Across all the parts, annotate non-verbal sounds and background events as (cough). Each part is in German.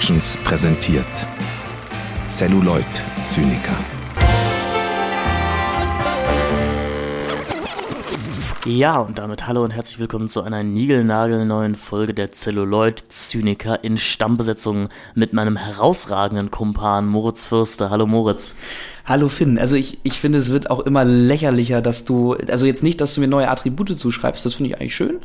Productions präsentiert Celluloid Zyniker. Ja, und damit hallo und herzlich willkommen zu einer niegelnagelneuen Folge der Celluloid-Zyniker in Stammbesetzung mit meinem herausragenden Kumpan Moritz Fürster. Hallo Moritz. Hallo Finn, also ich, ich finde, es wird auch immer lächerlicher, dass du, also jetzt nicht, dass du mir neue Attribute zuschreibst, das finde ich eigentlich schön,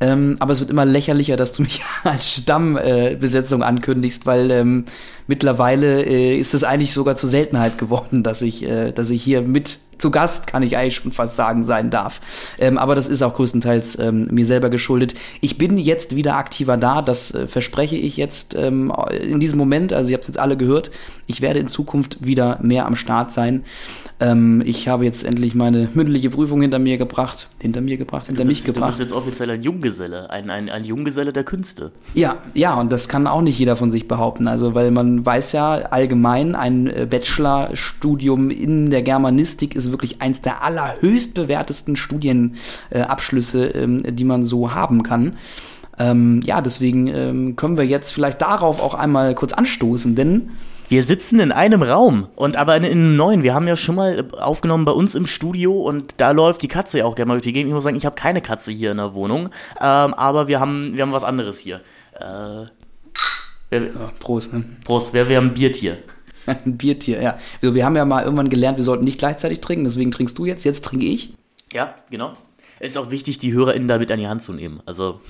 ähm, aber es wird immer lächerlicher, dass du mich (laughs) als Stammbesetzung äh, ankündigst, weil ähm, mittlerweile äh, ist es eigentlich sogar zur Seltenheit geworden, dass ich, äh, dass ich hier mit zu Gast, kann ich eigentlich schon fast sagen, sein darf. Ähm, aber das ist auch größtenteils ähm, mir selber geschuldet. Ich bin jetzt wieder aktiver da, das äh, verspreche ich jetzt ähm, in diesem Moment. Also ihr habt es jetzt alle gehört. Ich werde in Zukunft wieder mehr am Start sein. Ähm, ich habe jetzt endlich meine mündliche Prüfung hinter mir gebracht, hinter mir gebracht, hinter bist, mich gebracht. Du bist jetzt offiziell ein Junggeselle, ein, ein, ein Junggeselle der Künste. Ja, ja, und das kann auch nicht jeder von sich behaupten. Also, weil man weiß ja allgemein, ein äh, Bachelorstudium in der Germanistik ist wirklich eins der allerhöchst bewertesten Studienabschlüsse, äh, ähm, die man so haben kann. Ähm, ja, deswegen ähm, können wir jetzt vielleicht darauf auch einmal kurz anstoßen, denn wir sitzen in einem Raum und aber in, einem neuen. Wir haben ja schon mal aufgenommen bei uns im Studio und da läuft die Katze ja auch gerne mal durch die Gegend. Ich muss sagen, ich habe keine Katze hier in der Wohnung, ähm, aber wir haben, wir haben was anderes hier. Äh, wir, ja, Prost, ne? Prost, wir, wir haben ein (laughs) Biertier. ein Biertier, ja. Also wir haben ja mal irgendwann gelernt, wir sollten nicht gleichzeitig trinken, deswegen trinkst du jetzt, jetzt trinke ich. Ja, genau. Es ist auch wichtig, die HörerInnen damit an die Hand zu nehmen. Also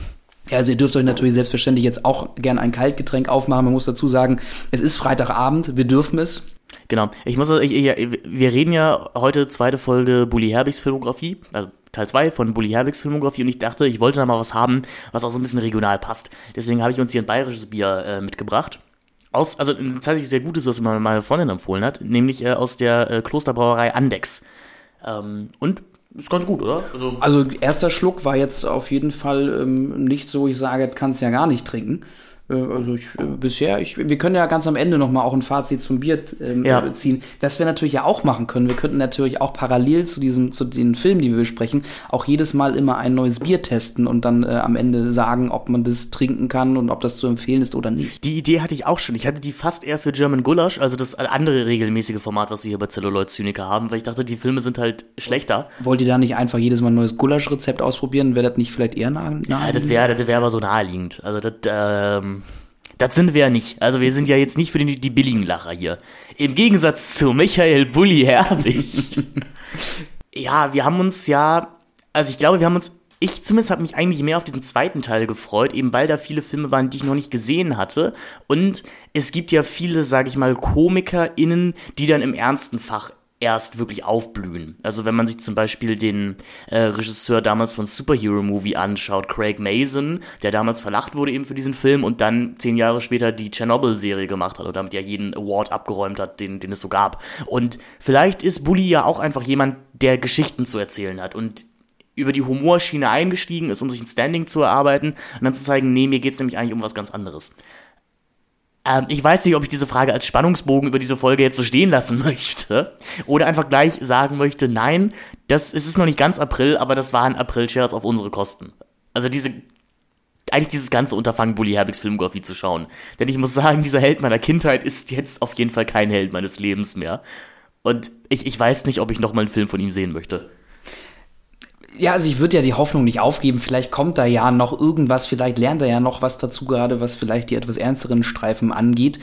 ja, also ihr dürft euch natürlich selbstverständlich jetzt auch gern ein Kaltgetränk aufmachen. Man muss dazu sagen, es ist Freitagabend, wir dürfen es. Genau. Ich muss, ich, ich, wir reden ja heute zweite Folge Bully Herbigs Filmografie, also Teil 2 von Bully Herbigs Filmografie und ich dachte, ich wollte da mal was haben, was auch so ein bisschen regional passt. Deswegen habe ich uns hier ein bayerisches Bier äh, mitgebracht. Aus, also ein tatsächlich sehr gutes, was mir meine Freundin empfohlen hat, nämlich äh, aus der äh, Klosterbrauerei Andex. Ähm, und ist ganz gut, oder? Also, also, erster Schluck war jetzt auf jeden Fall ähm, nicht so, ich sage, kannst ja gar nicht trinken. Äh, also ich, äh, bisher, ich, wir können ja ganz am Ende noch mal auch ein Fazit zum Bier ähm, ja. ziehen. Das wir natürlich ja auch machen können. Wir könnten natürlich auch parallel zu diesem, zu den Filmen, die wir besprechen, auch jedes Mal immer ein neues Bier testen und dann äh, am Ende sagen, ob man das trinken kann und ob das zu empfehlen ist oder nicht. Die Idee hatte ich auch schon. Ich hatte die fast eher für German Gulasch, also das andere regelmäßige Format, was wir hier bei Celluloid Zyniker haben, weil ich dachte, die Filme sind halt schlechter. Wollt ihr da nicht einfach jedes Mal ein neues Gulasch-Rezept ausprobieren? Wäre das nicht vielleicht eher nah? Ja, das wäre das wär aber so naheliegend. Also das, ähm das sind wir ja nicht. Also wir sind ja jetzt nicht für die, die billigen Lacher hier. Im Gegensatz zu Michael Bulli Herbig. (laughs) ja, wir haben uns ja, also ich glaube, wir haben uns ich zumindest habe mich eigentlich mehr auf diesen zweiten Teil gefreut, eben weil da viele Filme waren, die ich noch nicht gesehen hatte. Und es gibt ja viele, sage ich mal, KomikerInnen, die dann im ernsten Fach erst wirklich aufblühen. Also wenn man sich zum Beispiel den äh, Regisseur damals von Superhero Movie anschaut, Craig Mason, der damals verlacht wurde eben für diesen Film und dann zehn Jahre später die Chernobyl-Serie gemacht hat und damit ja jeden Award abgeräumt hat, den, den es so gab. Und vielleicht ist Bully ja auch einfach jemand, der Geschichten zu erzählen hat und über die Humorschiene eingestiegen ist, um sich ein Standing zu erarbeiten und dann zu zeigen, nee, mir geht's nämlich eigentlich um was ganz anderes. Ähm, ich weiß nicht, ob ich diese Frage als Spannungsbogen über diese Folge jetzt so stehen lassen (laughs) möchte. Oder einfach gleich sagen möchte, nein, das, es ist noch nicht ganz April, aber das war ein April-Scherz auf unsere Kosten. Also diese, eigentlich dieses ganze Unterfangen, Bully Herbigs Filmografie zu schauen. Denn ich muss sagen, dieser Held meiner Kindheit ist jetzt auf jeden Fall kein Held meines Lebens mehr. Und ich, ich weiß nicht, ob ich nochmal einen Film von ihm sehen möchte ja, also ich würde ja die Hoffnung nicht aufgeben. Vielleicht kommt da ja noch irgendwas, vielleicht lernt er ja noch was dazu gerade, was vielleicht die etwas ernsteren Streifen angeht.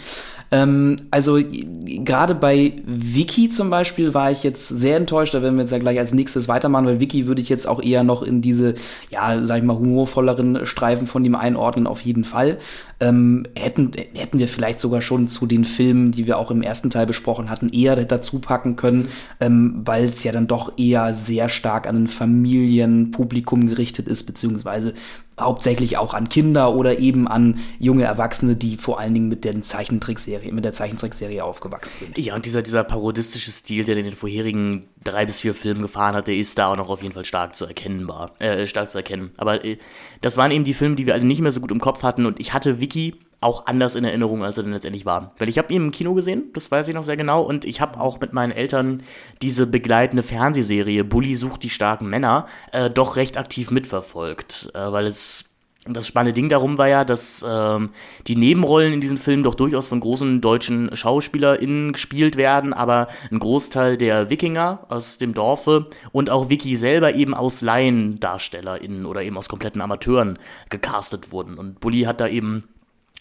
Ähm, also gerade bei Wiki zum Beispiel war ich jetzt sehr enttäuscht. Da werden wir jetzt ja gleich als nächstes weitermachen, weil Wiki würde ich jetzt auch eher noch in diese, ja, sag ich mal, humorvolleren Streifen von ihm einordnen, auf jeden Fall. Ähm, hätten, hätten wir vielleicht sogar schon zu den Filmen, die wir auch im ersten Teil besprochen hatten, eher dazu packen können, ähm, weil es ja dann doch eher sehr stark an ein Familienpublikum gerichtet ist, beziehungsweise hauptsächlich auch an Kinder oder eben an junge Erwachsene, die vor allen Dingen mit der Zeichentrickserie, mit der Zeichentrickserie aufgewachsen sind. Ja, und dieser, dieser parodistische Stil, der in den vorherigen drei bis vier Filmen gefahren hat, der ist da auch noch auf jeden Fall stark zu erkennbar, äh, stark zu erkennen. Aber äh, das waren eben die Filme, die wir alle nicht mehr so gut im Kopf hatten und ich hatte Vicky auch anders in Erinnerung, als er dann letztendlich war. Weil ich habe ihn im Kino gesehen, das weiß ich noch sehr genau, und ich habe auch mit meinen Eltern diese begleitende Fernsehserie Bully sucht die starken Männer äh, doch recht aktiv mitverfolgt, äh, weil es das spannende Ding darum war ja, dass ähm, die Nebenrollen in diesem Film doch durchaus von großen deutschen SchauspielerInnen gespielt werden, aber ein Großteil der Wikinger aus dem Dorfe und auch Vicky selber eben aus LaiendarstellerInnen oder eben aus kompletten Amateuren gecastet wurden. Und Bully hat da eben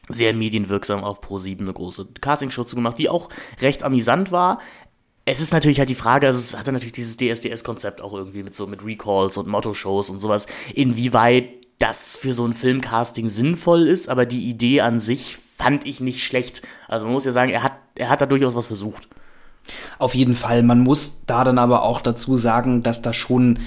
sehr medienwirksam auf Pro7 eine große Castingshow zugemacht, die auch recht amüsant war. Es ist natürlich halt die Frage, also es hatte natürlich dieses DSDS-Konzept auch irgendwie mit so mit Recalls und Motto-Shows und sowas, inwieweit das für so ein Filmcasting sinnvoll ist, aber die Idee an sich fand ich nicht schlecht. Also man muss ja sagen, er hat, er hat da durchaus was versucht. Auf jeden Fall. Man muss da dann aber auch dazu sagen, dass da schon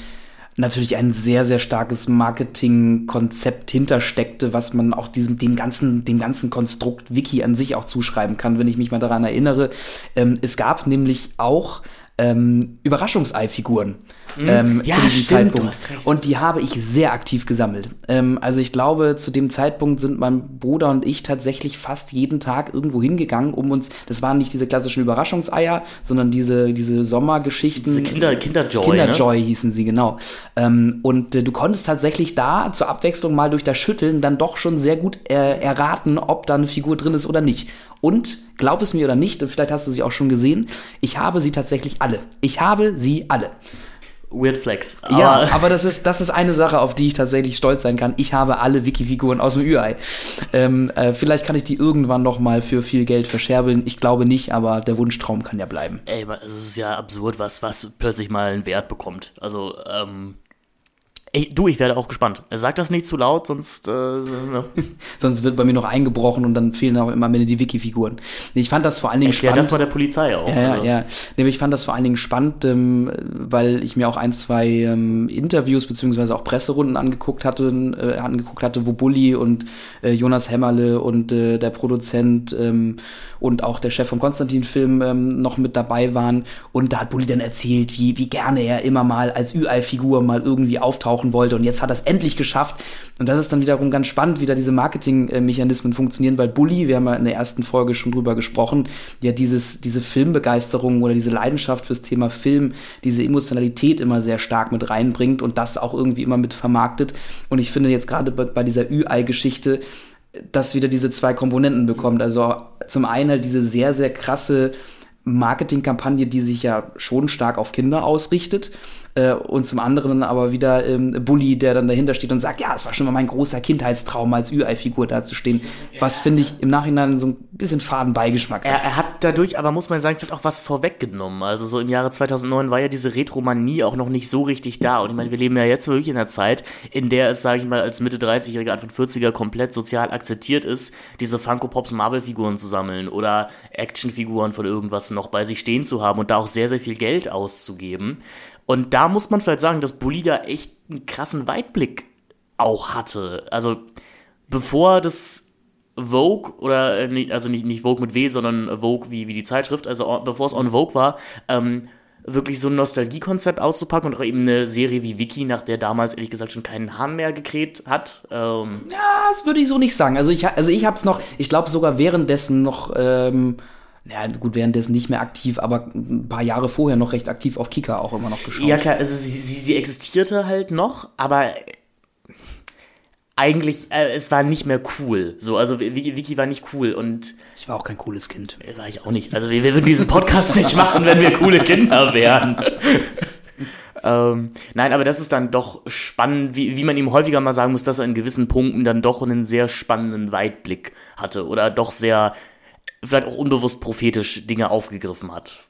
natürlich ein sehr, sehr starkes Marketingkonzept hintersteckte, was man auch diesem, dem ganzen, dem ganzen Konstrukt Wiki an sich auch zuschreiben kann, wenn ich mich mal daran erinnere. Ähm, es gab nämlich auch ähm, Überraschungsei-Figuren Mhm. ähm, Ja, zu diesem stimmt, Zeitpunkt. Und die habe ich sehr aktiv gesammelt. Ähm, also ich glaube, zu dem Zeitpunkt sind mein Bruder und ich tatsächlich fast jeden Tag irgendwo hingegangen, um uns, das waren nicht diese klassischen Überraschungseier, sondern diese, diese Sommergeschichten. Diese Kinder- Kinderjoy, Kinderjoy hießen sie, genau. Ähm, und äh, du konntest tatsächlich da zur Abwechslung mal durch das Schütteln dann doch schon sehr gut äh, erraten, ob da eine Figur drin ist oder nicht. Und glaub es mir oder nicht, und vielleicht hast du sie auch schon gesehen, ich habe sie tatsächlich alle. Ich habe sie alle. Weird Flex. Ja, (laughs) aber das ist, das ist eine Sache, auf die ich tatsächlich stolz sein kann. Ich habe alle Wiki-Figuren aus dem Ü-Ei. Ähm, äh, vielleicht kann ich die irgendwann noch mal für viel Geld verscherbeln. Ich glaube nicht, aber der Wunschtraum kann ja bleiben. Ey, aber es ist ja absurd, was, was plötzlich mal einen Wert bekommt. Also, ähm. Ey, du, ich werde auch gespannt. Sag das nicht zu laut, sonst. Äh, ne. (laughs) Sonst wird bei mir noch eingebrochen und dann fehlen auch immer am Ende die Wiki-Figuren. Ich fand das vor allen Dingen Erklär spannend. das mal der Polizei auch. Ja, ja, Also, ja. Nee, ich fand das vor allen Dingen spannend, ähm, weil ich mir auch ein, zwei ähm, Interviews beziehungsweise auch Presserunden angeguckt hatte, äh, angeguckt hatte, wo Bully und äh, Jonas Hämmerle und äh, der Produzent ähm, und auch der Chef vom Konstantin-Film ähm, noch mit dabei waren. Und da hat Bully dann erzählt, wie, wie gerne er immer mal als Ü-Ei-Figur mal irgendwie auftauchen wollte. Und jetzt hat er es endlich geschafft. Und das ist dann wiederum ganz spannend, wie da diese Marketing-Mechanismen funktionieren, weil Bully, wir haben ja in der ersten Folge schon drüber gesprochen, ja dieses, diese Filmbegeisterung oder diese Leidenschaft fürs Thema Film, diese Emotionalität immer sehr stark mit reinbringt und das auch irgendwie immer mit vermarktet. Und ich finde jetzt gerade bei, dieser Ü-Ei-Geschichte, das wieder diese zwei Komponenten bekommt. Also zum einen halt diese sehr, sehr krasse Marketingkampagne, die sich ja schon stark auf Kinder ausrichtet. Äh, und zum anderen aber wieder ähm, Bully, der dann dahinter steht und sagt, ja, es war schon mal mein großer Kindheitstraum, als Ü-Ei-Figur dazustehen. Was finde ich im Nachhinein so ein bisschen faden Beigeschmack. Er, er hat dadurch aber, muss man sagen, vielleicht auch was vorweggenommen. Also so im Jahre 2009 war ja diese Retromanie auch noch nicht so richtig da. Und ich meine, wir leben ja jetzt wirklich in einer Zeit, in der es, sage ich mal, als Mitte 30-Jähriger, Anfang 40er komplett sozial akzeptiert ist, diese Funko Pops Marvel-Figuren zu sammeln oder Actionfiguren von irgendwas noch bei sich stehen zu haben und da auch sehr, sehr viel Geld auszugeben. Und da muss man vielleicht sagen, dass Bully da echt einen krassen Weitblick auch hatte. Also bevor das Vogue oder äh, also nicht, nicht Vogue mit W, sondern Vogue wie, wie die Zeitschrift, also bevor es on Vogue war, ähm, wirklich so ein Nostalgiekonzept auszupacken und auch eben eine Serie wie Wiki, nach der damals ehrlich gesagt schon keinen Hahn mehr gekräht hat. Ähm, Das würde ich so nicht sagen. Also ich, also ich habe es noch, ich glaube sogar währenddessen noch, ähm, ja gut, währenddessen nicht mehr aktiv, aber ein paar Jahre vorher noch recht aktiv auf Kika auch immer noch geschaut. ja klar, also sie, sie, sie existierte halt noch, aber eigentlich, äh, es war nicht mehr cool. So, also Wiki war nicht cool und Ich war auch kein cooles Kind. Äh, War ich auch nicht. Also wir, wir würden diesen Podcast (laughs) nicht machen, wenn wir coole Kinder wären. (laughs) ähm, nein, aber das ist dann doch spannend, wie, wie man ihm häufiger mal sagen muss, dass er in gewissen Punkten dann doch einen sehr spannenden Weitblick hatte oder doch sehr, vielleicht auch unbewusst prophetisch Dinge aufgegriffen hat.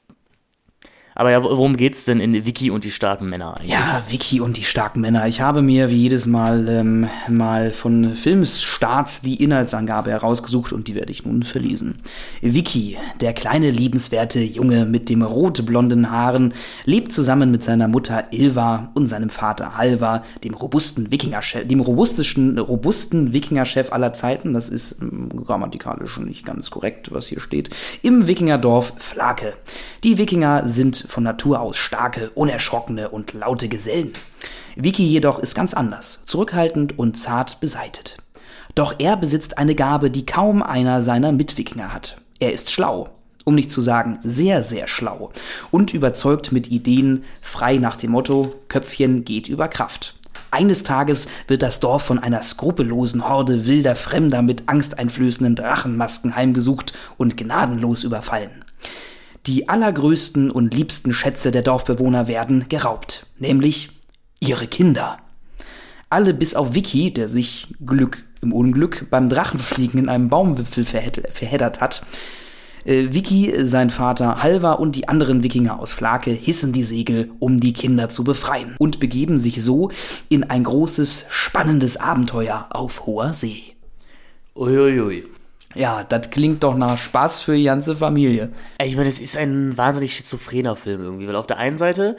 Aber ja, worum geht's denn in Wiki und die starken Männer eigentlich? Ja, Vicky und die starken Männer. Ich habe mir wie jedes Mal ähm, mal von Filmstarts die Inhaltsangabe herausgesucht und die werde ich nun verlesen. Vicky, der kleine liebenswerte Junge mit dem rot-blonden Haaren, lebt zusammen mit seiner Mutter Ilva und seinem Vater Halvar, dem robusten Wikingerchef, dem robustesten, robusten Wikingerchef aller Zeiten. Das ist ähm, grammatikalisch nicht ganz korrekt, was hier steht. Im Wikingerdorf Flake. Die Wikinger sind von Natur aus starke, unerschrockene und laute Gesellen. Vicky jedoch ist ganz anders, zurückhaltend und zart beseitet. Doch er besitzt eine Gabe, die kaum einer seiner Mitwikinger hat. Er ist schlau, um nicht zu sagen sehr, sehr schlau und überzeugt mit Ideen frei nach dem Motto Köpfchen geht über Kraft. Eines Tages wird das Dorf von einer skrupellosen Horde wilder Fremder mit angsteinflößenden Drachenmasken heimgesucht und gnadenlos überfallen. Die allergrößten und liebsten Schätze der Dorfbewohner werden geraubt, nämlich ihre Kinder. Alle bis auf Vicky, der sich Glück im Unglück beim Drachenfliegen in einem Baumwipfel verheddert hat. Äh, Vicky, sein Vater Halvar und die anderen Wikinger aus Flake hissen die Segel, um die Kinder zu befreien und begeben sich so in ein großes, spannendes Abenteuer auf hoher See. Uiuiui. Ja, das klingt doch nach Spaß für die ganze Familie. Ich meine, es ist ein wahnsinnig schizophrener Film irgendwie, weil auf der einen Seite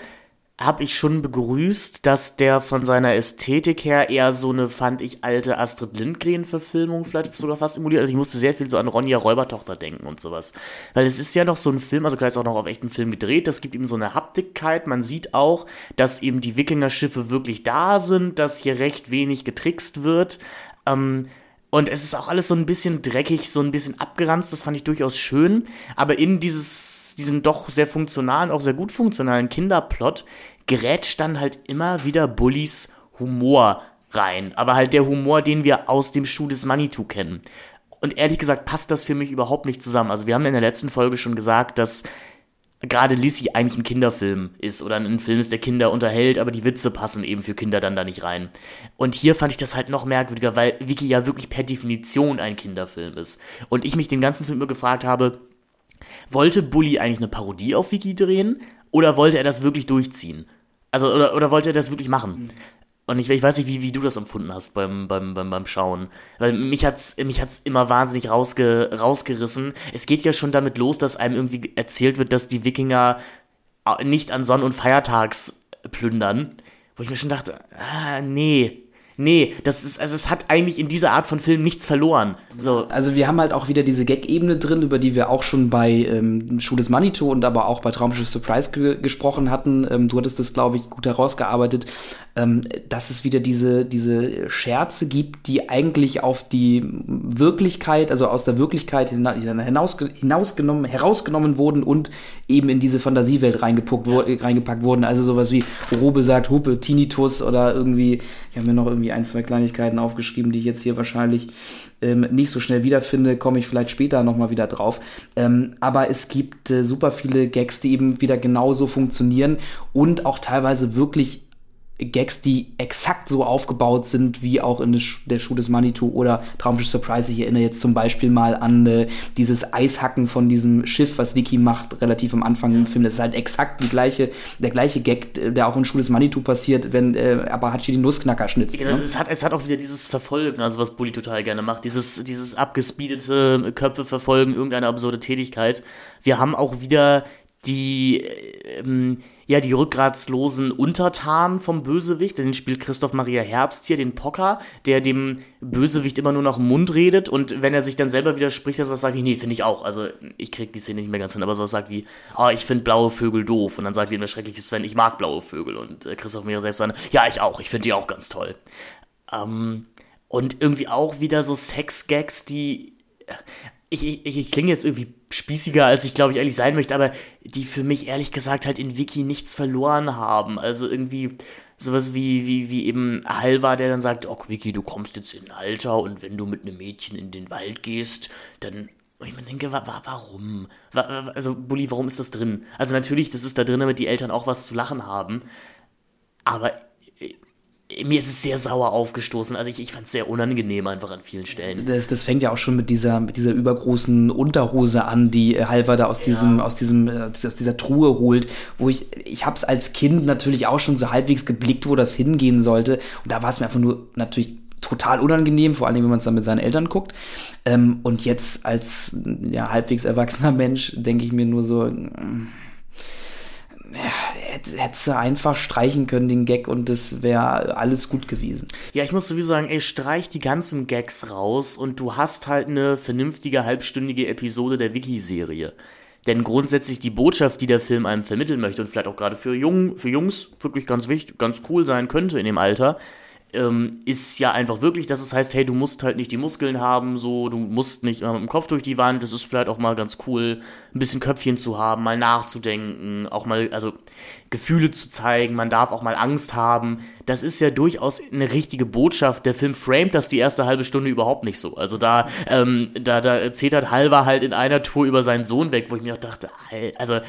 habe ich schon begrüßt, dass der von seiner Ästhetik her eher so eine, fand ich, alte Astrid Lindgren-Verfilmung vielleicht sogar fast emuliert. Also ich musste sehr viel so an Ronja Räubertochter denken und sowas. Weil es ist ja noch so ein Film, also klar ist auch noch auf echten Film gedreht, das gibt ihm so eine Haptigkeit. Man sieht auch, dass eben die Wikinger-Schiffe wirklich da sind, dass hier recht wenig getrickst wird. Ähm, und es ist auch alles so ein bisschen dreckig, so ein bisschen abgeranzt, das fand ich durchaus schön. Aber in dieses, diesen doch sehr funktionalen, auch sehr gut funktionalen Kinderplot gerät dann halt immer wieder Bullys Humor rein. Aber halt der Humor, den wir aus dem Schuh des Manitou kennen. Und ehrlich gesagt passt das für mich überhaupt nicht zusammen. Also wir haben in der letzten Folge schon gesagt, dass gerade Lissy eigentlich ein Kinderfilm ist oder ein Film ist, der Kinder unterhält, aber die Witze passen eben für Kinder dann da nicht rein. Und hier fand ich das halt noch merkwürdiger, weil Vicky ja wirklich per Definition ein Kinderfilm ist. Und ich mich den ganzen Film immer gefragt habe, wollte Bully eigentlich eine Parodie auf Vicky drehen oder wollte er das wirklich durchziehen? Also, oder, oder wollte er das wirklich machen? Mhm. Und ich, ich weiß nicht, wie, wie du das empfunden hast beim, beim, beim, beim Schauen. Weil mich hat's, mich hat's immer wahnsinnig rausge, rausgerissen. Es geht ja schon damit los, dass einem irgendwie erzählt wird, dass die Wikinger nicht an Sonn- und Feiertags plündern. Wo ich mir schon dachte, ah, nee, nee, das ist, also es hat eigentlich in dieser Art von Film nichts verloren. So. Also wir haben halt auch wieder diese Gag-Ebene drin, über die wir auch schon bei ähm, Schuh des Manito und aber auch bei Traumschiff Surprise ge gesprochen hatten. Ähm, du hattest das, glaube ich, gut herausgearbeitet, ähm, dass es wieder diese, diese Scherze gibt, die eigentlich auf die Wirklichkeit, also aus der Wirklichkeit hinaus, hinausgenommen, herausgenommen wurden und eben in diese Fantasiewelt reingepackt, ja. reingepackt wurden. Also sowas wie Robe sagt Hupe, Tinnitus oder irgendwie, ich habe mir noch irgendwie ein, zwei Kleinigkeiten aufgeschrieben, die ich jetzt hier wahrscheinlich ähm, nicht so schnell wiederfinde, komme ich vielleicht später nochmal wieder drauf. Ähm, aber es gibt äh, super viele Gags, die eben wieder genauso funktionieren und auch teilweise wirklich Gags, die exakt so aufgebaut sind, wie auch in der Schuh des Manitou oder Traumschiff Surprise. Ich erinnere jetzt zum Beispiel mal an äh, dieses Eishacken von diesem Schiff, was Vicky macht, relativ am Anfang im Film. Das ist halt exakt die gleiche, der gleiche Gag, der auch in Schuh des Manitou passiert, wenn äh, Abahachi die Nussknacker schnitzt. Genau, ne? es, hat, es hat auch wieder dieses Verfolgen, also was Bully total gerne macht, dieses, dieses abgespeedete Köpfe verfolgen, irgendeine absurde Tätigkeit. Wir haben auch wieder die, ähm, ja, die rückgratslosen Untertanen vom Bösewicht. Den spielt Christoph Maria Herbst hier, den Pocker, der dem Bösewicht immer nur noch im Mund redet und wenn er sich dann selber widerspricht, dann sagt ich, nee, finde ich auch. Also ich krieg die Szene nicht mehr ganz hin, aber sowas sagt wie, oh, ich finde blaue Vögel doof. Und dann sagt wie der schreckliche Sven, ich mag blaue Vögel. Und äh, Christoph Maria selbst sagt, ja, ich auch, ich finde die auch ganz toll. Ähm, und irgendwie auch wieder so Sex-Gags, die ich, ich, ich klinge jetzt irgendwie spießiger, als ich glaube ich eigentlich sein möchte, aber die für mich ehrlich gesagt halt in Wiki nichts verloren haben. Also irgendwie sowas wie, wie, wie eben Halvar, der dann sagt, oh Wiki, du kommst jetzt in Alter und wenn du mit einem Mädchen in den Wald gehst, dann und ich mir denke, wa wa warum? Wa also, Bulli, warum ist das drin? Also natürlich, das ist da drin, damit die Eltern auch was zu lachen haben. Aber mir ist es sehr sauer aufgestoßen. Also ich, ich fand es sehr unangenehm einfach an vielen Stellen. Das, das fängt ja auch schon mit dieser, mit dieser übergroßen Unterhose an, die äh, Halver da aus ja. diesem, aus diesem, äh, aus dieser Truhe holt, wo ich, ich hab's als Kind natürlich auch schon so halbwegs geblickt, wo das hingehen sollte. Und da war es mir einfach nur natürlich total unangenehm, vor allem wenn man es dann mit seinen Eltern guckt. Ähm, und jetzt als ja, halbwegs erwachsener Mensch denke ich mir nur so, mm, hättest du einfach streichen können, den Gag, und das wäre alles gut gewesen. Ja, ich muss sowieso sagen, ey, streich die ganzen Gags raus und du hast halt eine vernünftige halbstündige Episode der Wiki-Serie. Denn grundsätzlich die Botschaft, die der Film einem vermitteln möchte und vielleicht auch gerade für, Jung, für Jungs wirklich ganz wichtig, ganz cool sein könnte in dem Alter, ähm, ist ja einfach wirklich, dass es heißt, hey, du musst halt nicht die Muskeln haben, so, du musst nicht immer mit dem Kopf durch die Wand, das ist vielleicht auch mal ganz cool, ein bisschen Köpfchen zu haben, mal nachzudenken, auch mal, also Gefühle zu zeigen, man darf auch mal Angst haben. Das ist ja durchaus eine richtige Botschaft. Der Film framet das die erste halbe Stunde überhaupt nicht so. Also da, ähm, da, da zetert Halver halt in einer Tour über seinen Sohn weg, wo ich mir auch dachte, also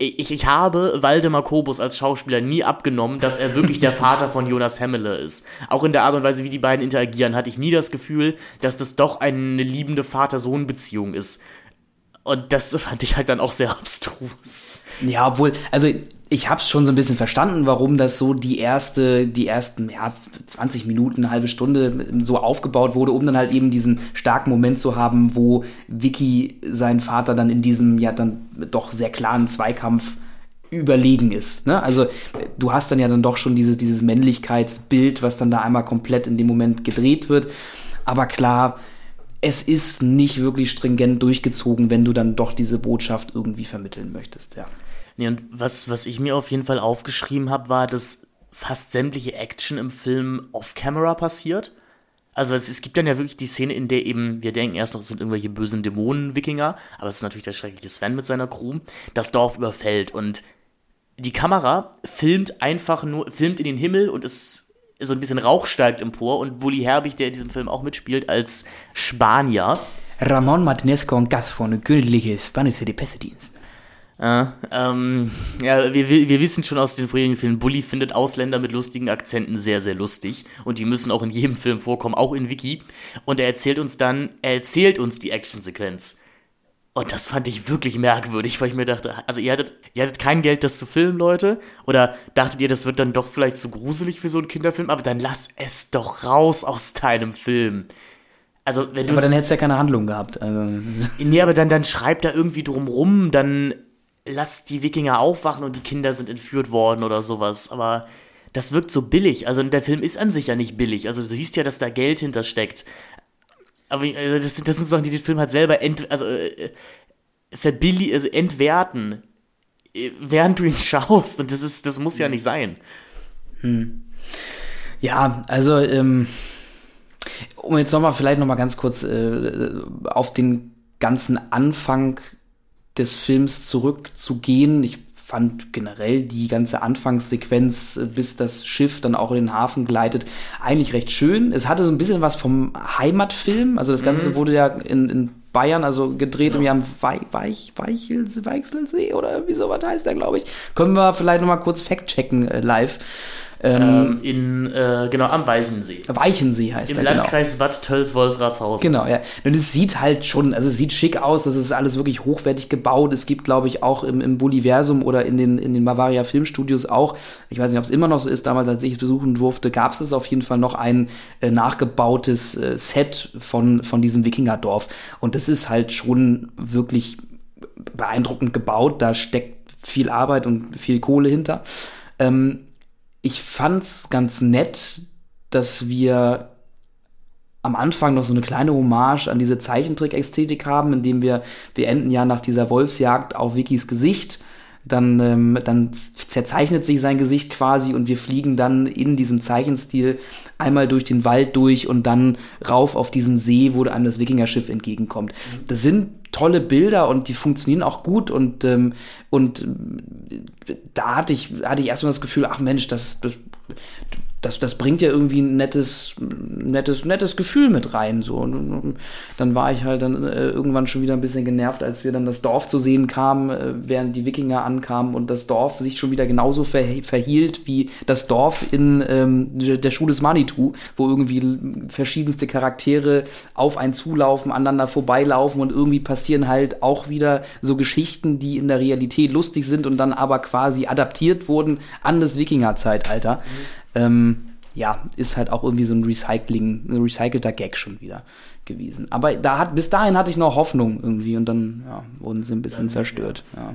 ich, ich habe Waldemar Kobus als Schauspieler nie abgenommen, dass er wirklich der (laughs) Vater von Jonas Hemmele ist. Auch in der Art und Weise, wie die beiden interagieren, hatte ich nie das Gefühl, dass das doch eine liebende Vater-Sohn-Beziehung ist. Und das fand ich halt dann auch sehr abstrus. Ja, obwohl, also ich hab's schon so ein bisschen verstanden, warum das so die erste, die ersten, ja, 20 Minuten, eine halbe Stunde so aufgebaut wurde, um dann halt eben diesen starken Moment zu haben, wo Vicky seinen Vater dann in diesem, ja, dann doch sehr klaren Zweikampf überlegen ist. Ne? Also du hast dann ja dann doch schon dieses, dieses Männlichkeitsbild, was dann da einmal komplett in dem Moment gedreht wird. Aber klar, es ist nicht wirklich stringent durchgezogen, wenn du dann doch diese Botschaft irgendwie vermitteln möchtest, ja. Nee, und was, was ich mir auf jeden Fall aufgeschrieben habe, war, dass fast sämtliche Action im Film off-camera passiert. Also es, es, gibt dann ja wirklich die Szene, in der eben, wir denken erst noch, es sind irgendwelche bösen Dämonen-Wikinger, aber es ist natürlich der schreckliche Sven mit seiner Crew, das Dorf überfällt und die Kamera filmt einfach nur, filmt in den Himmel und es so ein bisschen Rauch steigt empor und Bully Herbig, der in diesem Film auch mitspielt, als Spanier. Ramon Martinez con Gas von Königliche Spanische de Pestedienst. Äh, ähm, ja, wir, wir wissen schon aus den vorherigen Filmen, Bully findet Ausländer mit lustigen Akzenten sehr, sehr lustig. Und die müssen auch in jedem Film vorkommen, auch in Wiki. Und er erzählt uns dann, er erzählt uns die Actionsequenz. Und das fand ich wirklich merkwürdig, weil ich mir dachte, also ihr hattet, ihr hattet kein Geld, das zu filmen, Leute? Oder dachtet ihr, das wird dann doch vielleicht zu gruselig für so einen Kinderfilm? Aber dann lass es doch raus aus deinem Film. Also, wenn du. Aber dann hättest du ja keine Handlung gehabt. Also. (laughs) Nee, aber dann, dann schreibt da irgendwie drum rum, dann lass die Wikinger aufwachen und die Kinder sind entführt worden oder sowas. Aber das wirkt so billig. Also der Film ist an sich ja nicht billig. Also du siehst ja, dass da Geld hintersteckt. Aber also das, sind, das sind Sachen, die den Film halt selber ent, also, äh, verbilli also entwerten, äh, während du ihn (laughs) schaust. Und das ist, das muss ja nicht sein. Hm. Ja, also, ähm, um jetzt nochmal vielleicht nochmal ganz kurz äh, auf den ganzen Anfang des Films zurückzugehen. Ich fand generell die ganze Anfangssequenz, äh, bis das Schiff dann auch in den Hafen gleitet, eigentlich recht schön. Es hatte so ein bisschen was vom Heimatfilm. Also das Ganze mhm. wurde ja in, in Bayern, also gedreht ja. im Weich, Weich, Weichelsee, Weichselsee oder wie sowas heißt der, glaube ich. Können wir vielleicht noch mal kurz fact-checken äh, live. Ähm, ähm, in, äh, genau, am Weichensee. Weichensee heißt Im er, genau. Landkreis genau. Bad Tölz-Wolfratshausen. Genau, ja. Und es sieht halt schon, also es sieht schick aus, das ist alles wirklich hochwertig gebaut. Es gibt, glaube ich, auch im, im Boliversum oder in den, in den Bavaria Filmstudios auch, ich weiß nicht, ob es immer noch so ist, damals, als ich es besuchen durfte, gab es auf jeden Fall noch ein äh, nachgebautes äh, Set von, von diesem Wikingerdorf. Und das ist halt schon wirklich beeindruckend gebaut. Da steckt viel Arbeit und viel Kohle hinter. Ähm, ich fand's ganz nett, dass wir am Anfang noch so eine kleine Hommage an diese Zeichentrick-Ästhetik haben, indem wir, wir enden ja nach dieser Wolfsjagd auf Vickys Gesicht. Dann, ähm, dann zerzeichnet sich sein Gesicht quasi und wir fliegen dann in diesem Zeichenstil einmal durch den Wald durch und dann rauf auf diesen See, wo einem das Wikingerschiff entgegenkommt. Das sind tolle Bilder und die funktionieren auch gut und ähm, und äh, da hatte ich hatte ich erstmal das Gefühl, ach Mensch, das, das das, das bringt ja irgendwie ein nettes, nettes, nettes Gefühl mit rein. So. Und dann war ich halt dann äh, irgendwann schon wieder ein bisschen genervt, als wir dann das Dorf zu sehen kamen, äh, während die Wikinger ankamen und das Dorf sich schon wieder genauso ver verhielt wie das Dorf in ähm, der Schule des Manitou, wo irgendwie verschiedenste Charaktere auf einen zulaufen, aneinander vorbeilaufen und irgendwie passieren halt auch wieder so Geschichten, die in der Realität lustig sind und dann aber quasi adaptiert wurden an das Wikingerzeitalter. Mhm ähm, ja, ist halt auch irgendwie so ein Recycling, ein recycelter Gag schon wieder gewesen. Aber da hat, bis dahin hatte ich noch Hoffnung irgendwie und dann ja, wurden sie ein bisschen zerstört. Ja.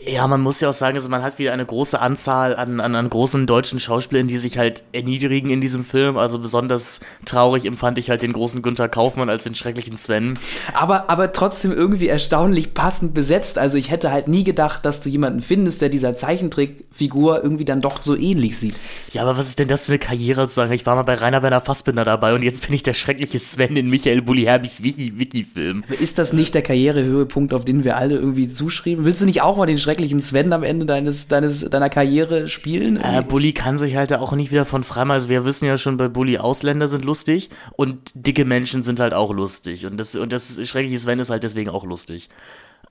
Ja, man muss ja auch sagen, also man hat wieder eine große Anzahl an, an, an großen deutschen Schauspielern, die sich halt erniedrigen in diesem Film. Also besonders traurig empfand ich halt den großen Günther Kaufmann als den schrecklichen Sven. Aber, aber trotzdem irgendwie erstaunlich passend besetzt. Also ich hätte halt nie gedacht, dass du jemanden findest, der dieser Zeichentrickfigur irgendwie dann doch so ähnlich sieht. Ja, aber was ist denn das für eine Karriere zu sagen? Ich war mal bei Rainer Werner Fassbinder dabei und jetzt bin ich der schreckliche Sven in Michael Bulli Herbis Wiki-Wiki-Film. Ist das nicht der Karrierehöhepunkt, auf den wir alle irgendwie zuschreiben? Willst du nicht auch mal den schrecklichen Sven am Ende deines, deines, deiner Karriere spielen? Äh, Bully kann sich halt auch nicht wieder von frei machen. Also wir wissen ja schon, bei Bully Ausländer sind lustig und dicke Menschen sind halt auch lustig. Und das, und das schreckliche Sven ist halt deswegen auch lustig.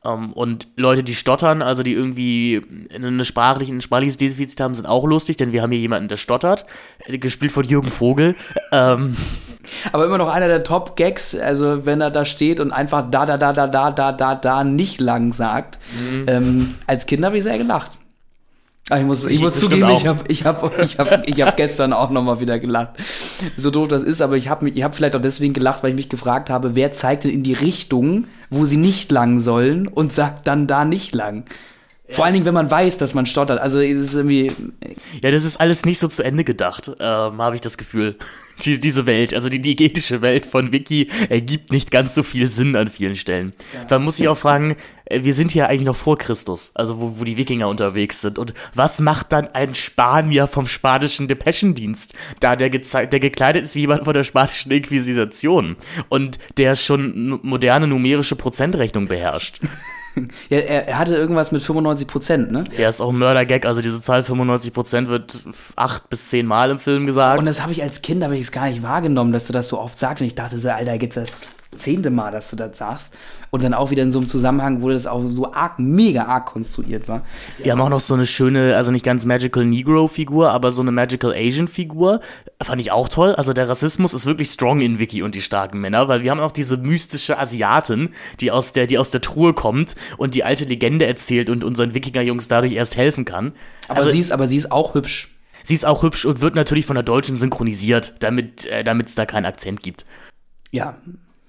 Um, und Leute, die stottern, also die irgendwie eine sprachliche, ein sprachliches Defizit haben, sind auch lustig, denn wir haben hier jemanden, der stottert, äh, gespielt von Jürgen Vogel. Ähm, Aber immer noch einer der Top-Gags, also wenn er da steht und einfach da, da, da, da, da, da, da, da nicht lang sagt. Mhm. Ähm, als Kind habe ich sehr gelacht. Aber ich muss, ich, ich muss zugeben, ich habe ich hab, ich hab, ich hab gestern auch nochmal wieder gelacht. So doof das ist, aber ich habe ich hab vielleicht auch deswegen gelacht, weil ich mich gefragt habe, wer zeigt denn in die Richtung, wo sie nicht lang sollen und sagt dann da nicht lang. Vor allen Dingen, wenn man weiß, dass man stottert. Also es ist irgendwie. Ja, das ist alles nicht so zu Ende gedacht, ähm, habe ich das Gefühl. (laughs) Die, diese Welt, also die diegetische Welt von Wiki, ergibt nicht ganz so viel Sinn an vielen Stellen. Ja. Da muss ich auch fragen, äh, wir sind hier eigentlich noch vor Christus, also wo, wo die Wikinger unterwegs sind. Und was macht dann ein Spanier vom spanischen Depeschendienst, da der, der gekleidet ist wie jemand von der spanischen Inquisition und der schon moderne numerische Prozentrechnung beherrscht? (laughs) Ja, er, er, hatte irgendwas mit 95 Prozent, ne? Ja, ist auch ein Mörder-Gag. Also diese Zahl 95 Prozent wird acht bis zehn Mal im Film gesagt. Und das habe ich als Kind, habe ich es gar nicht wahrgenommen, dass du das so oft sagst. Und ich dachte so, Alter, jetzt das zehnte Mal, dass du das sagst. Und dann auch wieder in so einem Zusammenhang, wo das auch so arg, mega arg konstruiert war. Wir haben auch noch so eine schöne, also nicht ganz Magical Negro-Figur, aber so eine Magical Asian-Figur. Fand ich auch toll. Also der Rassismus ist wirklich strong in Vicky und die starken Männer, weil wir haben auch diese mystische Asiatin, die aus der, die aus der Truhe kommt und die alte Legende erzählt und unseren Wikinger-Jungs dadurch erst helfen kann. Aber also, sie ist, aber sie ist auch hübsch. Sie ist auch hübsch und wird natürlich von der Deutschen synchronisiert, damit äh, es da keinen Akzent gibt. Ja,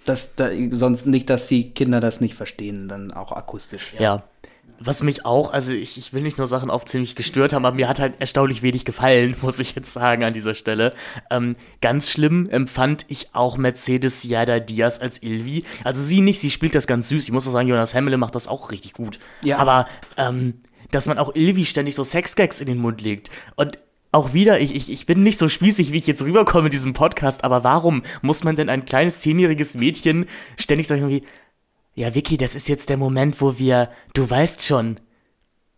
dass da, sonst nicht, dass die Kinder das nicht verstehen, dann auch akustisch. Ja. ja. Was mich auch, also ich, ich will nicht nur Sachen auf ziemlich gestört haben, aber mir hat halt erstaunlich wenig gefallen, (laughs) muss ich jetzt sagen an dieser Stelle. Ähm, ganz schlimm empfand ich auch Mercedes Yada Diaz als Ilvi. Also sie nicht, sie spielt das ganz süß. Ich muss auch sagen, Jonas Hemmele macht das auch richtig gut. Ja. Aber ähm, dass man auch Ilvi ständig so Sexgags in den Mund legt. Und auch wieder, ich, ich, ich bin nicht so spießig, wie ich jetzt rüberkomme in diesem Podcast, aber warum muss man denn ein kleines zehnjähriges Mädchen ständig sagen wie, ja, Vicky, das ist jetzt der Moment, wo wir, du weißt schon.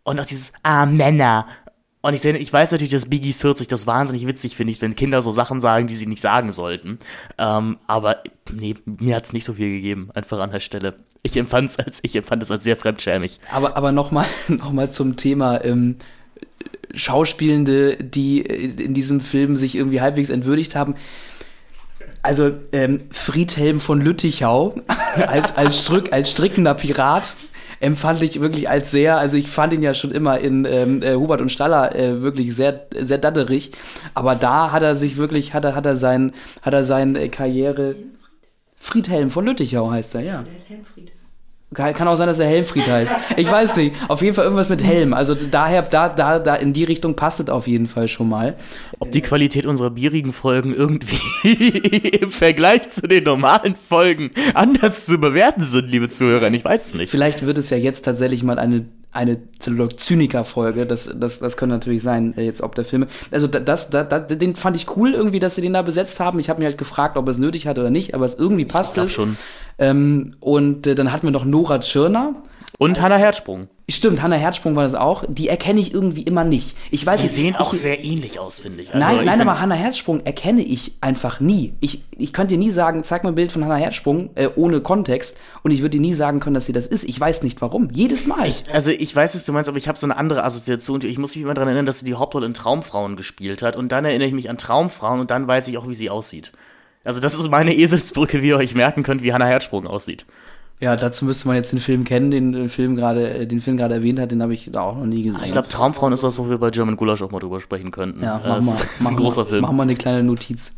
Und auch dieses, ah, Männer. Und ich, sehe, ich weiß natürlich, dass Biggie 40 das wahnsinnig witzig finde, wenn Kinder so Sachen sagen, die sie nicht sagen sollten. Ähm, aber nee, mir hat es nicht so viel gegeben, einfach an der Stelle. Ich empfand es als, ich als sehr fremdschämig. Aber, aber nochmal (laughs) noch mal zum Thema, ähm, Schauspielende, die in diesem Film sich irgendwie halbwegs entwürdigt haben. Also ähm, Friedhelm von Lüttichau (laughs) als, als, Strick, als strickender Pirat empfand ich wirklich als sehr, also ich fand ihn ja schon immer in ähm, äh, Hubert und Staller äh, wirklich sehr, sehr datterig, aber da hat er sich wirklich, hat er, hat er sein, hat er seine Karriere Friedhelm von Lüttichau heißt er, ja. Der ist Helmfried. Kann auch sein, dass er Helmfried heißt. Ich weiß nicht. Auf jeden Fall irgendwas mit Helm. Also daher, da, da, da in die Richtung passt es auf jeden Fall schon mal. Ob die Qualität unserer bierigen Folgen irgendwie (laughs) im Vergleich zu den normalen Folgen anders zu bewerten sind, liebe Zuhörer, ich weiß es nicht. Vielleicht wird es ja jetzt tatsächlich mal eine eine Zyniker-Folge. Das, das, das könnte natürlich sein, äh, jetzt ob der Filme. Also das, das, das, den fand ich cool irgendwie, dass sie den da besetzt haben. Ich habe mich halt gefragt, ob es nötig hat oder nicht, aber es irgendwie passt ich es. schon. Ähm, und äh, dann hatten wir noch Nora Tschirner. Und Hannah Herzsprung. Stimmt, Hannah Herzsprung war das auch. Die erkenne ich irgendwie immer nicht. Ich weiß Die nicht, sehen ich, auch sehr ähnlich aus, finde ich. Also nein, ich nein, aber Hannah Herzsprung erkenne ich einfach nie. Ich, ich könnte dir nie sagen, zeig mal ein Bild von Hannah Herzsprung äh, ohne Kontext und ich würde dir nie sagen können, dass sie das ist. Ich weiß nicht warum. Jedes Mal. Ich, also ich weiß, was du meinst, aber ich habe so eine andere Assoziation. Ich muss mich immer daran erinnern, dass sie die Hauptrolle in Traumfrauen gespielt hat und dann erinnere ich mich an Traumfrauen und dann weiß ich auch, wie sie aussieht. Also das ist meine Eselsbrücke, wie ihr euch merken könnt, wie Hannah Herzsprung aussieht. Ja, dazu müsste man jetzt den Film kennen, den äh, Film gerade, äh, den Film gerade erwähnt hat, den habe ich da auch noch nie gesehen. Ich glaube, Traumfrauen ist das, wo wir bei German Gulasch auch mal drüber sprechen könnten. Ja, mach mal, das ist ein großer Film. Machen wir eine kleine Notiz.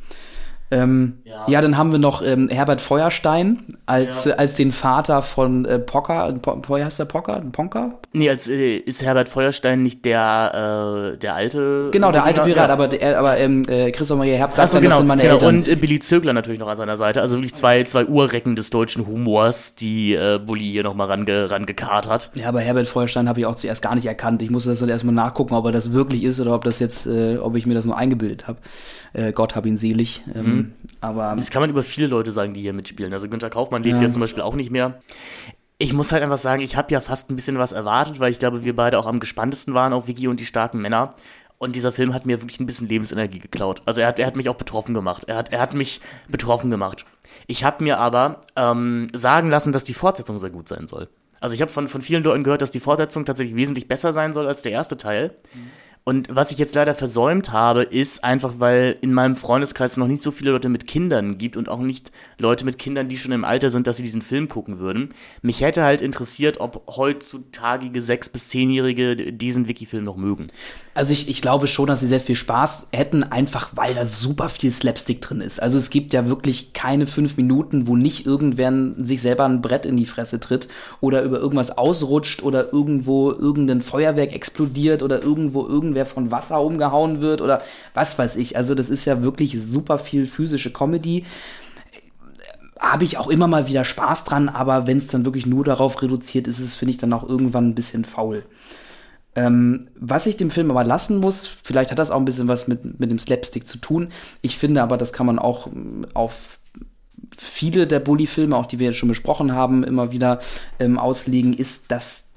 Ähm, ja. ja. dann haben wir noch ähm, Herbert Feuerstein als, ja. äh, als den Vater von äh, Pocker. Po, heißt der Pocker? Ponker? Nee, als, äh, ist Herbert Feuerstein nicht der, äh, der alte. Genau, der alte Pirat, ja. aber, der, aber ähm, äh, Christoph Maria Herbst sagt so, genau, das sind meine genau. Eltern. Und äh, Billy Zögler natürlich noch an seiner Seite. Also wirklich zwei, zwei Urrecken des deutschen Humors, die äh, Bully hier nochmal range, rangekarrt hat. Ja, aber Herbert Feuerstein habe ich auch zuerst gar nicht erkannt. Ich musste das dann erstmal nachgucken, ob er das wirklich ist oder ob das jetzt, äh, ob ich mir das nur eingebildet habe. Äh, Gott hab ihn selig. Ähm, mhm. aber das kann man über viele Leute sagen, die hier mitspielen. Also Günter Kaufmann lebt ja, ja zum Beispiel auch nicht mehr. Ich muss halt einfach sagen, ich habe ja fast ein bisschen was erwartet, weil ich glaube, wir beide auch am gespanntesten waren auf Vicky und die starken Männer. Und dieser Film hat mir wirklich ein bisschen Lebensenergie geklaut. Also er hat, er hat mich auch betroffen gemacht. Er hat, er hat mich betroffen gemacht. Ich habe mir aber ähm, sagen lassen, dass die Fortsetzung sehr gut sein soll. Also ich habe von, von vielen Leuten gehört, dass die Fortsetzung tatsächlich wesentlich besser sein soll als der erste Teil. Mhm. Und was ich jetzt leider versäumt habe, ist einfach, weil in meinem Freundeskreis noch nicht so viele Leute mit Kindern gibt und auch nicht Leute mit Kindern, die schon im Alter sind, dass sie diesen Film gucken würden. Mich hätte halt interessiert, ob heutzutage sechs- bis zehnjährige diesen Wiki-Film noch mögen. Also ich, ich glaube schon, dass sie sehr viel Spaß hätten, einfach weil da super viel Slapstick drin ist. Also es gibt ja wirklich keine fünf Minuten, wo nicht irgendwer sich selber ein Brett in die Fresse tritt oder über irgendwas ausrutscht oder irgendwo irgendein Feuerwerk explodiert oder irgendwo irgendein irgendwer von Wasser umgehauen wird oder was weiß ich. Also das ist ja wirklich super viel physische Comedy. Habe ich auch immer mal wieder Spaß dran, aber wenn es dann wirklich nur darauf reduziert ist, ist finde ich, dann auch irgendwann ein bisschen faul. Ähm, was ich dem Film aber lassen muss, vielleicht hat das auch ein bisschen was mit, mit dem Slapstick zu tun. Ich finde aber, das kann man auch ähm, auf viele der Bully-Filme, auch die wir jetzt schon besprochen haben, immer wieder ähm, auslegen, ist, dass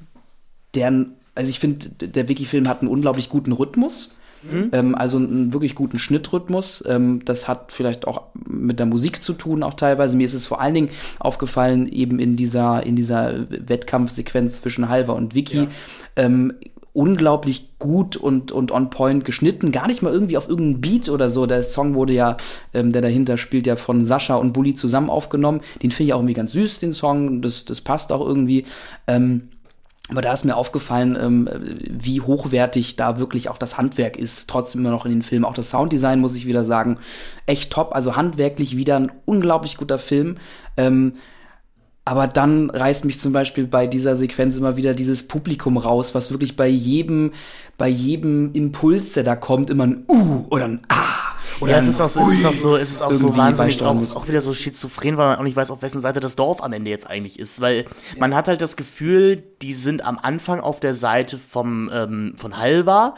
deren also ich finde, der Wiki-Film hat einen unglaublich guten Rhythmus. Mhm. Ähm, also einen wirklich guten Schnittrhythmus. Ähm, das hat vielleicht auch mit der Musik zu tun, auch teilweise. Mir ist es vor allen Dingen aufgefallen, eben in dieser, in dieser Wettkampfsequenz zwischen Halver und Wiki. Ja. Ähm, unglaublich gut und, und on point geschnitten, gar nicht mal irgendwie auf irgendeinen Beat oder so. Der Song wurde ja, ähm, der dahinter spielt, ja von Sascha und Bully zusammen aufgenommen. Den finde ich auch irgendwie ganz süß, den Song. Das, das passt auch irgendwie. Ähm, aber da ist mir aufgefallen, ähm, wie hochwertig da wirklich auch das Handwerk ist. Trotzdem immer noch in den Filmen. Auch das Sounddesign, muss ich wieder sagen, echt top. Also handwerklich wieder ein unglaublich guter Film. Ähm, aber dann reißt mich zum Beispiel bei dieser Sequenz immer wieder dieses Publikum raus, was wirklich bei jedem, bei jedem Impuls, der da kommt, immer ein Uh oder ein Ah oder ja, es ist auch so, es ist auch so, es ist auch so wahnsinnig auch, auch wieder so schizophren, weil man auch nicht weiß, auf wessen Seite das Dorf am Ende jetzt eigentlich ist. Weil man hat halt das Gefühl, die sind am Anfang auf der Seite vom, ähm, von Halva,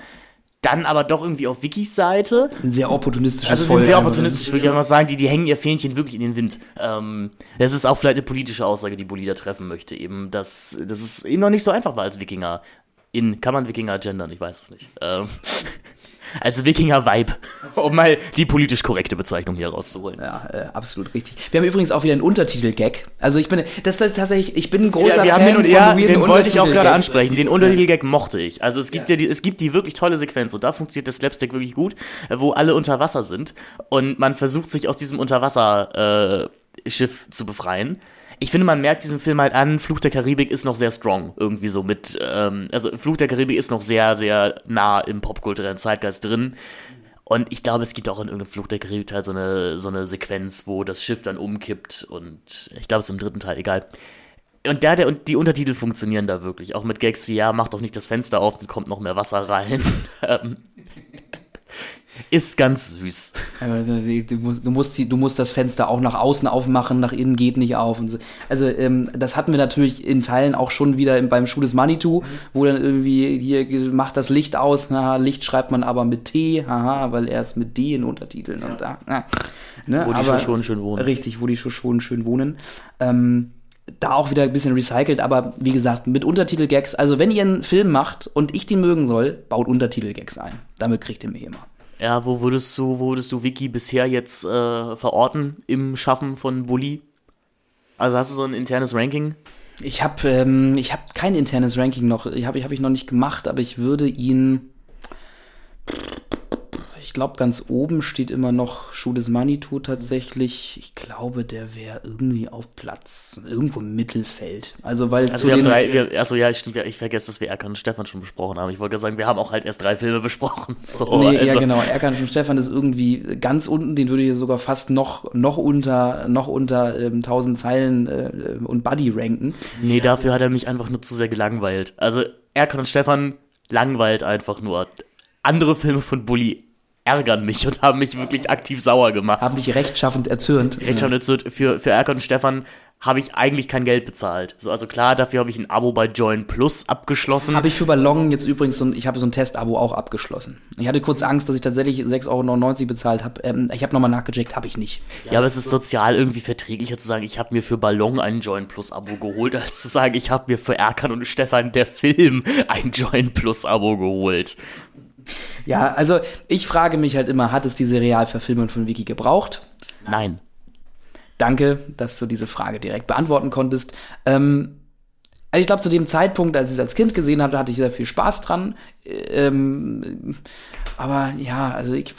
dann aber doch irgendwie auf Wikis Seite. Ein sehr opportunistisches Also sind sehr opportunistisch, würde ich auch mal sagen, die, die hängen ihr Fähnchen wirklich in den Wind. Ähm, das ist auch vielleicht eine politische Aussage, die Bolida treffen möchte, eben, dass, dass es eben noch nicht so einfach war als Wikinger. In, kann man Wikinger gendern? Ich weiß es nicht. Ähm, (laughs) als Wikinger-Vibe, (laughs) um mal die politisch korrekte Bezeichnung hier rauszuholen. Ja, äh, absolut richtig. Wir haben übrigens auch wieder einen Untertitel-Gag. Also ich bin, das, ist tatsächlich, ich bin ein großer ja, wir Fan haben den, von ja, den wollte ich auch gerade ansprechen. Den Untertitel-Gag mochte ich. Also es gibt ja. ja die, es gibt die wirklich tolle Sequenz und da funktioniert das Slapstick wirklich gut, wo alle unter Wasser sind und man versucht sich aus diesem Unterwasserschiff äh, zu befreien ich finde, man merkt diesen Film halt an, Fluch der Karibik ist noch sehr strong, irgendwie so mit, ähm, also Fluch der Karibik ist noch sehr, sehr nah im popkulturellen Zeitgeist drin. Und ich glaube, es gibt auch in irgendeinem Fluch der Karibik Teil so eine, so eine Sequenz, wo das Schiff dann umkippt und ich glaube, es ist im dritten Teil, egal. Und der, der, und die Untertitel funktionieren da wirklich. Auch mit Gags wie, ja, mach doch nicht das Fenster auf, dann kommt noch mehr Wasser rein. (laughs) Ist ganz süß. Du musst, du, musst du musst das Fenster auch nach außen aufmachen, nach innen geht nicht auf. Und so. Also ähm, das hatten wir natürlich in Teilen auch schon wieder beim Schuh des Manitou, wo dann irgendwie hier macht das Licht aus, haha, Licht schreibt man aber mit T, haha, weil er ist mit D in Untertiteln ja. und da. Na, ne? Wo die aber, schon schön wohnen. Richtig, wo die schon schön wohnen. Ähm, da auch wieder ein bisschen recycelt, aber wie gesagt, mit Untertitel-Gags. Also wenn ihr einen Film macht und ich den mögen soll, baut Untertitel-Gags ein. Damit kriegt ihr mich immer. Ja, wo würdest du, wo würdest du Wiki bisher jetzt äh, verorten im Schaffen von Bully? Also hast du so ein internes Ranking? Ich habe ähm, ich hab kein internes Ranking noch. Ich habe ich, hab ich noch nicht gemacht, aber ich würde ihn. Ich glaube, ganz oben steht immer noch Schuh des Manitou tatsächlich. Ich glaube, der wäre irgendwie auf Platz, irgendwo im Mittelfeld. Also, weil Also zu wir haben drei, wir, achso ja, stimmt, ja, ich vergesse, dass wir Erkan und Stefan schon besprochen haben. Ich wollte gerade sagen, wir haben auch halt erst drei Filme (laughs) besprochen. So, Nee, also, ja genau. Erkan und Stefan ist irgendwie ganz unten, den würde ich sogar fast noch, noch unter, noch unter ähm, 1000 Zeilen äh, und Buddy ranken. Nee, dafür hat er mich einfach nur zu sehr gelangweilt. Also Erkan und Stefan langweilt einfach nur. Andere Filme von Bully ärgern mich und haben mich wirklich aktiv sauer gemacht. Haben dich rechtschaffend erzürnt. Recht schon, jetzt wird für, für Erkan und Stefan habe ich eigentlich kein Geld bezahlt. So, also klar, dafür habe ich ein Abo bei Join Plus abgeschlossen. Habe ich für Ballon jetzt übrigens so ein, ich habe so ein Testabo auch abgeschlossen. Ich hatte kurz Angst, dass ich tatsächlich 6,99 Euro bezahlt habe. Ähm, ich habe nochmal nachgecheckt, habe ich nicht. Ja, aber es ist sozial irgendwie verträglicher zu sagen, ich habe mir für Ballon ein Join Plus Abo geholt, als zu sagen, ich habe mir für Erkan und Stefan der Film ein Join Plus Abo geholt. Ja, also ich frage mich halt immer, hat es diese Realverfilmung von Wiki gebraucht? Nein. Danke, dass du diese Frage direkt beantworten konntest. Ähm, also ich glaube, zu dem Zeitpunkt, als ich es als Kind gesehen hatte, hatte ich sehr viel Spaß dran. Ähm, aber ja, also ich,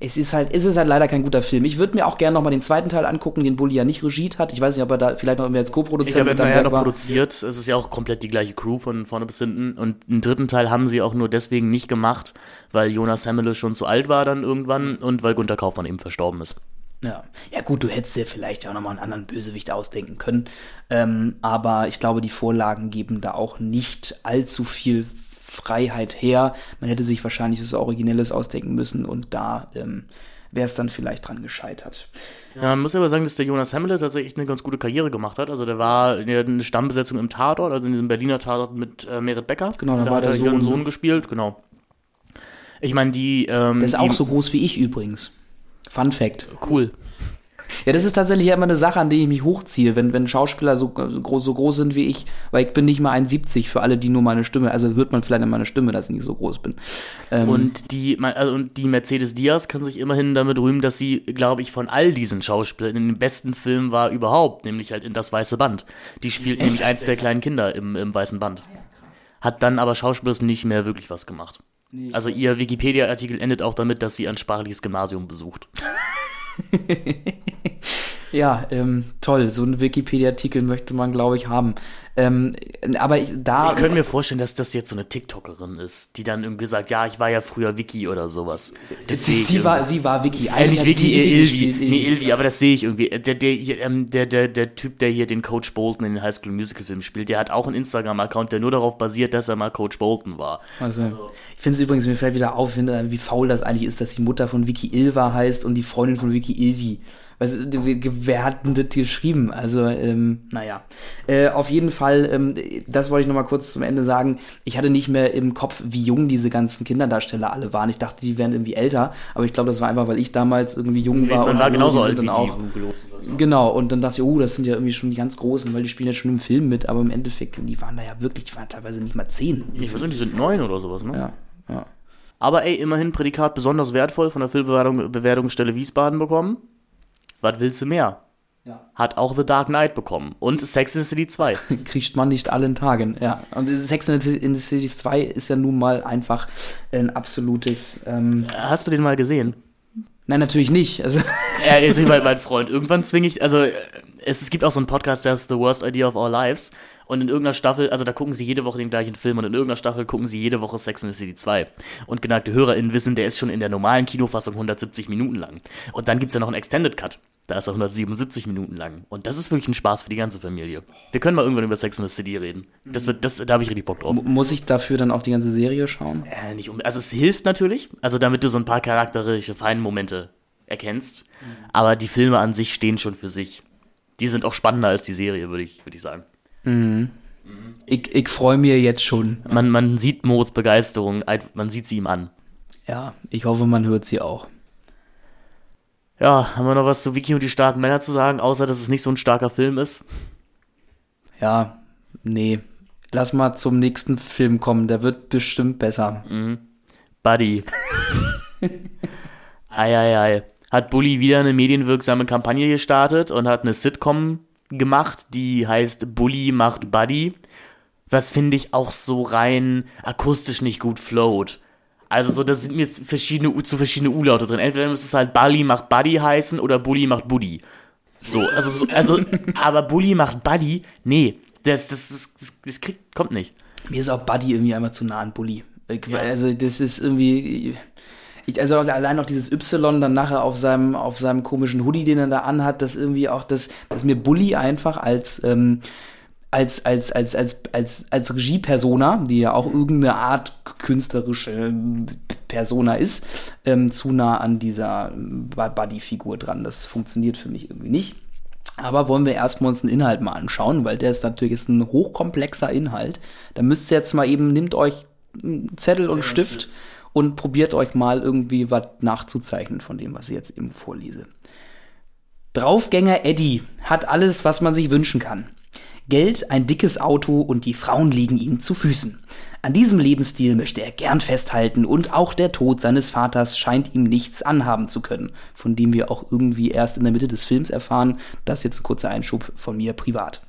es ist halt, es ist halt leider kein guter Film. Ich würde mir auch gerne noch mal den zweiten Teil angucken, den Bully ja nicht regiet hat. Ich weiß nicht, ob er da vielleicht noch irgendwie als Ich Co-Produzent habe mit immer ja dabei noch war. produziert. Es ist ja auch komplett die gleiche Crew von vorne bis hinten. Und einen dritten Teil haben sie auch nur deswegen nicht gemacht, weil Jonas Hemmele schon zu alt war dann irgendwann und weil Gunter Kaufmann eben verstorben ist. Ja. ja gut, du hättest dir vielleicht auch noch mal einen anderen Bösewicht ausdenken können. Ähm, aber ich glaube, die Vorlagen geben da auch nicht allzu viel Freiheit her. Man hätte sich wahrscheinlich was Originelles ausdenken müssen und da ähm, wäre es dann vielleicht dran gescheitert. Ja, man muss aber sagen, dass der Jonas Hemmele tatsächlich eine ganz gute Karriere gemacht hat. Also der war der hat eine Stammbesetzung im Tatort, also in diesem Berliner Tatort mit äh, Merit Becker. Genau, da war hat der er Sohn. Sohn gespielt, genau. Ich meine, die, ähm, Der ist die, auch so groß wie ich übrigens. Fun Fact. cool. Ja, das ist tatsächlich ja immer eine Sache, an die ich mich hochziehe, wenn, wenn Schauspieler so, so, groß, so groß sind wie ich, weil ich bin nicht mal 1,70 für alle, die nur meine Stimme, also hört man vielleicht an meiner Stimme, dass ich nicht so groß bin. Ähm, Und die, also, und die Mercedes Diaz kann sich immerhin damit rühmen, dass sie, glaube ich, von all diesen Schauspielern in den besten Film war überhaupt, nämlich halt in Das Weiße Band. Die spielt nämlich eins der kleinen Kinder im, im Weißen Band. Hat dann aber schauspielerisch nicht mehr wirklich was gemacht. Also ihr Wikipedia-Artikel endet auch damit, dass sie ein sprachliches Gymnasium besucht. (laughs) Ja, ähm, toll. So einen Wikipedia-Artikel möchte man, glaube ich, haben. Ähm, aber ich, da. Ich könnte mir vorstellen, dass das jetzt so eine TikTokerin ist, die dann irgendwie sagt, ja, ich war ja früher Wiki oder sowas. Das sie, sie, war, sie war Wiki. Äh, Eigentlich nicht äh, Ilvi. gespielt, Nee, Ilvi, aber das sehe ich irgendwie. Der, ähm, der, der, der Typ, der hier den Coach Bolton in den High School Musical Film spielt, der hat auch einen Instagram-Account, der nur darauf basiert, dass er mal Coach Bolton war. Also, ich finde es übrigens, mir fällt wieder auf, wie faul das eigentlich ist, dass die Mutter von Vicky Ilva heißt und die Freundin von Vicky Ilvi. Was, das geschrieben? Also, ähm, naja. Äh, auf jeden Fall, ähm, das wollte ich noch mal kurz zum Ende sagen. Ich hatte nicht mehr im Kopf, wie jung diese ganzen Kinderdarsteller alle waren. Ich dachte, die wären irgendwie älter, aber ich glaube, das war einfach, weil ich damals irgendwie jung war. Man und war genauso die alt dann die auch. So. Genau, und dann dachte ich, oh, das sind ja irgendwie schon die ganz Großen, weil die spielen ja schon im Film mit, aber im Endeffekt, die waren da ja wirklich, die waren teilweise nicht mal zehn. Ich weiß nicht, die sind neun oder sowas, ne? Ja, ja. Aber ey, immerhin Prädikat besonders wertvoll von der Filmbewertung Bewertungsstelle Wiesbaden bekommen. Was willst du mehr? Ja. Hat auch The Dark Knight bekommen. Und Sex in the City 2. (laughs) kriegt man nicht allen Tagen, ja. Und Sex in the in the City 2 ist ja nun mal einfach ein absolutes, ähm, Hast du den mal gesehen? nein, natürlich nicht. Also, (laughs) Er ist (laughs) mein, mein Freund. Irgendwann zwinge ich, also äh, es, es gibt auch so einen Podcast, der ist The Worst Idea of Our Lives. Und in irgendeiner Staffel, also da gucken sie jede Woche den gleichen Film und in irgendeiner Staffel gucken sie jede Woche Sex in the City 2. Und geneigte HörerInnen wissen, der ist schon in der normalen Kinofassung 170 Minuten lang. Und dann gibt's ja noch einen Extended Cut. Da ist er 177 Minuten lang. Und das ist wirklich ein Spaß für die ganze Familie. Wir können mal irgendwann über Sex in the City reden. Das wird, das, da habe ich richtig Bock drauf. mu- muss ich dafür dann auch die ganze Serie schauen? Äh, nicht um, also es hilft natürlich, also damit du so ein paar charakterische Feinmomente erkennst. Aber die Filme an sich stehen schon für sich. Die sind auch spannender als die Serie, würde ich, würde ich sagen. Ich, ich freue mir jetzt schon. Man, man sieht Moritz Begeisterung, man sieht sie ihm an. Ja, ich hoffe, man hört sie auch. Ja, haben wir noch was zu Vicky und die starken Männer zu sagen, außer dass es nicht so ein starker Film ist? Ja, nee. Lass mal zum nächsten Film kommen, der wird bestimmt besser. Buddy. (laughs) Eieiei. Hat Bully wieder eine medienwirksame Kampagne gestartet und hat eine Sitcom gemacht, die heißt Bully macht Buddy. Was finde ich auch so rein akustisch nicht gut float. Also so, da sind mir verschiedene, zu verschiedene U-Laute drin. Entweder müsste es halt Bully macht Buddy heißen oder Bully macht Buddy. So, also, so, also, aber Bully macht Buddy, nee, das, das, das, das, das kriegt, kommt nicht. Mir ist auch Buddy irgendwie einmal zu nah an Bully. Also das ist irgendwie. Ich, also allein noch dieses Y dann nachher auf seinem, auf seinem komischen Hoodie, den er da anhat, das irgendwie auch, das, das mir Bully einfach als, ähm, als, als, als, als, als, als Regiepersona, die ja auch irgendeine Art künstlerische ähm, Persona ist, ähm, zu nah an dieser ähm, Buddy-Figur dran. Das funktioniert für mich irgendwie nicht. Aber wollen wir erstmal uns den Inhalt mal anschauen, weil der ist natürlich jetzt ein hochkomplexer Inhalt. Da müsst ihr jetzt mal eben, nehmt euch einen Zettel und Stift und probiert euch mal irgendwie was nachzuzeichnen von dem, was ich jetzt eben vorlese. Draufgänger Eddie hat alles, was man sich wünschen kann. Geld, ein dickes Auto und die Frauen liegen ihm zu Füßen. An diesem Lebensstil möchte er gern festhalten und auch der Tod seines Vaters scheint ihm nichts anhaben zu können, von dem wir auch irgendwie erst in der Mitte des Films erfahren. Das ist jetzt ein kurzer Einschub von mir privat.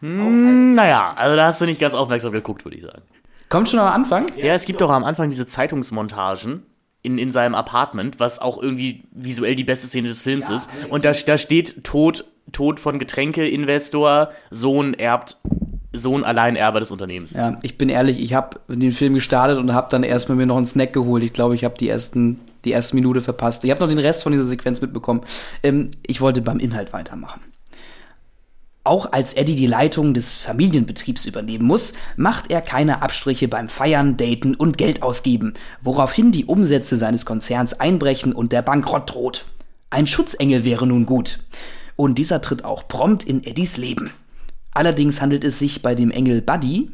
Naja, also da hast du nicht ganz aufmerksam geguckt, würde ich sagen. Kommt schon am Anfang? Ja, es gibt doch am Anfang diese Zeitungsmontagen in, in seinem Apartment, was auch irgendwie visuell die beste Szene des Films ist. Und da, da steht Tod, Tod von Getränkeinvestor, Sohn erbt, Sohn Alleinerbe des Unternehmens. Ja, ich bin ehrlich, ich habe den Film gestartet und habe dann erstmal mir noch einen Snack geholt. Ich glaube, ich habe die ersten die erste Minute verpasst. Ich habe noch den Rest von dieser Sequenz mitbekommen. Ähm, ich wollte beim Inhalt weitermachen. Auch als Eddie die Leitung des Familienbetriebs übernehmen muss, macht er keine Abstriche beim Feiern, Daten und Geld ausgeben, woraufhin die Umsätze seines Konzerns einbrechen und der Bankrott droht. Ein Schutzengel wäre nun gut. Und dieser tritt auch prompt in Eddies Leben. Allerdings handelt es sich bei dem Engel Buddy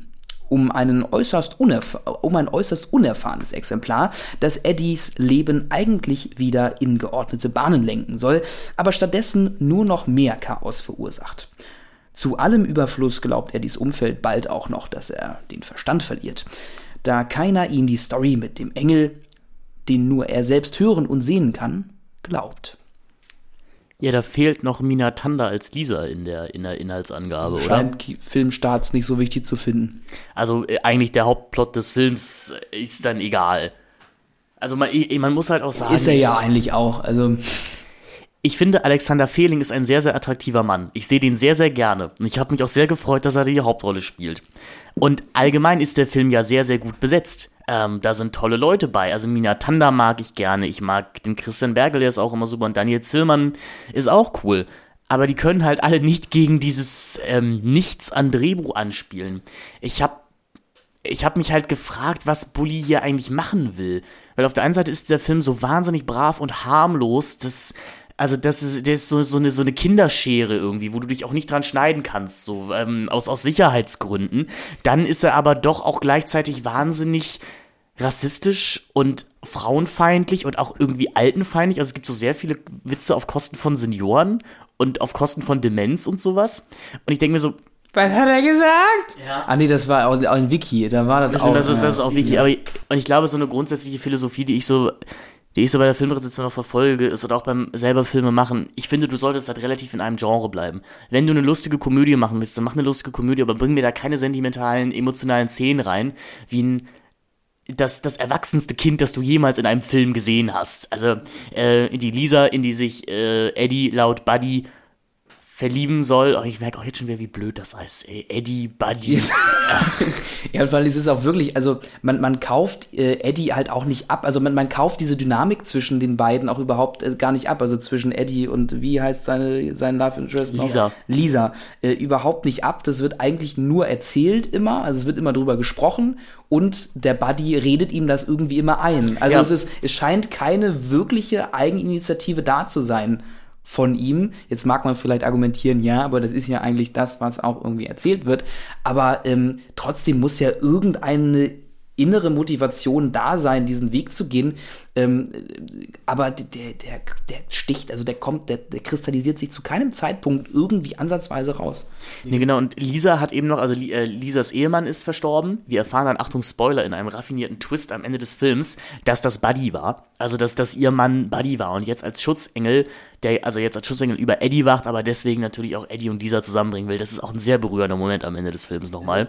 um, einen äußerst um ein äußerst unerfahrenes Exemplar, das Eddies Leben eigentlich wieder in geordnete Bahnen lenken soll, aber stattdessen nur noch mehr Chaos verursacht. Zu allem Überfluss glaubt Eddies Umfeld bald auch noch, dass er den Verstand verliert, da keiner ihm die Story mit dem Engel, den nur er selbst hören und sehen kann, glaubt. Ja, da fehlt noch Mina Tanda als Lisa in der, in der Inhaltsangabe, oder? Scheint Ki- Filmstarts nicht so wichtig zu finden. Also äh, eigentlich der Hauptplot des Films ist dann egal. Also man, man muss halt auch sagen. Ist er ja eigentlich auch. Also Ich finde, Alexander Fehling ist ein sehr, sehr attraktiver Mann. Ich sehe den sehr, sehr gerne. Und ich habe mich auch sehr gefreut, dass er die Hauptrolle spielt. Und allgemein ist der Film ja sehr, sehr gut besetzt. Ähm, da sind tolle Leute bei. Also Mina Tanda mag ich gerne. Ich mag den Christian Bergel, der ist auch immer super. Und Daniel Zillmann ist auch cool. Aber die können halt alle nicht gegen dieses ähm, Nichts an Drehbuch anspielen. Ich habe ich habe mich halt gefragt, was Bully hier eigentlich machen will. Weil auf der einen Seite ist der Film so wahnsinnig brav und harmlos, dass, also das ist, der ist so, so, eine, so eine Kinderschere irgendwie, wo du dich auch nicht dran schneiden kannst, so ähm, aus, aus Sicherheitsgründen. Dann ist er aber doch auch gleichzeitig wahnsinnig rassistisch und frauenfeindlich und auch irgendwie altenfeindlich. Also es gibt so sehr viele Witze auf Kosten von Senioren und auf Kosten von Demenz und sowas. Und ich denke mir so, Was hat er gesagt? Ah nee, das war auch auch in Wiki, da war das, Das, auch. das, ist, das ist ja. auch Wiki. Aber ich, und ich glaube, so eine grundsätzliche Philosophie, die ich so, die ich so bei der Filmrezeption noch verfolge, ist oder auch beim selber Filme machen. Ich finde, du solltest halt relativ in einem Genre bleiben. Wenn du eine lustige Komödie machen willst, dann mach eine lustige Komödie, aber bring mir da keine sentimentalen, emotionalen Szenen rein, wie ein das, das erwachsenste Kind, das du jemals in einem Film gesehen hast. Also äh, die Lisa, in die sich äh, Eddie laut Buddy verlieben soll. Und ich merke auch jetzt schon wieder, wie blöd das heißt. Ey, Eddie, Buddy. Ja, weil es ist auch wirklich, also man, man kauft äh, Eddie halt auch nicht ab. Also man, man kauft diese Dynamik zwischen den beiden auch überhaupt äh, gar nicht ab. Also zwischen Eddie und wie heißt seine sein Love Interest? noch? Lisa. Lisa. Äh, überhaupt nicht ab. Das wird eigentlich nur erzählt immer. Also es wird immer drüber gesprochen und der Buddy redet ihm das irgendwie immer ein. Also Ja. es ist, es scheint keine wirkliche Eigeninitiative da zu sein von ihm. Jetzt mag man vielleicht argumentieren, ja, aber das ist ja eigentlich das, was auch irgendwie erzählt wird. Aber ähm, trotzdem muss ja irgendeine innere Motivation da sein, diesen Weg zu gehen. Ähm, aber der, der, der sticht, also der kommt, der, der kristallisiert sich zu keinem Zeitpunkt irgendwie ansatzweise raus. Nee, genau, und Lisa hat eben noch, also äh, Lisas Ehemann ist verstorben. Wir erfahren dann, Achtung, Spoiler, in einem raffinierten Twist am Ende des Films, dass das Buddy war. Also, dass, dass ihr Mann Buddy war und jetzt als Schutzengel, der, also jetzt als Schutzengel über Eddie wacht, aber deswegen natürlich auch Eddie und Lisa zusammenbringen will. Das ist auch ein sehr berührender Moment am Ende des Films nochmal.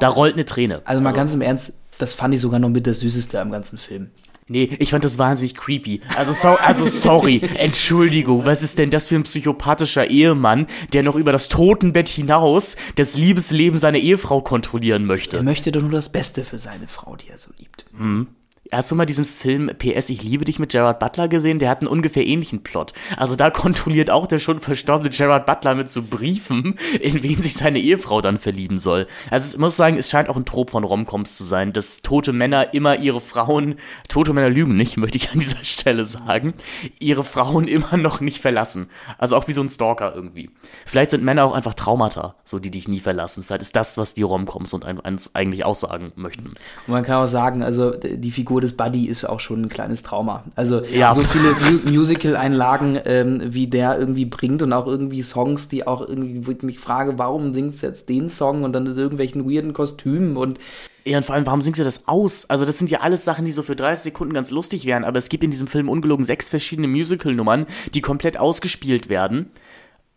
Da rollt eine Träne. Also mal ganz im Ernst, das fand ich sogar noch mit das Süßeste am ganzen Film. Nee, ich fand das wahnsinnig creepy. Also, so, also sorry, Entschuldigung, was ist denn das für ein psychopathischer Ehemann, der noch über das Totenbett hinaus das Liebesleben seiner Ehefrau kontrollieren möchte? Er möchte doch nur das Beste für seine Frau, die er so liebt. Mhm. Hast du mal diesen Film PS Ich liebe dich mit Gerard Butler gesehen? Der hat einen ungefähr ähnlichen Plot. Also da (laughs) kontrolliert auch der schon verstorbene Gerard Butler mit so Briefen, in wen sich seine Ehefrau dann verlieben soll. Also ich muss sagen, es scheint auch ein Trop von Romcoms zu sein, dass tote Männer immer ihre Frauen, tote Männer lügen nicht, (laughs) möchte ich an dieser Stelle sagen, ihre Frauen immer noch nicht verlassen. Also auch wie so ein Stalker irgendwie. Vielleicht sind Männer auch einfach Traumata, so die dich nie verlassen. Vielleicht ist das, was die Romcoms und uns eigentlich aussagen möchten. Und man kann auch sagen, also die Figur Figur des Buddy ist auch schon ein kleines Trauma. Also ja. so viele Mu Musical-Einlagen, ähm, wie der irgendwie bringt und auch irgendwie Songs, die auch irgendwie, wo ich mich frage, warum singst du jetzt den Song und dann in irgendwelchen weirden Kostümen und ja, und vor allem, warum singst du das aus? Also, das sind ja alles Sachen, die so für 30 Sekunden ganz lustig wären, aber es gibt in diesem Film ungelogen sechs verschiedene Musical-Nummern, die komplett ausgespielt werden.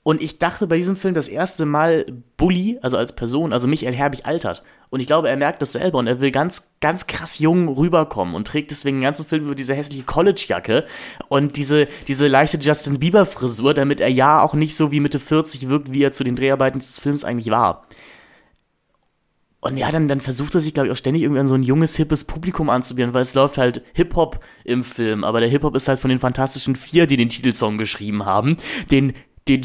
Und ich dachte bei diesem Film das erste Mal, Bully, also als Person, also Michael Herbig altert. Und ich glaube, er merkt das selber und er will ganz, ganz krass jung rüberkommen und trägt deswegen den ganzen Film über diese hässliche College-Jacke und diese, diese leichte Justin Bieber-Frisur, damit er ja auch nicht so wie Mitte 40 wirkt, wie er zu den Dreharbeiten des Films eigentlich war. Und ja, dann, dann versucht er sich, glaube ich, auch ständig irgendwie an so ein junges, hippes Publikum anzubieten, weil es läuft halt Hip-Hop im Film, aber der Hip-Hop ist halt von den Fantastischen Vier, die den Titelsong geschrieben haben, den den,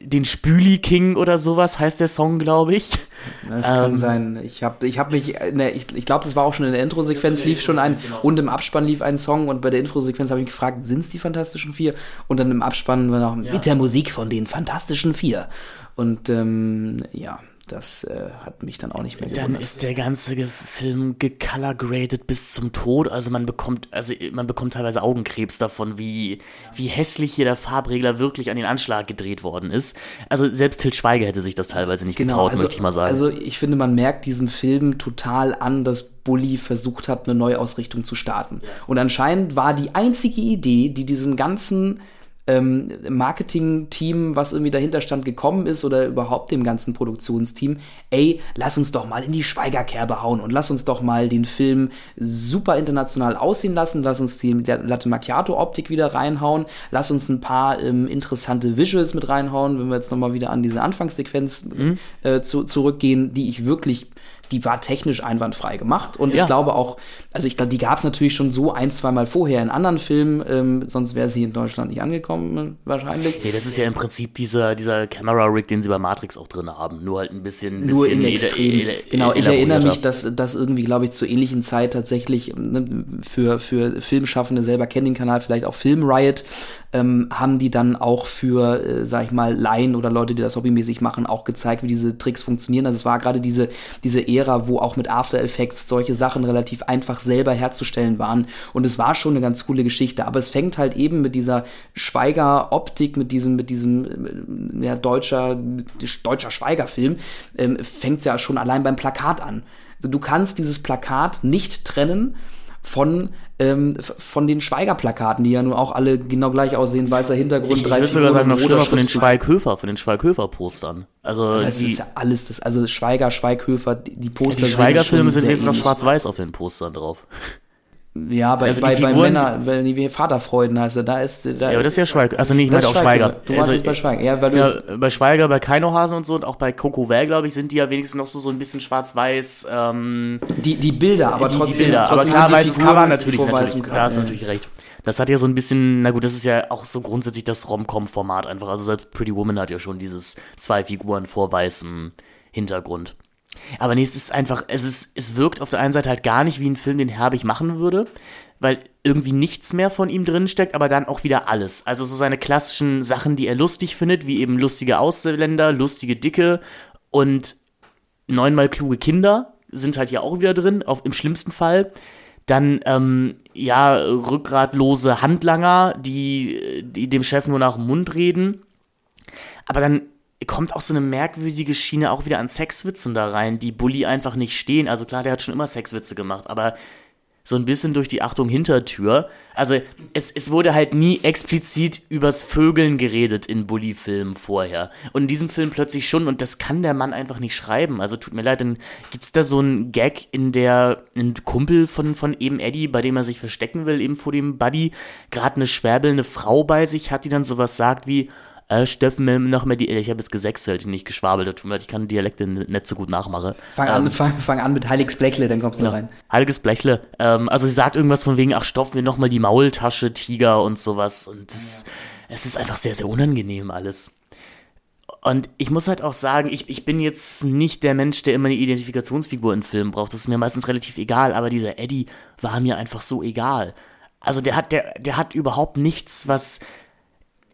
den Spüli King oder sowas heißt der Song, glaube ich. Das ähm, kann sein. Ich habe ich hab mich, ne, ich, ich glaube, das war auch schon in der Intro-Sequenz, lief schon ein, genau. und im Abspann lief ein Song und bei der Intro-Sequenz habe ich gefragt, sind es die Fantastischen Vier? Und dann im Abspann war noch ja. mit der Musik von den Fantastischen Vier. Und ähm, ja, das äh, hat mich dann auch nicht mehr gewundert. Dann ist der ganze Film gecolorgraded bis zum Tod. Also man bekommt, also man bekommt teilweise Augenkrebs davon, wie, wie hässlich hier der Farbregler wirklich an den Anschlag gedreht worden ist. Also selbst Til Schweiger hätte sich das teilweise nicht genau, getraut, also, möchte ich mal sagen. Also ich finde, man merkt diesem Film total an, dass Bully versucht hat, eine Neuausrichtung zu starten. Und anscheinend war die einzige Idee, die diesem ganzen ähm, Marketing-Team, was irgendwie dahinter stand, gekommen ist oder überhaupt dem ganzen Produktionsteam, ey, lass uns doch mal in die Schweigerkerbe hauen und lass uns doch mal den Film super international aussehen lassen, lass uns die Latte Macchiato-Optik wieder reinhauen, lass uns ein paar ähm, interessante Visuals mit reinhauen, wenn wir jetzt nochmal wieder an diese Anfangssequenz mhm. äh, zu, zurückgehen, die ich wirklich die war technisch einwandfrei gemacht. Und ja. ich glaube auch, also ich glaube, die gab es natürlich schon so ein, zwei Mal vorher in anderen Filmen, ähm, sonst wäre sie in Deutschland nicht angekommen, wahrscheinlich. Nee, das ist ja im Prinzip dieser, dieser Camera-Rig, den sie bei Matrix auch drin haben. Nur halt ein bisschen. Nur bisschen in extrem. genau, ich erinnere mich, dass das irgendwie, glaube ich, zur ähnlichen Zeit tatsächlich ne, für, für Filmschaffende selber kennen den Kanal, vielleicht auch Film Riot, ähm, haben die dann auch für, äh, sag ich mal, Laien oder Leute, die das hobbymäßig machen, auch gezeigt, wie diese Tricks funktionieren. Also es war gerade diese, diese Ära, wo auch mit After Effects solche Sachen relativ einfach selber herzustellen waren. Und es war schon eine ganz coole Geschichte. Aber es fängt halt eben mit dieser Schweiger-Optik, mit diesem, mit diesem äh, ja, deutscher, deutscher Schweigerfilm, ähm, fängt ja schon allein beim Plakat an. Also du kannst dieses Plakat nicht trennen von ähm, von den Schweiger-Plakaten, die ja nun auch alle genau gleich aussehen, weißer Hintergrund, ich, drei Ich würde sogar sagen, noch schlimmer von den Schweighöfer, von den Schweighöfer-Postern. Also das die, ist ja alles das, also Schweiger, Schweighöfer, die Poster. Die Schweiger-Filme sind jetzt noch schwarz-weiß auf den Postern drauf. Ja, bei, also bei, bei Männern, weil wie Vaterfreuden heißt er, da ist. Da ja, aber das ist ja Schweiger. Also nee, ich meine auch Schweiger. Du meinst also, bei Schweiger. Ja, weil du ja, bei Schweiger, bei Keinohasen und so und auch bei Coco Well, glaube ich, sind die ja wenigstens noch so, so ein bisschen schwarz-weiß. Ähm, die, die Bilder, aber die, trotzdem. Die Bilder, trotzdem aber klar, weißes Cover natürlich, natürlich. Da hast du natürlich recht. Das hat ja so ein bisschen, na gut, das ist ja auch so grundsätzlich das Rom-Com-Format einfach. Also selbst Pretty Woman hat ja schon dieses zwei Figuren vor weißem Hintergrund. Aber nee, es ist einfach, es ist, es wirkt auf der einen Seite halt gar nicht wie ein Film, den Herbig machen würde, weil irgendwie nichts mehr von ihm drin steckt, aber dann auch wieder alles. Also so seine klassischen Sachen, die er lustig findet, wie eben lustige Ausländer, lustige Dicke und neunmal kluge Kinder sind halt hier auch wieder drin, auf, im schlimmsten Fall. Dann, ähm, ja, rückgratlose Handlanger, die, die dem Chef nur nach dem Mund reden. Aber dann kommt auch so eine merkwürdige Schiene auch wieder an Sexwitzen da rein, die Bully einfach nicht stehen. Also klar, der hat schon immer Sexwitze gemacht, aber so ein bisschen durch die Achtung Hintertür. Also es, es wurde halt nie explizit übers Vögeln geredet in Bully-Filmen vorher. Und in diesem Film plötzlich schon und das kann der Mann einfach nicht schreiben. Also tut mir leid, dann gibt's da so einen Gag, in der ein Kumpel von, von eben Eddie, bei dem er sich verstecken will, eben vor dem Buddy, gerade eine schwärbelnde Frau bei sich hat, die dann sowas sagt wie, äh, Steffen, noch mal die, ich habe jetzt gesächselt, nicht geschwabelt, tut mir leid, ich kann Dialekte nicht so gut nachmachen. Fang an, fang, fang an mit Heiliges Blechle, dann kommst du Ja. rein. Heiliges Blechle. Ähm, also sie sagt irgendwas von wegen, ach, stopf mir nochmal die Maultasche, Tiger und sowas. Und das, es ist einfach sehr, sehr unangenehm alles. Und ich muss halt auch sagen, ich, ich bin jetzt nicht der Mensch, der immer eine Identifikationsfigur in Filmen braucht. Das ist mir meistens relativ egal, aber dieser Eddie war mir einfach so egal. Also der hat, der, der hat überhaupt nichts, was,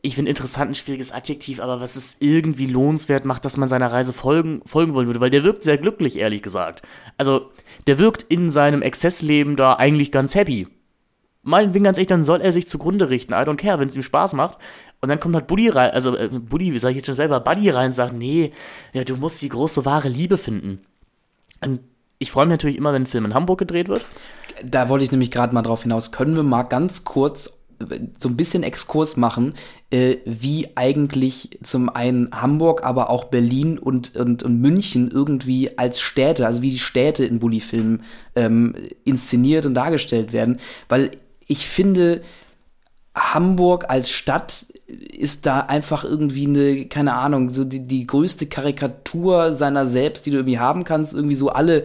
ich finde interessant ein schwieriges Adjektiv, aber was es irgendwie lohnenswert macht, dass man seiner Reise folgen, folgen wollen würde, weil der wirkt sehr glücklich, ehrlich gesagt. Also, der wirkt in seinem Exzessleben da eigentlich ganz happy. Meinetwegen ganz echt, dann soll er sich zugrunde richten. I don't care, wenn es ihm Spaß macht. Und dann kommt halt Buddy rein, also äh, Buddy, wie sag ich jetzt schon selber, Buddy rein und sagt, nee, ja, du musst die große wahre Liebe finden. Und ich freue mich natürlich immer, wenn ein Film in Hamburg gedreht wird. Da wollte ich nämlich gerade mal drauf hinaus. Können wir mal ganz kurz so ein bisschen Exkurs machen, äh, wie eigentlich zum einen Hamburg, aber auch Berlin und, und, und München irgendwie als Städte, also wie die Städte in Bully-Filmen ähm, inszeniert und dargestellt werden. Weil ich finde, Hamburg als Stadt ist da einfach irgendwie eine, keine Ahnung, so die, die größte Karikatur seiner selbst, die du irgendwie haben kannst. Irgendwie so alle,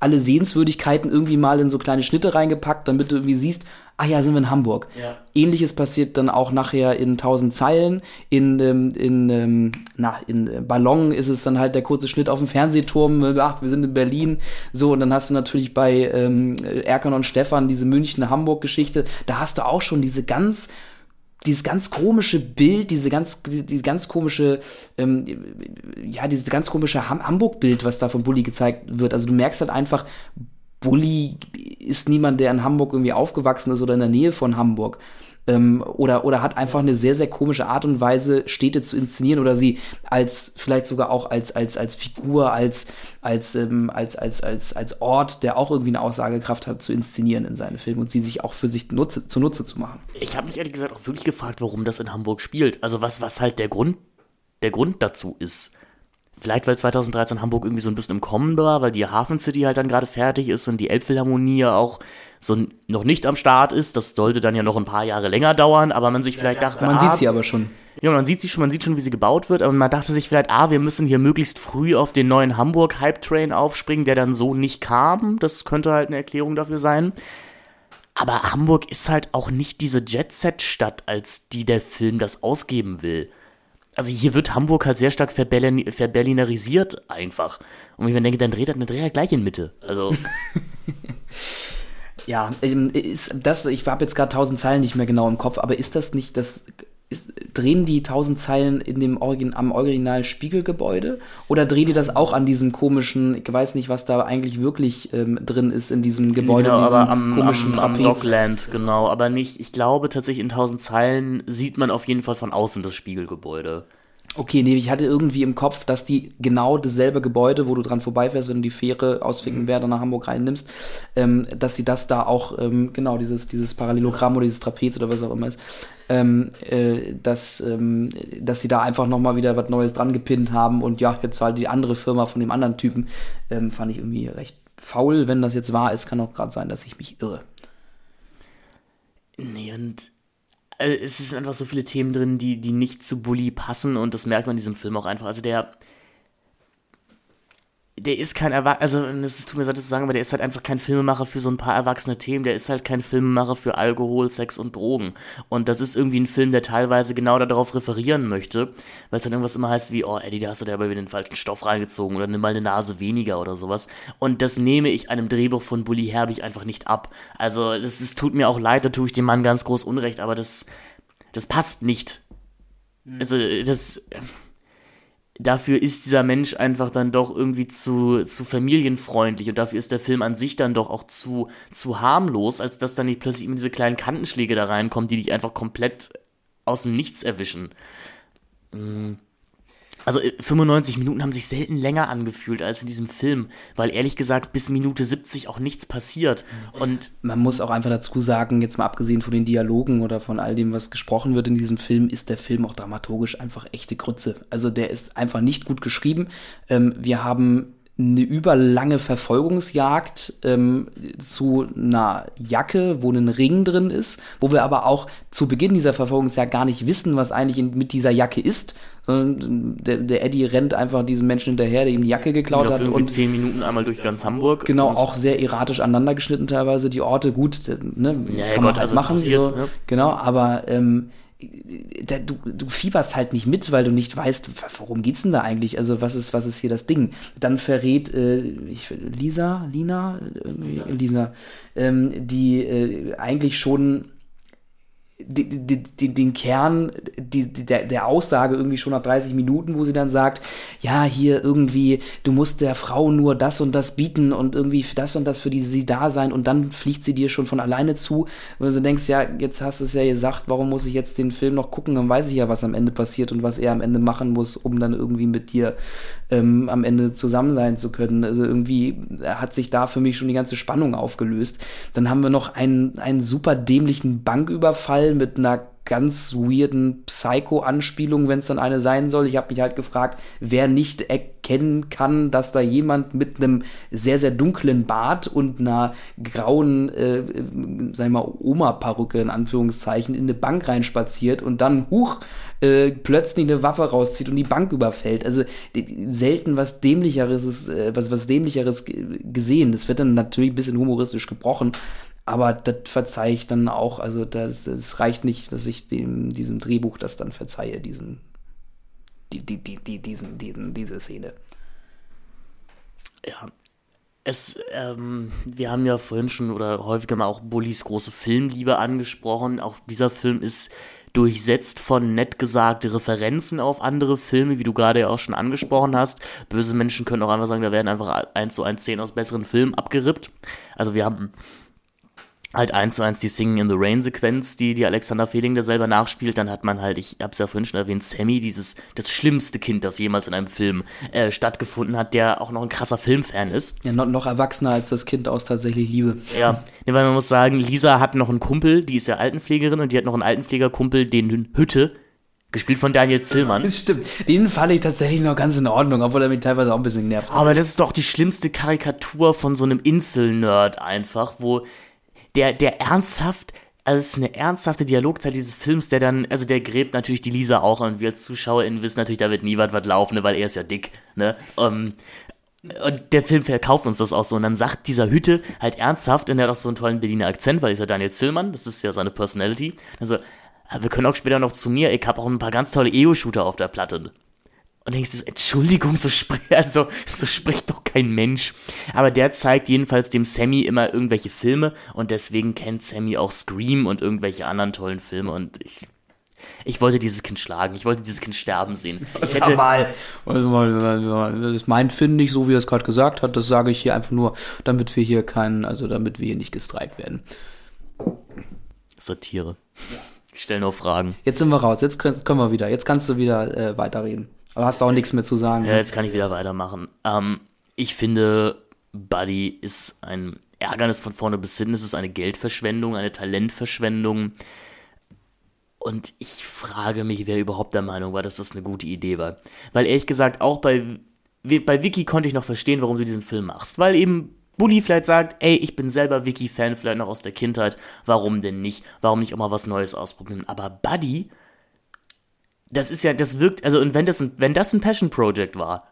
alle Sehenswürdigkeiten irgendwie mal in so kleine Schnitte reingepackt, damit du irgendwie siehst, ah ja, sind wir in Hamburg. Ja. Ähnliches passiert dann auch nachher in Tausend Zeilen. In, ähm, in, ähm, na, in äh, Ballon ist es dann halt der kurze Schnitt auf dem Fernsehturm. äh, Ach, wir sind in Berlin. So, und dann hast du natürlich bei ähm, Erkan und Stefan diese München-Hamburg-Geschichte. Da hast du auch schon diese ganz dieses ganz komische Bild, diese ganz, die, die ganz komische, ähm, ja, dieses ganz komische Ham Hamburg-Bild, was da von Bully gezeigt wird. Also du merkst halt einfach, Bully ist niemand, der in Hamburg irgendwie aufgewachsen ist oder in der Nähe von Hamburg. Ähm, oder, oder hat einfach eine sehr, sehr komische Art und Weise, Städte zu inszenieren oder sie als, vielleicht sogar auch als, als, als Figur, als, als, ähm, als, als, als, als Ort, der auch irgendwie eine Aussagekraft hat, zu inszenieren in seinen Filmen und sie sich auch für sich nutze, zunutze zu machen. Ich habe mich ehrlich gesagt auch wirklich gefragt, warum das in Hamburg spielt. Also was, was halt der Grund, der Grund dazu ist. Vielleicht, weil 2013 Hamburg irgendwie so ein bisschen im Kommen war, weil die Hafen City halt dann gerade fertig ist und die Elbphilharmonie ja auch so noch nicht am Start ist. Das sollte dann ja noch ein paar Jahre länger dauern, aber man sich vielleicht dachte, Man ah, sieht sie aber schon. ja, man sieht sie schon, man sieht schon, wie sie gebaut wird, aber man dachte sich vielleicht, ah, wir müssen hier möglichst früh auf den neuen Hamburg-Hype-Train aufspringen, der dann so nicht kam. Das könnte halt eine Erklärung dafür sein. Aber Hamburg ist halt auch nicht diese Jet-Set-Stadt, als die der Film das ausgeben will. Also hier wird Hamburg halt sehr stark verberlin verberlinerisiert einfach. Und wenn ich mir denke, dann dreht er, dann dreht er gleich in Mitte. Also, (laughs) Ja, ähm, ist das, ich habe jetzt gerade tausend Zeilen nicht mehr genau im Kopf, aber ist das nicht das, ist, drehen die tausend Zeilen in dem Origin, am Original Spiegelgebäude? Oder drehen die das auch an diesem komischen, ich weiß nicht, was da eigentlich wirklich ähm, drin ist in diesem Gebäude, genau, in diesem aber am, komischen am, am? Dockland, genau. Aber nicht, ich glaube tatsächlich in tausend Zeilen sieht man auf jeden Fall von außen das Spiegelgebäude. Okay, nee, ich hatte irgendwie im Kopf, dass die genau dasselbe Gebäude, wo du dran vorbeifährst, wenn du die Fähre aus Mhm. Finkenwerder nach Hamburg reinnimmst, ähm, dass die das da auch, ähm, genau, dieses, dieses Parallelogramm oder dieses Trapez oder was auch immer ist, ähm, äh, dass, ähm, dass sie da einfach nochmal wieder was Neues dran gepinnt haben und ja, jetzt halt die andere Firma von dem anderen Typen, ähm, fand ich irgendwie recht faul, wenn das jetzt wahr ist, kann auch gerade sein, dass ich mich irre. Nee, und äh, es sind einfach so viele Themen drin, die, die nicht zu Bully passen und das merkt man in diesem Film auch einfach. Also der, der ist kein Erwachsener, also es tut mir leid, das zu sagen, aber der ist halt einfach kein Filmemacher für so ein paar erwachsene Themen. Der ist halt kein Filmemacher für Alkohol, Sex und Drogen. Und das ist irgendwie ein Film, der teilweise genau darauf referieren möchte, weil es dann irgendwas immer heißt wie, oh Eddie, da hast du dir aber wieder den falschen Stoff reingezogen oder nimm mal eine Nase weniger oder sowas. Und das nehme ich einem Drehbuch von Bully Herbig einfach nicht ab. Also das ist, tut mir auch leid, da tue ich dem Mann ganz groß Unrecht, aber das, das passt nicht. Also das dafür ist dieser Mensch einfach dann doch irgendwie zu, zu familienfreundlich und dafür ist der Film an sich dann doch auch zu, zu harmlos, als dass dann nicht plötzlich immer diese kleinen Kantenschläge da reinkommen, die dich einfach komplett aus dem Nichts erwischen. Mm. Also äh, 95 Minuten haben sich selten länger angefühlt als in diesem Film, weil ehrlich gesagt bis Minute 70 auch nichts passiert. Und Man muss auch einfach dazu sagen, jetzt mal abgesehen von den Dialogen oder von all dem, was gesprochen wird in diesem Film, ist der Film auch dramaturgisch einfach echte Grütze. Also der ist einfach nicht gut geschrieben. Ähm, wir haben eine überlange Verfolgungsjagd ähm, zu einer Jacke, wo ein Ring drin ist, wo wir aber auch zu Beginn dieser Verfolgungsjagd gar nicht wissen, was eigentlich in, mit dieser Jacke ist. Sondern Der, der Eddie rennt einfach diesem Menschen hinterher, der ihm die Jacke geklaut hat. Und 10 Minuten einmal durch ganz Hamburg. Genau, auch sehr erratisch aneinander geschnitten teilweise die Orte. Gut, ne, Ja, ja, kann man Gott, halt also machen. passiert, so, ne? Genau, aber ähm, da, du, du fieberst halt nicht mit, weil du nicht weißt, worum geht's denn da eigentlich? Also was ist, was ist hier das Ding? Dann verrät äh, ich, Lisa, Lina, irgendwie, Lisa, ähm, die äh, eigentlich schon die, die, den Kern die, der, der Aussage irgendwie schon nach 30 Minuten, wo sie dann sagt, ja, hier irgendwie, du musst der Frau nur das und das bieten und irgendwie für das und das für die sie da sein und dann fliegt sie dir schon von alleine zu. Und du so denkst, ja, jetzt hast du es ja gesagt, warum muss ich jetzt den Film noch gucken? Dann weiß ich ja, was am Ende passiert und was er am Ende machen muss, um dann irgendwie mit dir ähm, am Ende zusammen sein zu können. Also irgendwie hat sich da für mich schon die ganze Spannung aufgelöst. Dann haben wir noch einen, einen super dämlichen Banküberfall mit einer ganz weirden Psycho-Anspielung, wenn es dann eine sein soll. Ich habe mich halt gefragt, wer nicht erkennen kann, dass da jemand mit einem sehr, sehr dunklen Bart und einer grauen, äh, äh, sag ich mal, Oma-Perücke in Anführungszeichen in eine Bank reinspaziert und dann, huch, äh, plötzlich eine Waffe rauszieht und die Bank überfällt. Also selten was dämlicheres, ist, äh, was, was dämlicheres g- gesehen. Das wird dann natürlich ein bisschen humoristisch gebrochen. Aber das verzeihe ich dann auch. Also das, das reicht nicht, dass ich dem, diesem Drehbuch das dann verzeihe, diesen, die, die, die, die, diesen, diesen, diese Szene. Ja. Es, ähm, wir haben ja vorhin schon oder häufiger mal auch Bullies große Filmliebe angesprochen. Auch dieser Film ist durchsetzt von nett gesagte Referenzen auf andere Filme, wie du gerade ja auch schon angesprochen hast. Böse Menschen können auch einfach sagen, da werden einfach eins zu eins Szenen aus besseren Filmen abgerippt. Also wir haben halt eins zu eins die Singing in the Rain Sequenz, die die Alexander Fehling da selber nachspielt, dann hat man halt, ich hab's ja vorhin schon erwähnt, Sammy, dieses, das schlimmste Kind, das jemals in einem Film äh, stattgefunden hat, der auch noch ein krasser Filmfan ist. Ja, noch, noch erwachsener als das Kind aus tatsächlich Liebe. Ja, nee, weil man muss sagen, Lisa hat noch einen Kumpel, die ist ja Altenpflegerin und die hat noch einen Altenpflegerkumpel, den Hütte, gespielt von Daniel Zillmann. Das (laughs) stimmt. Den fand ich tatsächlich noch ganz in Ordnung, obwohl er mich teilweise auch ein bisschen nervt. Aber das ist doch die schlimmste Karikatur von so einem Insel-Nerd einfach, wo der, der ernsthaft, also es ist eine ernsthafte Dialogzeit dieses Films, der dann, also der gräbt natürlich die Lisa auch und wir als ZuschauerInnen wissen natürlich, da wird nie was laufen, ne, weil er ist ja dick, ne, um, und der Film verkauft uns das auch so. Und dann sagt dieser Hütte halt ernsthaft, und er hat auch so einen tollen Berliner Akzent, weil ist ja Daniel Zillmann, das ist ja seine Personality. Also, wir können auch später noch zu mir, ich habe auch ein paar ganz tolle Ego-Shooter auf der Platte. Und denkst du, Entschuldigung, so, spr (laughs) also, so spricht doch kein Mensch. Aber der zeigt jedenfalls dem Sammy immer irgendwelche Filme und deswegen kennt Sammy auch Scream und irgendwelche anderen tollen Filme und ich, ich wollte dieses Kind schlagen, ich wollte dieses Kind sterben sehen. Ich hätte, mal, das ist mein Finden nicht so, wie er es gerade gesagt hat. Das sage ich hier einfach nur, damit wir hier keinen, also damit wir hier nicht gestreikt werden. Satire. Ich stelle nur Fragen. Jetzt sind wir raus, jetzt können, können wir wieder. Jetzt kannst du wieder äh, weiterreden. Aber hast auch nichts mehr zu sagen. Ja, jetzt kann ich wieder weitermachen. Ähm, ich finde, Buddy ist ein Ärgernis von vorne bis hinten. Es ist eine Geldverschwendung, eine Talentverschwendung. Und ich frage mich, wer überhaupt der Meinung war, dass das eine gute Idee war. Weil ehrlich gesagt, auch bei, bei Vicky konnte ich noch verstehen, warum du diesen Film machst. Weil eben Bully vielleicht sagt, ey, ich bin selber Vicky-Fan, vielleicht noch aus der Kindheit. Warum denn nicht? Warum nicht auch mal was Neues ausprobieren? Aber Buddy, das ist ja, das wirkt, also und wenn das ein, wenn das ein Passion Project war,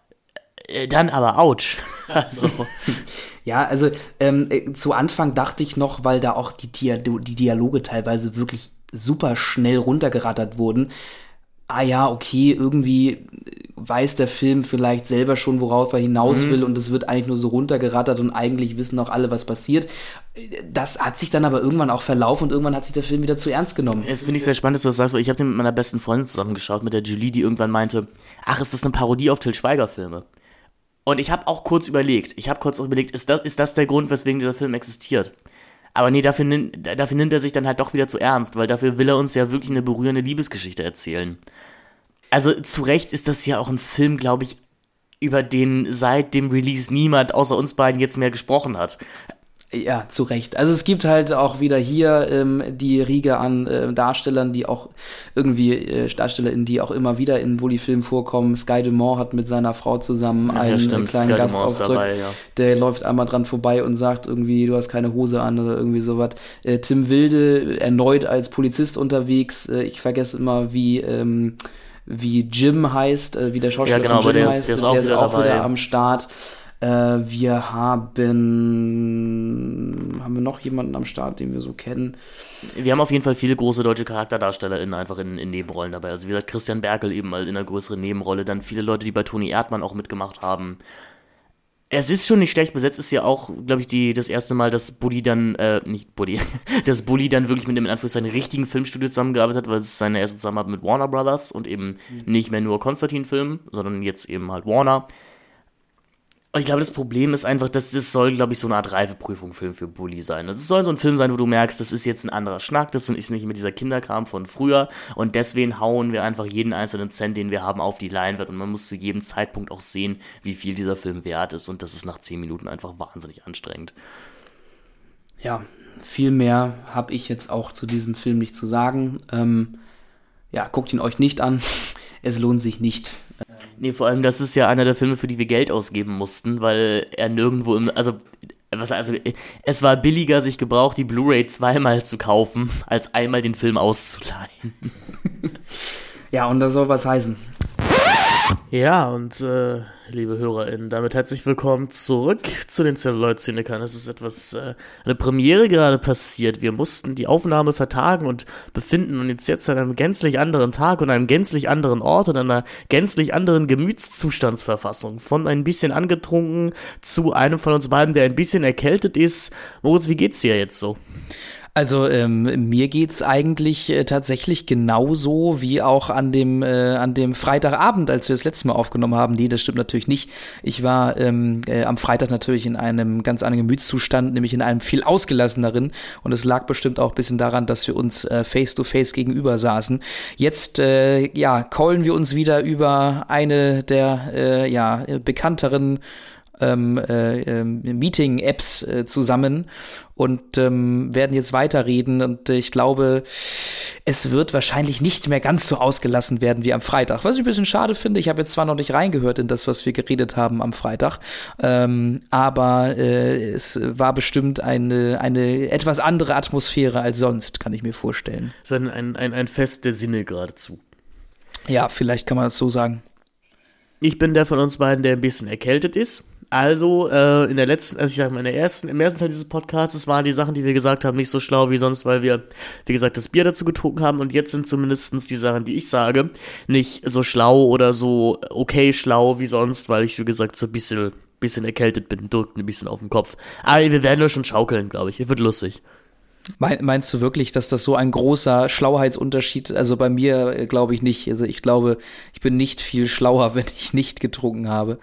äh, dann aber ouch. also, (laughs) Ja, also ähm, äh, zu Anfang dachte ich noch, weil da auch die, Dia die Dialoge teilweise wirklich super schnell runtergerattert wurden. Ah ja, okay, irgendwie weiß der Film vielleicht selber schon, worauf er hinaus will und es wird eigentlich nur so runtergerattert und eigentlich wissen auch alle, was passiert. Das hat sich dann aber irgendwann auch verlaufen und irgendwann hat sich der Film wieder zu ernst genommen. das finde ich sehr spannend, dass du das sagst, weil ich habe den mit meiner besten Freundin zusammengeschaut, mit der Julie, die irgendwann meinte, ach, ist das eine Parodie auf Till Schweiger Filme? Und ich habe auch kurz überlegt, ich habe kurz auch überlegt, ist das, ist das der Grund, weswegen dieser Film existiert? Aber nee, dafür, nimmt- dafür nimmt er sich dann halt doch wieder zu ernst, weil dafür will er uns ja wirklich eine berührende Liebesgeschichte erzählen. Also zu Recht ist das ja auch ein Film, glaube ich, über den seit dem Release niemand außer uns beiden jetzt mehr gesprochen hat. Ja, zu Recht. Also es gibt halt auch wieder hier ähm, die Riege an äh, Darstellern, die auch irgendwie, äh, DarstellerInnen, die auch immer wieder in Bully-Filmen vorkommen. Sky Dumont hat mit seiner Frau zusammen Ja, einen stimmt, kleinen Sky ist Gastauftritt. dabei, ja. Der läuft einmal dran vorbei und sagt irgendwie, du hast keine Hose an oder irgendwie sowas. Äh, Tim Wilde erneut als Polizist unterwegs. Äh, ich vergesse immer, wie... Ähm, wie Jim heißt, äh, wie der Schauspieler Ja, genau, von Jim der ist- heißt, der ist auch wieder dabei. am Start. Äh, wir haben, haben wir noch jemanden am Start, den wir so kennen? Wir haben auf jeden Fall viele große deutsche CharakterdarstellerInnen einfach in, in Nebenrollen dabei. Also wie gesagt, Christian Berkel eben mal in einer größeren Nebenrolle. Dann viele Leute, die bei Toni Erdmann auch mitgemacht haben. Es ist schon nicht schlecht besetzt, ist ja auch, glaube ich, die, das erste Mal, dass Bully dann, äh, nicht Bully, (laughs) dass Bully dann wirklich mit dem in Anführungszeichen richtigen Filmstudio zusammengearbeitet hat, weil es seine erste Zusammenarbeit mit Warner Brothers und eben nicht mehr nur Konstantin-Film, sondern jetzt eben halt Warner. Und ich glaube, das Problem ist einfach, dass das soll, glaube ich, so eine Art Reifeprüfung-Film für Bully sein. Also es soll so ein Film sein, wo du merkst, das ist jetzt ein anderer Schnack, das ist nicht mehr dieser Kinderkram von früher und deswegen hauen wir einfach jeden einzelnen Cent, den wir haben, auf die Leinwand und man muss zu jedem Zeitpunkt auch sehen, wie viel dieser Film wert ist und das ist nach zehn Minuten einfach wahnsinnig anstrengend. Ja, viel mehr habe ich jetzt auch zu diesem Film nicht zu sagen. Ähm, ja, guckt ihn euch nicht an. (laughs) Es lohnt sich nicht. Nee, vor allem, das ist ja einer der Filme, für die wir Geld ausgeben mussten, weil er nirgendwo im, also, was, also, es war billiger, sich gebraucht die Blu-ray zweimal zu kaufen, als einmal den Film auszuleihen. (laughs) Ja, und das soll was heißen. Ja, und äh, liebe HörerInnen, damit herzlich willkommen zurück zu den Celluloid-Zynikern. Es ist etwas, äh, eine Premiere gerade passiert. Wir mussten die Aufnahme vertagen und befinden uns jetzt an einem gänzlich anderen Tag und einem gänzlich anderen Ort und einer gänzlich anderen Gemütszustandsverfassung. Von ein bisschen angetrunken zu einem von uns beiden, der ein bisschen erkältet ist. Moritz, wie geht's dir jetzt so? Also ähm, mir geht's eigentlich äh, tatsächlich genauso wie auch an dem äh, an dem Freitagabend, als wir das letzte Mal aufgenommen haben. Nee, das stimmt natürlich nicht. Ich war ähm, äh, am Freitag natürlich in einem ganz anderen Gemütszustand, nämlich in einem viel ausgelasseneren. Und es lag bestimmt auch ein bisschen daran, dass wir uns äh, face gegenüber saßen. Jetzt äh, ja callen wir uns wieder über eine der äh, ja bekannteren ähm, äh, ähm, Meeting-Apps äh, zusammen und ähm, werden jetzt weiterreden. Und äh, ich glaube, es wird wahrscheinlich nicht mehr ganz so ausgelassen werden wie am Freitag. Was ich ein bisschen schade finde. Ich habe jetzt zwar noch nicht reingehört in das, was wir geredet haben am Freitag, ähm, aber äh, es war bestimmt eine, eine etwas andere Atmosphäre als sonst, kann ich mir vorstellen. Ist ein, ein, ein, ein Fest der Sinne geradezu. Ja, vielleicht kann man das so sagen. Ich bin der von uns beiden, der ein bisschen erkältet ist. Also, äh, in der letzten, also ich sag mal, in der ersten, im ersten Teil dieses Podcasts waren die Sachen, die wir gesagt haben, nicht so schlau wie sonst, weil wir, wie gesagt, das Bier dazu getrunken haben und jetzt sind zumindestens die Sachen, die ich sage, nicht so schlau oder so okay schlau wie sonst, weil ich, wie gesagt, so ein bisschen, bisschen erkältet bin, drückt ein bisschen auf den Kopf. Aber wir werden nur schon schaukeln, glaube ich. Wird lustig. Meinst du wirklich, dass das so ein großer Schlauheitsunterschied, also bei mir äh, glaube ich nicht. Also ich glaube, ich bin nicht viel schlauer, (laughs) wenn ich nicht getrunken habe.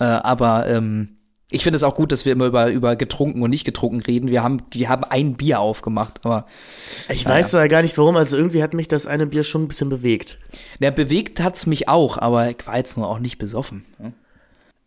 Äh, aber ähm, ich finde es auch gut, dass wir immer über, über getrunken und nicht getrunken reden. Wir haben, wir haben ein Bier aufgemacht, aber Ich weiß ja gar nicht warum, also irgendwie hat mich das eine Bier schon ein bisschen bewegt. der bewegt hat's mich auch, aber ich war jetzt nur auch nicht besoffen. ne?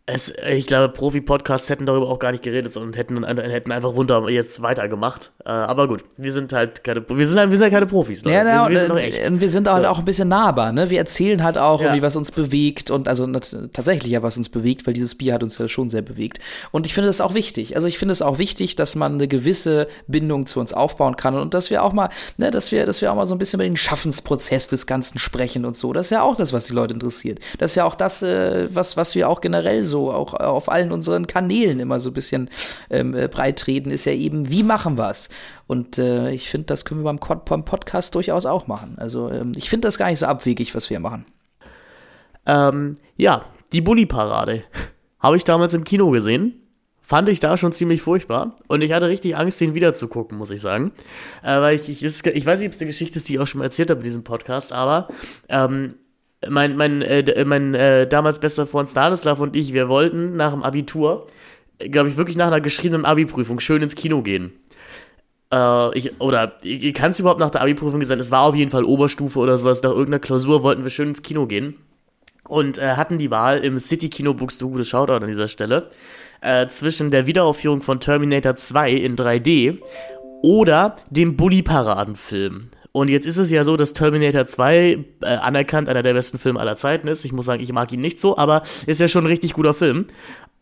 Es, ich glaube, Profi-Podcasts hätten darüber auch gar nicht geredet, sondern hätten, hätten einfach runter jetzt weitergemacht. Äh, aber gut, wir sind halt keine, wir sind, halt- wir sind halt keine Profis. Leute. Ja, ja, wir, wir sind und, noch äh, echt. und wir sind halt auch ein bisschen nahbar, ne? Wir erzählen halt auch, Ja. was uns bewegt und also tatsächlich ja, was uns bewegt, weil dieses Bier hat uns ja schon sehr bewegt. Und ich finde das auch wichtig. Also ich finde es auch wichtig, dass man eine gewisse Bindung zu uns aufbauen kann und dass wir auch mal, ne, dass wir, dass wir auch mal so ein bisschen über den Schaffensprozess des Ganzen sprechen und so. Das ist ja auch das, was die Leute interessiert. Das ist ja auch das, äh, was, was wir auch generell so auch auf allen unseren Kanälen immer so ein bisschen ähm, äh, breit treten, ist ja eben, wie machen wir's? Und äh, ich finde, das können wir beim, beim Podcast durchaus auch machen. Also ähm, ich finde das gar nicht so abwegig, was wir machen. Ähm, ja, die Bulli-Parade. (laughs) Habe ich damals im Kino gesehen. Fand ich da schon ziemlich furchtbar. Und ich hatte richtig Angst, den wiederzugucken, muss ich sagen. Äh, weil ich, ich, ich weiß nicht, ob es eine Geschichte ist, die ich auch schon mal erzählt habe in diesem Podcast, aber ähm, mein, mein, äh, mein äh, damals bester Freund Stanislav und ich, wir wollten nach dem Abitur, glaube ich, wirklich nach einer geschriebenen Abi-Prüfung schön ins Kino gehen. Äh, ich, oder kann es überhaupt nach der Abi-Prüfung gesagt, es war auf jeden Fall Oberstufe oder sowas. Nach irgendeiner Klausur wollten wir schön ins Kino gehen und äh, hatten die Wahl im City-Kino Buxtehude, Shoutout an dieser Stelle, äh, zwischen der Wiederaufführung von Terminator 2 in 3D oder dem Bully-Paraden-Film. Und jetzt ist es ja so, dass Terminator 2 äh, anerkannt einer der besten Filme aller Zeiten ist. Ich muss sagen, ich mag ihn nicht so, aber ist ja schon ein richtig guter Film.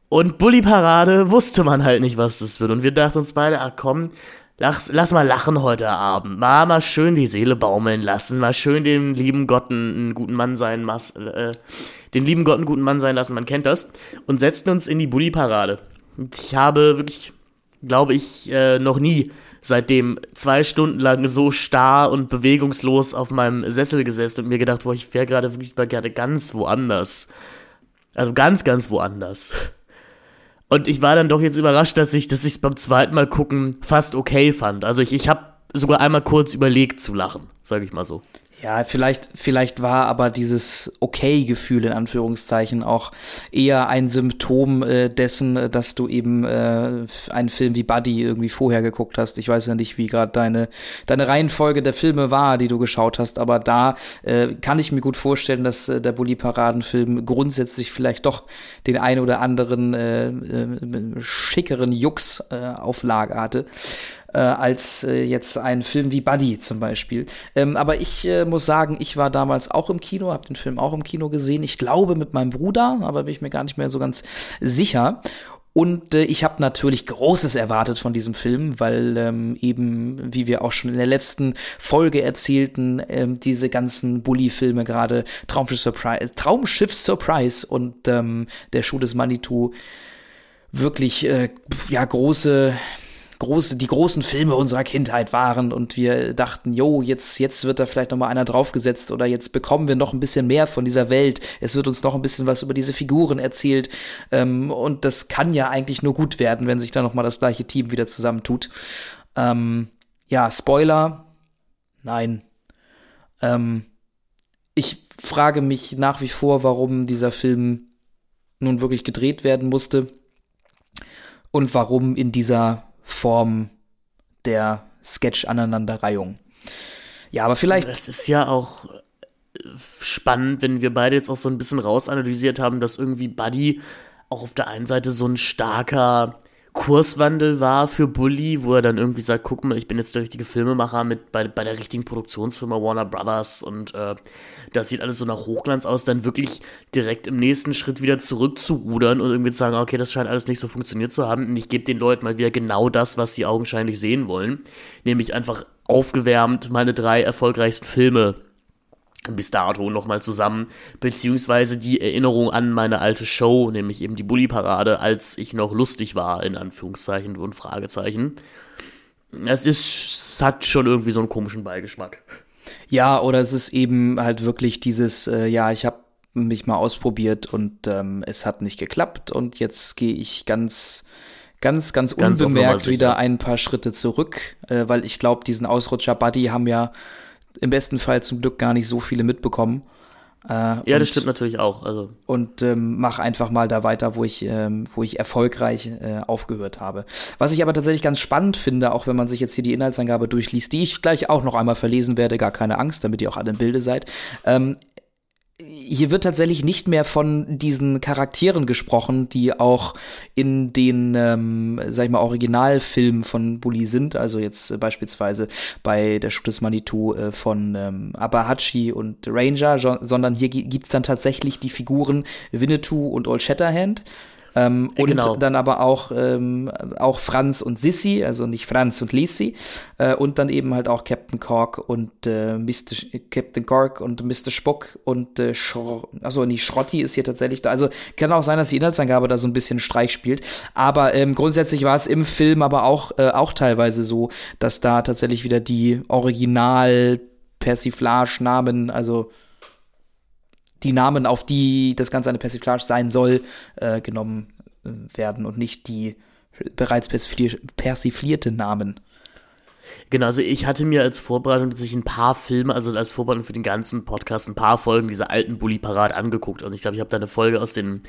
Und Bully Parade wusste man halt nicht, was das wird. Und wir dachten uns beide, ach komm, lass, lass mal lachen heute Abend. Mal, mal schön die Seele baumeln lassen. Mal schön den lieben Gott einen, guten Mann sein, mas, äh, den lieben Gott einen guten Mann sein lassen. Man kennt das. Und setzten uns in die Bully Parade. Und ich habe wirklich, glaube ich, äh, noch nie seitdem zwei Stunden lang so starr und bewegungslos auf meinem Sessel gesessen und mir gedacht, boah, ich wäre gerade wirklich mal gerne ganz woanders. Also ganz, ganz woanders. Und ich war dann doch jetzt überrascht, dass ich dass ich es beim zweiten Mal gucken fast okay fand. Also ich, ich habe sogar einmal kurz überlegt zu lachen, sage ich mal so. Ja, vielleicht, vielleicht war aber dieses Okay-Gefühl in Anführungszeichen auch eher ein Symptom äh, dessen, äh, dass du eben äh, einen Film wie Buddy irgendwie vorher geguckt hast. Ich weiß ja nicht, wie gerade deine, deine Reihenfolge der Filme war, die du geschaut hast, aber da äh, kann ich mir gut vorstellen, dass äh, der Bully-Paraden-Film grundsätzlich vielleicht doch den ein oder anderen äh, äh, schickeren Jux äh, auf Lager hatte äh, als äh, jetzt ein Film wie Buddy zum Beispiel. Ähm, aber ich äh, muss sagen, ich war damals auch im Kino, habe den Film auch im Kino gesehen. Ich glaube mit meinem Bruder, aber bin ich mir gar nicht mehr so ganz sicher. Und äh, ich habe natürlich Großes erwartet von diesem Film, weil ähm, eben, wie wir auch schon in der letzten Folge erzählten, ähm, diese ganzen Bully-Filme, gerade Traumschiff Surprise, Traumschiff Surprise und ähm, der Schuh des Manitou wirklich äh, ja große große, die großen Filme unserer Kindheit waren und wir dachten, jo, jetzt, jetzt wird da vielleicht noch mal einer draufgesetzt oder jetzt bekommen wir noch ein bisschen mehr von dieser Welt. Es wird uns noch ein bisschen was über diese Figuren erzählt ähm, und das kann ja eigentlich nur gut werden, wenn sich da noch mal das gleiche Team wieder zusammentut. Ähm, ja, Spoiler, nein. Ähm, ich frage mich nach wie vor, warum dieser Film nun wirklich gedreht werden musste und warum in dieser Form der Sketch-Aneinanderreihung. Ja, aber vielleicht. Das ist ja auch äh, spannend, wenn wir beide jetzt auch so ein bisschen rausanalysiert haben, dass irgendwie Buddy auch auf der einen Seite so ein starker Kurswandel war für Bully, wo er dann irgendwie sagt, guck mal, ich bin jetzt der richtige Filmemacher mit bei, bei der richtigen Produktionsfirma Warner Brothers und äh, das sieht alles so nach Hochglanz aus, dann wirklich direkt im nächsten Schritt wieder zurückzurudern und irgendwie zu sagen, okay, das scheint alles nicht so funktioniert zu haben und ich gebe den Leuten mal wieder genau das, was sie augenscheinlich sehen wollen, nämlich einfach aufgewärmt meine drei erfolgreichsten Filme bis dato nochmal zusammen, beziehungsweise die Erinnerung an meine alte Show, nämlich eben die Bully-Parade, als ich noch lustig war, in Anführungszeichen und Fragezeichen. Es ist, es hat schon irgendwie so einen komischen Beigeschmack. Ja, oder es ist eben halt wirklich dieses, äh, ja, ich habe mich mal ausprobiert und ähm, es hat nicht geklappt und jetzt gehe ich ganz ganz, ganz, ganz unbemerkt wieder ein paar Schritte zurück, äh, weil ich glaube, diesen Ausrutscher Buddy haben ja im besten Fall zum Glück gar nicht so viele mitbekommen. Äh, ja, das stimmt natürlich auch. Also. Und ähm, mach einfach mal da weiter, wo ich, ähm, wo ich erfolgreich äh, aufgehört habe. Was ich aber tatsächlich ganz spannend finde, auch wenn man sich jetzt hier die Inhaltsangabe durchliest, die ich gleich auch noch einmal verlesen werde, gar keine Angst, damit ihr auch alle im Bilde seid. Ähm, hier wird tatsächlich nicht mehr von diesen Charakteren gesprochen, die auch in den, ähm, sag ich mal, Originalfilmen von Bully sind. Also jetzt äh, beispielsweise bei der Shoot des Manitou äh, von ähm, Abahachi und Ranger, sondern hier gibt's dann tatsächlich die Figuren Winnetou und Old Shatterhand. Ähm, und genau. dann aber auch, ähm, auch Franz und Sissy, also nicht Franz und Lisi. Äh, und dann eben halt auch Captain Cork und äh, Mr. Sch Captain Cork und Mr. Spock und äh, Schro achso, nicht Schrotti ist hier tatsächlich da. Also kann auch sein, dass die Inhaltsangabe da so ein bisschen Streich spielt. Aber ähm, grundsätzlich war es im Film aber auch, äh, auch teilweise so, dass da tatsächlich wieder die Original Persiflage-Namen, also die Namen, auf die das Ganze eine Persiflage sein soll, äh, genommen äh, werden und nicht die bereits persiflierte Namen. Genau, also ich hatte mir als Vorbereitung tatsächlich ein paar Filme, also als Vorbereitung für den ganzen Podcast, ein paar Folgen dieser alten Bully-Parade angeguckt. Also ich glaube, ich habe da eine Folge aus den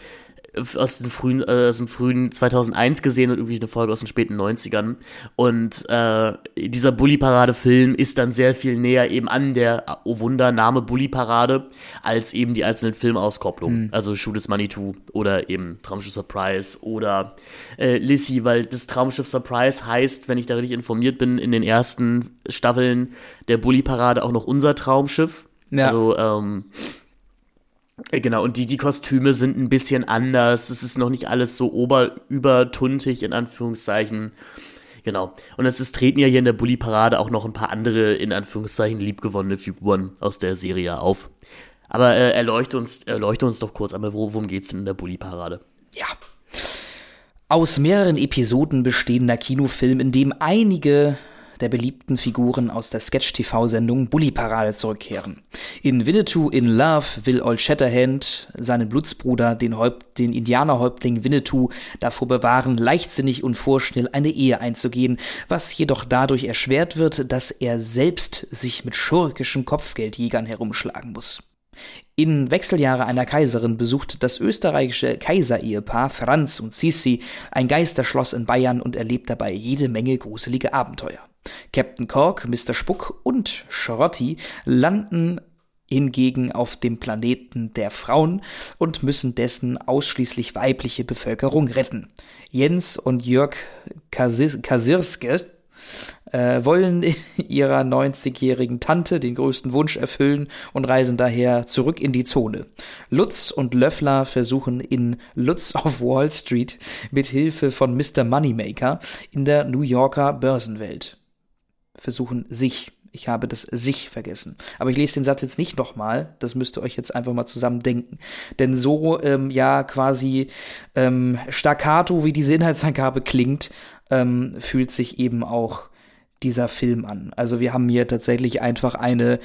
aus, den frühen, äh, aus dem frühen 2001 gesehen und irgendwie eine Folge aus den späten 90ern. Und äh, dieser Bully-Parade-Film ist dann sehr viel näher eben an der, oh Wunder, Name Bully-Parade, als eben die einzelnen Filmauskopplungen. Mhm. Also Shoot is Money 2 oder eben Traumschiff Surprise oder äh, Lissy, weil das Traumschiff Surprise heißt, wenn ich da richtig informiert bin, in den ersten Staffeln der Bully-Parade auch noch unser Traumschiff. Ja. Also, ähm, äh, Genau, und die, die Kostüme sind ein bisschen anders. Es ist noch nicht alles so ober, übertuntig, in Anführungszeichen. Genau. Und es ist, treten ja hier in der Bully-Parade auch noch ein paar andere, in Anführungszeichen, liebgewonnene Figuren aus der Serie auf. Aber äh, erleuchte, uns, erleuchte uns doch kurz einmal, worum geht's denn in der Bully-Parade? Ja. Aus mehreren Episoden bestehender Kinofilm, in dem einige der beliebten Figuren aus der Sketch-TV-Sendung Bully Parade zurückkehren. In Winnetou in Love will Old Shatterhand seinen Blutsbruder, den, Häupt den Indianerhäuptling Winnetou, davor bewahren, leichtsinnig und vorschnell eine Ehe einzugehen, was jedoch dadurch erschwert wird, dass er selbst sich mit schurkischen Kopfgeldjägern herumschlagen muss. In Wechseljahre einer Kaiserin besucht das österreichische Kaiserehepaar Franz und Sissi ein Geisterschloss in Bayern und erlebt dabei jede Menge gruselige Abenteuer. Captain Cork, Mr. Spuck und Schrotti landen hingegen auf dem Planeten der Frauen und müssen dessen ausschließlich weibliche Bevölkerung retten. Jens und Jörg Kasirske äh, wollen (laughs) ihrer 90-jährigen Tante den größten Wunsch erfüllen und reisen daher zurück in die Zone. Lutz und Löffler versuchen in Lutz (laughs) auf Wall Street mit Hilfe von Mr. Moneymaker in der New Yorker Börsenwelt versuchen sich. Ich habe das sich vergessen. Aber ich lese den Satz jetzt nicht nochmal. Das müsst ihr euch jetzt einfach mal zusammen denken. Denn so, ähm, ja, quasi ähm, staccato, wie diese Inhaltsangabe klingt, ähm, fühlt sich eben auch dieser Film an. Also wir haben hier tatsächlich einfach eine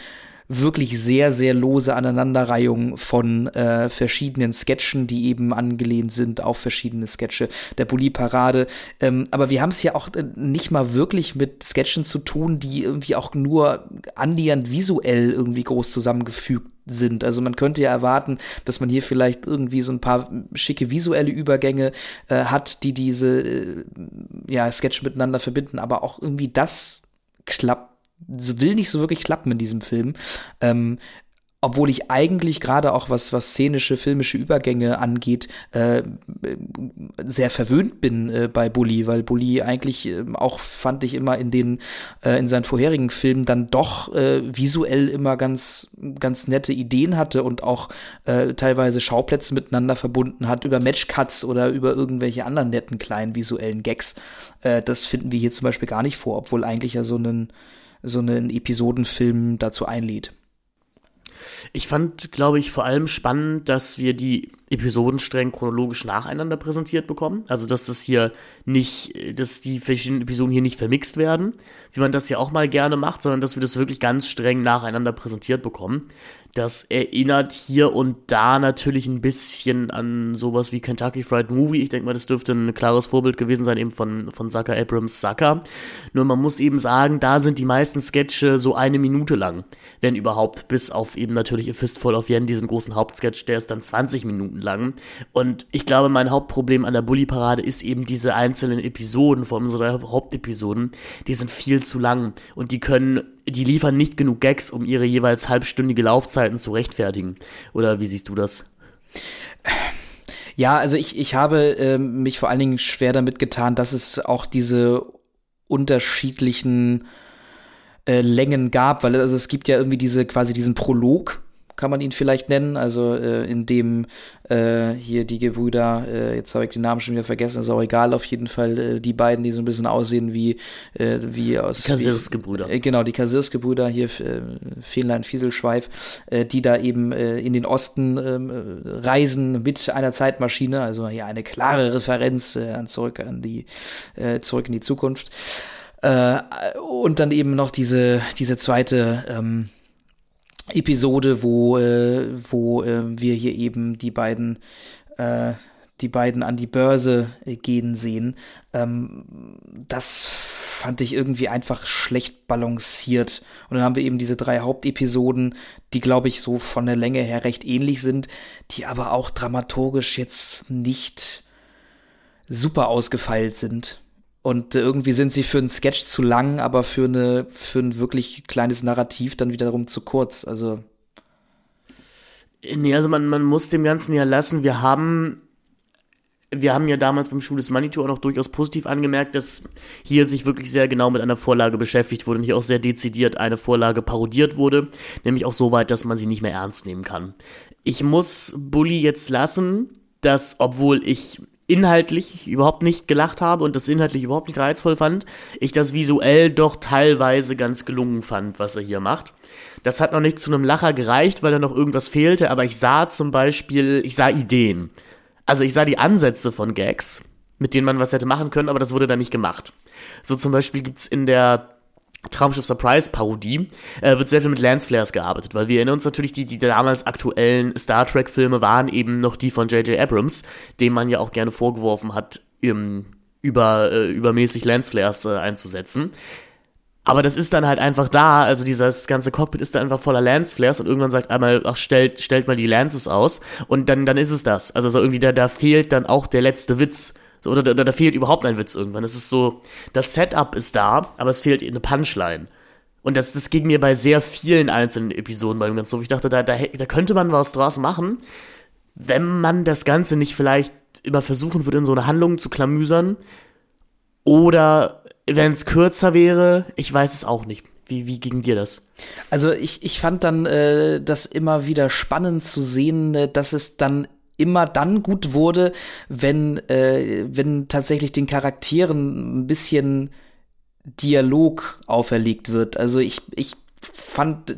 wirklich sehr, sehr lose Aneinanderreihung von äh, verschiedenen Sketchen, die eben angelehnt sind auf verschiedene Sketche der Bully-Parade. Ähm, aber wir haben es ja auch äh, nicht mal wirklich mit Sketchen zu tun, die irgendwie auch nur annähernd visuell irgendwie groß zusammengefügt sind. Also man könnte ja erwarten, dass man hier vielleicht irgendwie so ein paar schicke visuelle Übergänge äh, hat, die diese äh, ja, Sketche miteinander verbinden, aber auch irgendwie das klappt will nicht so wirklich klappen in diesem Film. Ähm, obwohl ich eigentlich gerade auch was was szenische filmische Übergänge angeht äh, sehr verwöhnt bin äh, bei Bully, weil Bully eigentlich äh, auch fand ich immer in den äh, in seinen vorherigen Filmen dann doch äh, visuell immer ganz ganz nette Ideen hatte und auch äh, teilweise Schauplätze miteinander verbunden hat über Matchcuts oder über irgendwelche anderen netten kleinen visuellen Gags. Äh, das finden wir hier zum Beispiel gar nicht vor, obwohl eigentlich ja so einen so einen Episodenfilm dazu einlädt. Ich fand, glaube ich, vor allem spannend, dass wir die Episoden streng chronologisch nacheinander präsentiert bekommen. Also, dass das hier nicht, dass die verschiedenen Episoden hier nicht vermixt werden, wie man das ja auch mal gerne macht, sondern dass wir das wirklich ganz streng nacheinander präsentiert bekommen. Das erinnert hier und da natürlich ein bisschen an sowas wie Kentucky Fried Movie. Ich denke mal, das dürfte ein klares Vorbild gewesen sein, eben von, von Zucker Abrams Zucker. Nur man muss eben sagen, da sind die meisten Sketche so eine Minute lang, wenn überhaupt, bis auf eben natürlich A Fistful of Yen, diesen großen Hauptsketch, der ist dann 20 Minuten lang. Und ich glaube, mein Hauptproblem an der Bully-Parade ist eben diese einzelnen Episoden, vor allem unsere Hauptepisoden, die sind viel zu lang und die können die liefern nicht genug Gags, um ihre jeweils halbstündige Laufzeiten zu rechtfertigen. Oder wie siehst du das? Ja, also ich, ich habe äh, mich vor allen Dingen schwer damit getan, dass es auch diese unterschiedlichen äh, Längen gab, weil also es gibt ja irgendwie diese quasi diesen Prolog, kann man ihn vielleicht nennen, also äh, in dem äh, hier die Gebrüder, äh, jetzt habe ich den Namen schon wieder vergessen, ist auch egal, auf jeden Fall äh, die beiden, die so ein bisschen aussehen wie, äh, wie aus... Kasirsgebrüder. Äh, genau, die Kasirsgebrüder, hier äh, Fähnlein Fieselschweif, äh, die da eben äh, in den Osten äh, reisen mit einer Zeitmaschine, also hier eine klare Referenz äh, an zurück an die, äh, zurück in die Zukunft. Äh, und dann eben noch diese, diese zweite ähm, Episode, wo, äh, wo äh, wir hier eben die beiden äh, die beiden an die Börse äh, gehen sehen. Ähm, das fand ich irgendwie einfach schlecht balanciert. Und dann haben wir eben diese drei Hauptepisoden, die, glaube ich, so von der Länge her recht ähnlich sind, die aber auch dramaturgisch jetzt nicht super ausgefeilt sind. Und äh, irgendwie sind sie für einen Sketch zu lang, aber für, eine, für ein wirklich kleines Narrativ dann wiederum zu kurz. Also. Nee, also man, man muss dem Ganzen ja lassen. Wir haben wir haben ja damals beim Schuh des Manitou auch noch durchaus positiv angemerkt, dass hier sich wirklich sehr genau mit einer Vorlage beschäftigt wurde und hier auch sehr dezidiert eine Vorlage parodiert wurde, nämlich auch so weit, dass man sie nicht mehr ernst nehmen kann. Ich muss Bully jetzt lassen, dass, obwohl ich inhaltlich überhaupt nicht gelacht habe und das inhaltlich überhaupt nicht reizvoll fand, ich das visuell doch teilweise ganz gelungen fand, was er hier macht. Das hat noch nicht zu einem Lacher gereicht, weil da noch irgendwas fehlte, aber ich sah zum Beispiel, ich sah Ideen. Also ich sah die Ansätze von Gags, mit denen man was hätte machen können, aber das wurde dann nicht gemacht. So zum Beispiel gibt's in der Traumschiff Surprise Parodie äh, wird sehr viel mit Lance Flares gearbeitet, weil wir erinnern uns natürlich, die, die damals aktuellen Star Trek Filme waren eben noch die von J.J. Abrams, dem man ja auch gerne vorgeworfen hat, im, über, äh, übermäßig Lance Flares äh, einzusetzen. Aber das ist dann halt einfach da, also dieses ganze Cockpit ist dann einfach voller Lance-Flares und irgendwann sagt einmal, ach, stellt, stellt mal die Lances aus und dann, dann ist es das. Also so irgendwie, da, da fehlt dann auch der letzte Witz. So, oder, oder da fehlt überhaupt ein Witz irgendwann. Es ist so, das Setup ist da, aber es fehlt eine Punchline. Und das, das ging mir bei sehr vielen einzelnen Episoden bei dem Ganzen so. Ich dachte, da, da, da könnte man was draus machen, wenn man das Ganze nicht vielleicht immer versuchen würde, in so eine Handlung zu klamüsern. Oder wenn es kürzer wäre, ich weiß es auch nicht. Wie, wie ging dir das? Also ich, ich fand dann äh, das immer wieder spannend zu sehen, äh, dass es dann immer dann gut wurde, wenn, äh, wenn tatsächlich den Charakteren ein bisschen Dialog auferlegt wird. Also ich, ich fand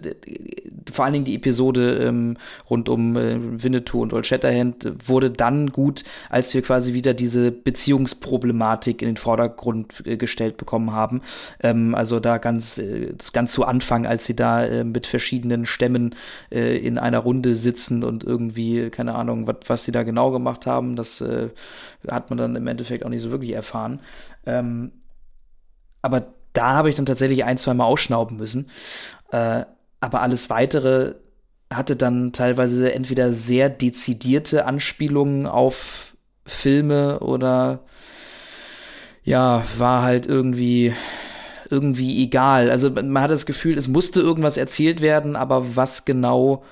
vor allen Dingen die Episode ähm, rund um äh, Winnetou und Old Shatterhand wurde dann gut, als wir quasi wieder diese Beziehungsproblematik in den Vordergrund äh, gestellt bekommen haben. Ähm, also da ganz, äh, ganz zu Anfang, als sie da äh, mit verschiedenen Stämmen äh, in einer Runde sitzen und irgendwie, keine Ahnung, wat, was sie da genau gemacht haben, das äh, hat man dann im Endeffekt auch nicht so wirklich erfahren. Ähm, aber da habe ich dann tatsächlich ein, zwei Mal ausschnauben müssen. Äh, aber alles weitere hatte dann teilweise entweder sehr dezidierte Anspielungen auf Filme oder ja, war halt irgendwie irgendwie egal. Also man hat das Gefühl, es musste irgendwas erzählt werden, aber was genau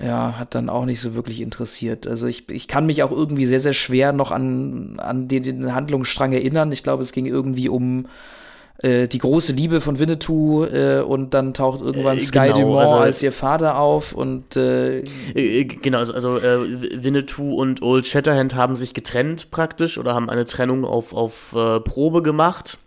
ja, hat dann auch nicht so wirklich interessiert. Also ich, ich kann mich auch irgendwie sehr, sehr schwer noch an, an den, den Handlungsstrang erinnern. Ich glaube, es ging irgendwie um äh, die große Liebe von Winnetou äh, und dann taucht irgendwann äh, Sky genau, Dumont also, als ihr Vater auf und äh, äh genau, also, also äh, Winnetou und Old Shatterhand haben sich getrennt praktisch oder haben eine Trennung auf, auf Probe gemacht,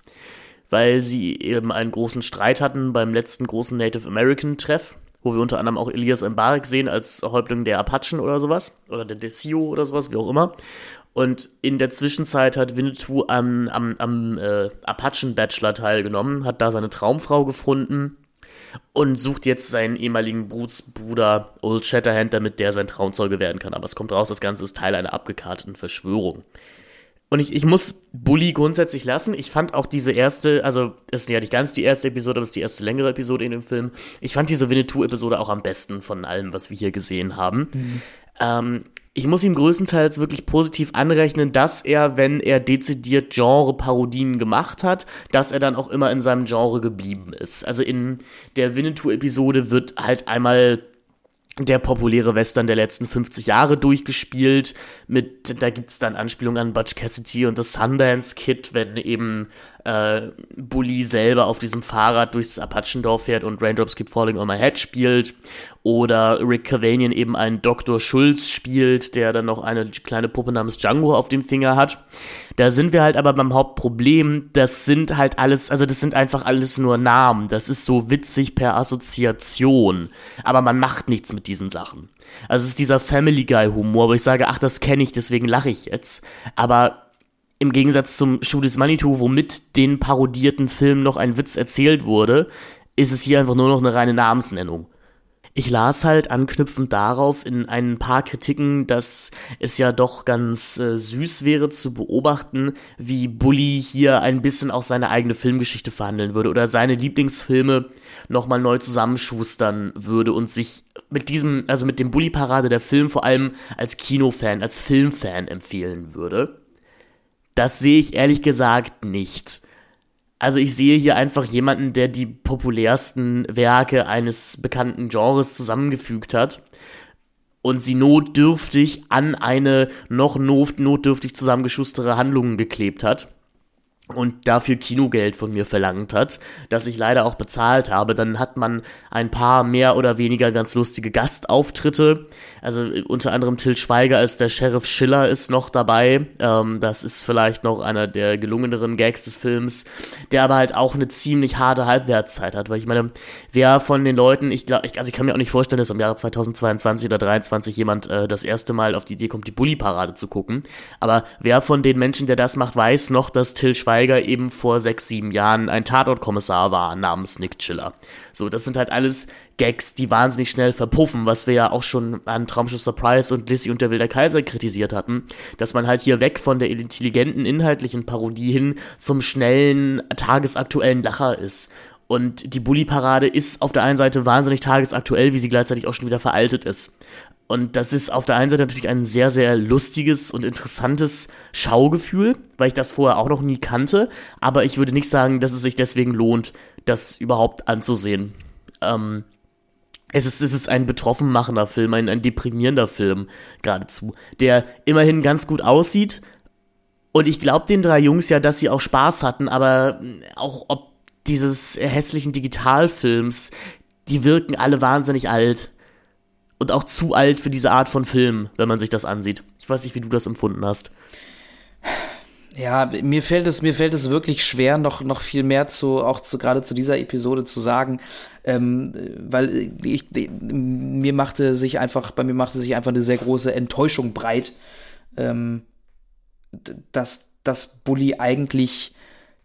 weil sie eben einen großen Streit hatten beim letzten großen Native American Treff wo wir unter anderem auch Elias Mbarek sehen als Häuptling der Apachen oder sowas, oder der Desio oder sowas, wie auch immer. Und in der Zwischenzeit hat Winnetou am, am, am äh, Apachen-Bachelor teilgenommen, hat da seine Traumfrau gefunden und sucht jetzt seinen ehemaligen Brutsbruder Old Shatterhand, damit der sein Traumzeuge werden kann. Aber es kommt raus, das Ganze ist Teil einer abgekarteten Verschwörung. Und ich, ich muss Bully grundsätzlich lassen. Ich fand auch diese erste, also es ist ja nicht ganz die erste Episode, aber es ist die erste längere Episode in dem Film. Ich fand diese Winnetou-Episode auch am besten von allem, was wir hier gesehen haben. Mhm. Ähm, ich muss ihm größtenteils wirklich positiv anrechnen, dass er, wenn er dezidiert Genre-Parodien gemacht hat, dass er dann auch immer in seinem Genre geblieben ist. Also in der Winnetou-Episode wird halt einmal der populäre Western der letzten 50 Jahre durchgespielt. Mit, da gibt's dann Anspielungen an Butch Cassidy und das Sundance Kid, wenn eben äh, Bully selber auf diesem Fahrrad durchs Apachendorf fährt und Raindrops Keep Falling on My Head spielt. Oder Rick Cavanian eben einen Dr. Schulz spielt, der dann noch eine kleine Puppe namens Django auf dem Finger hat. Da sind wir halt aber beim Hauptproblem, das sind halt alles, also das sind einfach alles nur Namen. Das ist so witzig per Assoziation. Aber man macht nichts mit diesen Sachen. Also es ist dieser Family Guy Humor, wo ich sage, ach, das kenne ich, deswegen lache ich jetzt. Aber im Gegensatz zum Shoot is Manitou, womit den parodierten Film noch ein Witz erzählt wurde, ist es hier einfach nur noch eine reine Namensnennung. ich las halt anknüpfend darauf in ein paar Kritiken, dass es ja doch ganz äh, süß wäre zu beobachten, wie Bully hier ein bisschen auch seine eigene Filmgeschichte verhandeln würde oder seine Lieblingsfilme nochmal neu zusammenschustern würde und sich mit diesem, also mit dem Bully-Parade der Film vor allem als Kinofan, als Filmfan empfehlen würde. Das sehe ich ehrlich gesagt nicht. Also ich sehe hier einfach jemanden, der die populärsten Werke eines bekannten Genres zusammengefügt hat und sie notdürftig an eine noch notdürftig zusammengeschustere Handlung geklebt hat und dafür Kinogeld von mir verlangt hat, das ich leider auch bezahlt habe, dann hat man ein paar mehr oder weniger ganz lustige Gastauftritte. Also unter anderem Till Schweiger als der Sheriff Schiller ist noch dabei. Ähm, das ist vielleicht noch einer der gelungeneren Gags des Films, der aber halt auch eine ziemlich harte Halbwertszeit hat, weil ich meine, wer von den Leuten, ich glaube, also ich kann mir auch nicht vorstellen, dass im Jahre 2022 oder 2023 jemand äh, das erste Mal auf die Idee kommt, die Bully-Parade zu gucken. Aber wer von den Menschen, der das macht, weiß noch, dass Till Schweiger eben vor sechs, sieben Jahren ein Tatortkommissar war namens Nick Chiller. So, das sind halt alles Gags, die wahnsinnig schnell verpuffen, was wir ja auch schon an Traumschiff Surprise und Lissy und der Wilder Kaiser kritisiert hatten, dass man halt hier weg von der intelligenten inhaltlichen Parodie hin zum schnellen, tagesaktuellen Lacher ist. Und die Bully-Parade ist auf der einen Seite wahnsinnig tagesaktuell, wie sie gleichzeitig auch schon wieder veraltet ist. Und das ist auf der einen Seite natürlich ein sehr, sehr lustiges und interessantes Schaugefühl, weil ich das vorher auch noch nie kannte. Aber ich würde nicht sagen, dass es sich deswegen lohnt, das überhaupt anzusehen. Ähm, es ist, es ist ein betroffen machender Film, ein, ein deprimierender Film geradezu, der immerhin ganz gut aussieht. Und ich glaube den drei Jungs ja, dass sie auch Spaß hatten, aber auch ob dieses hässlichen Digitalfilms, die wirken alle wahnsinnig alt und auch zu alt für diese Art von Film, wenn man sich das ansieht. Ich weiß nicht, wie du das empfunden hast. Ja, mir fällt es, mir fällt es wirklich schwer, noch, noch viel mehr zu, auch zu, gerade zu dieser Episode zu sagen, ähm, weil ich, mir machte sich einfach, bei mir machte sich einfach eine sehr große Enttäuschung breit, ähm, dass, dass Bully eigentlich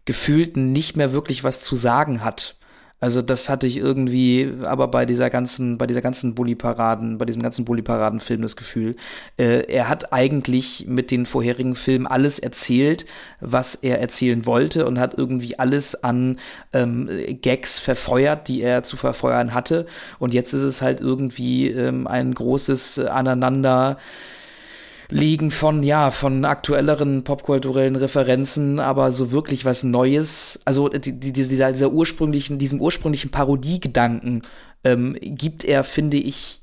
gefühlt nicht mehr wirklich was zu sagen hat also das hatte ich irgendwie, aber bei dieser ganzen, bei dieser ganzen Bully-Paraden, bei diesem ganzen Bully-Paraden-Film das Gefühl, äh, er hat eigentlich mit den vorherigen Filmen alles erzählt, was er erzählen wollte und hat irgendwie alles an ähm, Gags verfeuert, die er zu verfeuern hatte. Und jetzt ist es halt irgendwie ähm, ein großes Aneinander liegen von, ja, von aktuelleren popkulturellen Referenzen, aber so wirklich was Neues, also die, die, dieser, dieser ursprünglichen, diesem ursprünglichen Parodiegedanken ähm, gibt er, finde ich,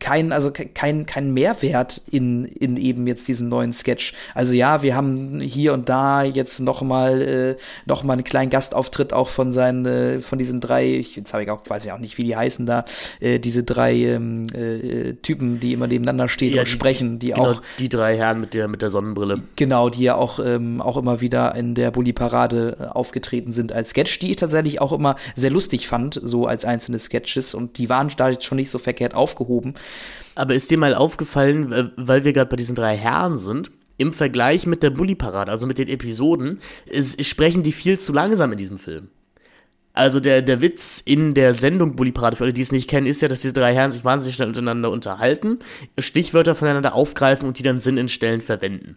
kein, also kein, kein Mehrwert in, in eben jetzt diesem neuen Sketch. Also ja, wir haben hier und da jetzt noch mal, äh, noch mal einen kleinen Gastauftritt auch von seinen, äh, von diesen drei, ich, jetzt habe ich auch, weiß ja auch nicht, wie die heißen da, äh, diese drei ähm, äh, Typen, die immer nebeneinander stehen ja, und die, sprechen, die genau, auch. Die drei Herren mit der, mit der Sonnenbrille. Genau, die ja auch, ähm, auch immer wieder in der Bully-Parade äh, aufgetreten sind als Sketch, die ich tatsächlich auch immer sehr lustig fand, so als einzelne Sketches und die waren da jetzt schon nicht so verkehrt aufgehoben geschoben. Aber ist dir mal aufgefallen, äh, weil wir gerade bei diesen drei Herren sind, im Vergleich mit der Bully-Parade, also mit den Episoden, ist, sprechen die viel zu langsam in diesem Film. Also der, der Witz in der Sendung Bully Parade, für alle, die es nicht kennen, ist ja, dass diese drei Herren sich wahnsinnig schnell untereinander unterhalten, Stichwörter voneinander aufgreifen und die dann Sinn in Stellen verwenden.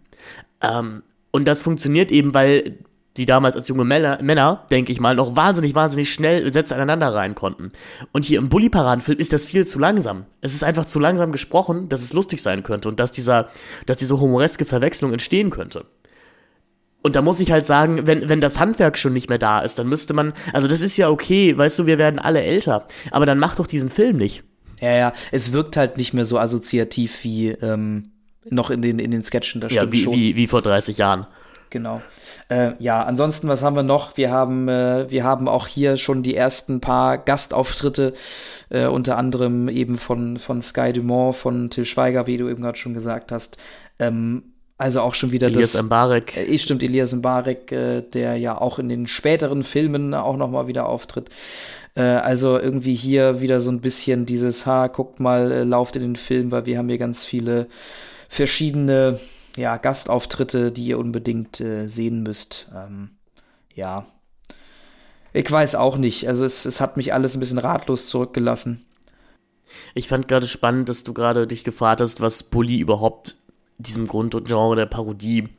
Ähm, und das funktioniert eben, weil die damals als junge Männer, Männer, denke ich mal, noch wahnsinnig, wahnsinnig schnell Sätze aneinander rein konnten. Und hier im Bully-Paradenfilm ist das viel zu langsam. Es ist einfach zu langsam gesprochen, dass es lustig sein könnte und dass dieser, dass diese humoreske Verwechslung entstehen könnte. Und da muss ich halt sagen, wenn, wenn das Handwerk schon nicht mehr da ist, dann müsste man, also das ist ja okay, weißt du, wir werden alle älter, aber dann mach doch diesen Film nicht. Ja, ja, es wirkt halt nicht mehr so assoziativ wie ähm, noch in den, in den Sketchen, das ja, wie, schon. Wie, wie vor 30 Jahren. Genau. Äh, ja, ansonsten, was haben wir noch? Wir haben, äh, wir haben auch hier schon die ersten paar Gastauftritte, äh, unter anderem eben von, von Sky Dumont, von Till Schweiger, wie du eben gerade schon gesagt hast. Ähm, also auch schon wieder Elias das. Mbarek. Äh, stimmt, Elias Mbarek, äh, der ja auch in den späteren Filmen auch noch mal wieder auftritt. Äh, also irgendwie hier wieder so ein bisschen dieses, ha, guckt mal, äh, lauft in den Film, weil wir haben hier ganz viele verschiedene ja, Gastauftritte, die ihr unbedingt äh, sehen müsst. Ähm, ja. Ich weiß auch nicht. Also es, es hat mich alles ein bisschen ratlos zurückgelassen. Ich fand gerade spannend, dass du gerade dich gefragt hast, was Bully überhaupt diesem Grundgenre der Parodie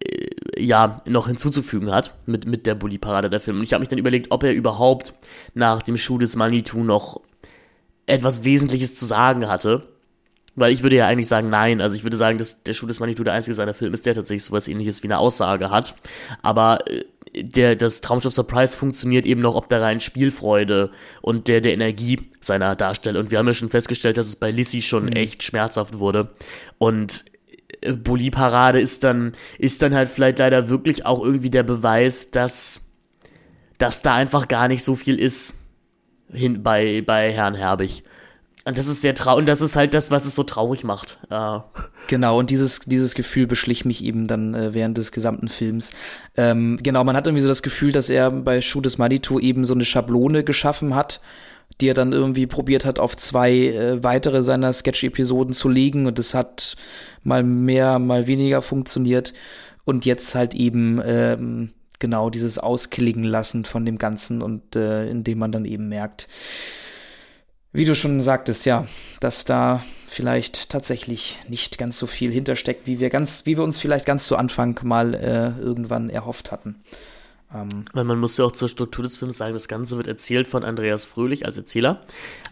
äh, ja noch hinzuzufügen hat mit, mit der Bully-Parade der Film. Und ich habe mich dann überlegt, ob er überhaupt nach dem Schuh des Manitou noch etwas Wesentliches zu sagen hatte. Weil ich würde ja eigentlich sagen, nein. Also ich würde sagen, dass der Schuh des Manitou der einzige seiner Film ist, der tatsächlich sowas ähnliches wie eine Aussage hat. Aber äh, der, das Traumschiff Surprise funktioniert eben noch ob der reinen Spielfreude und der, der Energie seiner Darsteller. Und wir haben ja schon festgestellt, dass es bei Lissy schon mhm. echt schmerzhaft wurde. Und äh, Bully Parade ist dann, ist dann halt vielleicht leider wirklich auch irgendwie der Beweis, dass, dass da einfach gar nicht so viel ist hin bei, bei Herrn Herbig. Und das ist sehr traurig, und das ist halt das, was es so traurig macht. Äh. Genau, und dieses, dieses Gefühl beschlich mich eben dann äh, während des gesamten Films. Ähm, genau, man hat irgendwie so das Gefühl, dass er bei Schuh des Manitou eben so eine Schablone geschaffen hat, die er dann irgendwie probiert hat, auf zwei äh, weitere seiner Sketch-Episoden zu legen. Und das hat mal mehr, mal weniger funktioniert. Und jetzt halt eben ähm, genau dieses Ausklingen lassen von dem Ganzen und äh, indem man dann eben merkt, wie du schon sagtest, ja, dass da vielleicht tatsächlich nicht ganz so viel hintersteckt, wie wir ganz, wie wir uns vielleicht ganz zu Anfang mal äh, irgendwann erhofft hatten. Ähm, Weil man muss ja auch zur Struktur des Films sagen, das Ganze wird erzählt von Andreas Fröhlich als Erzähler.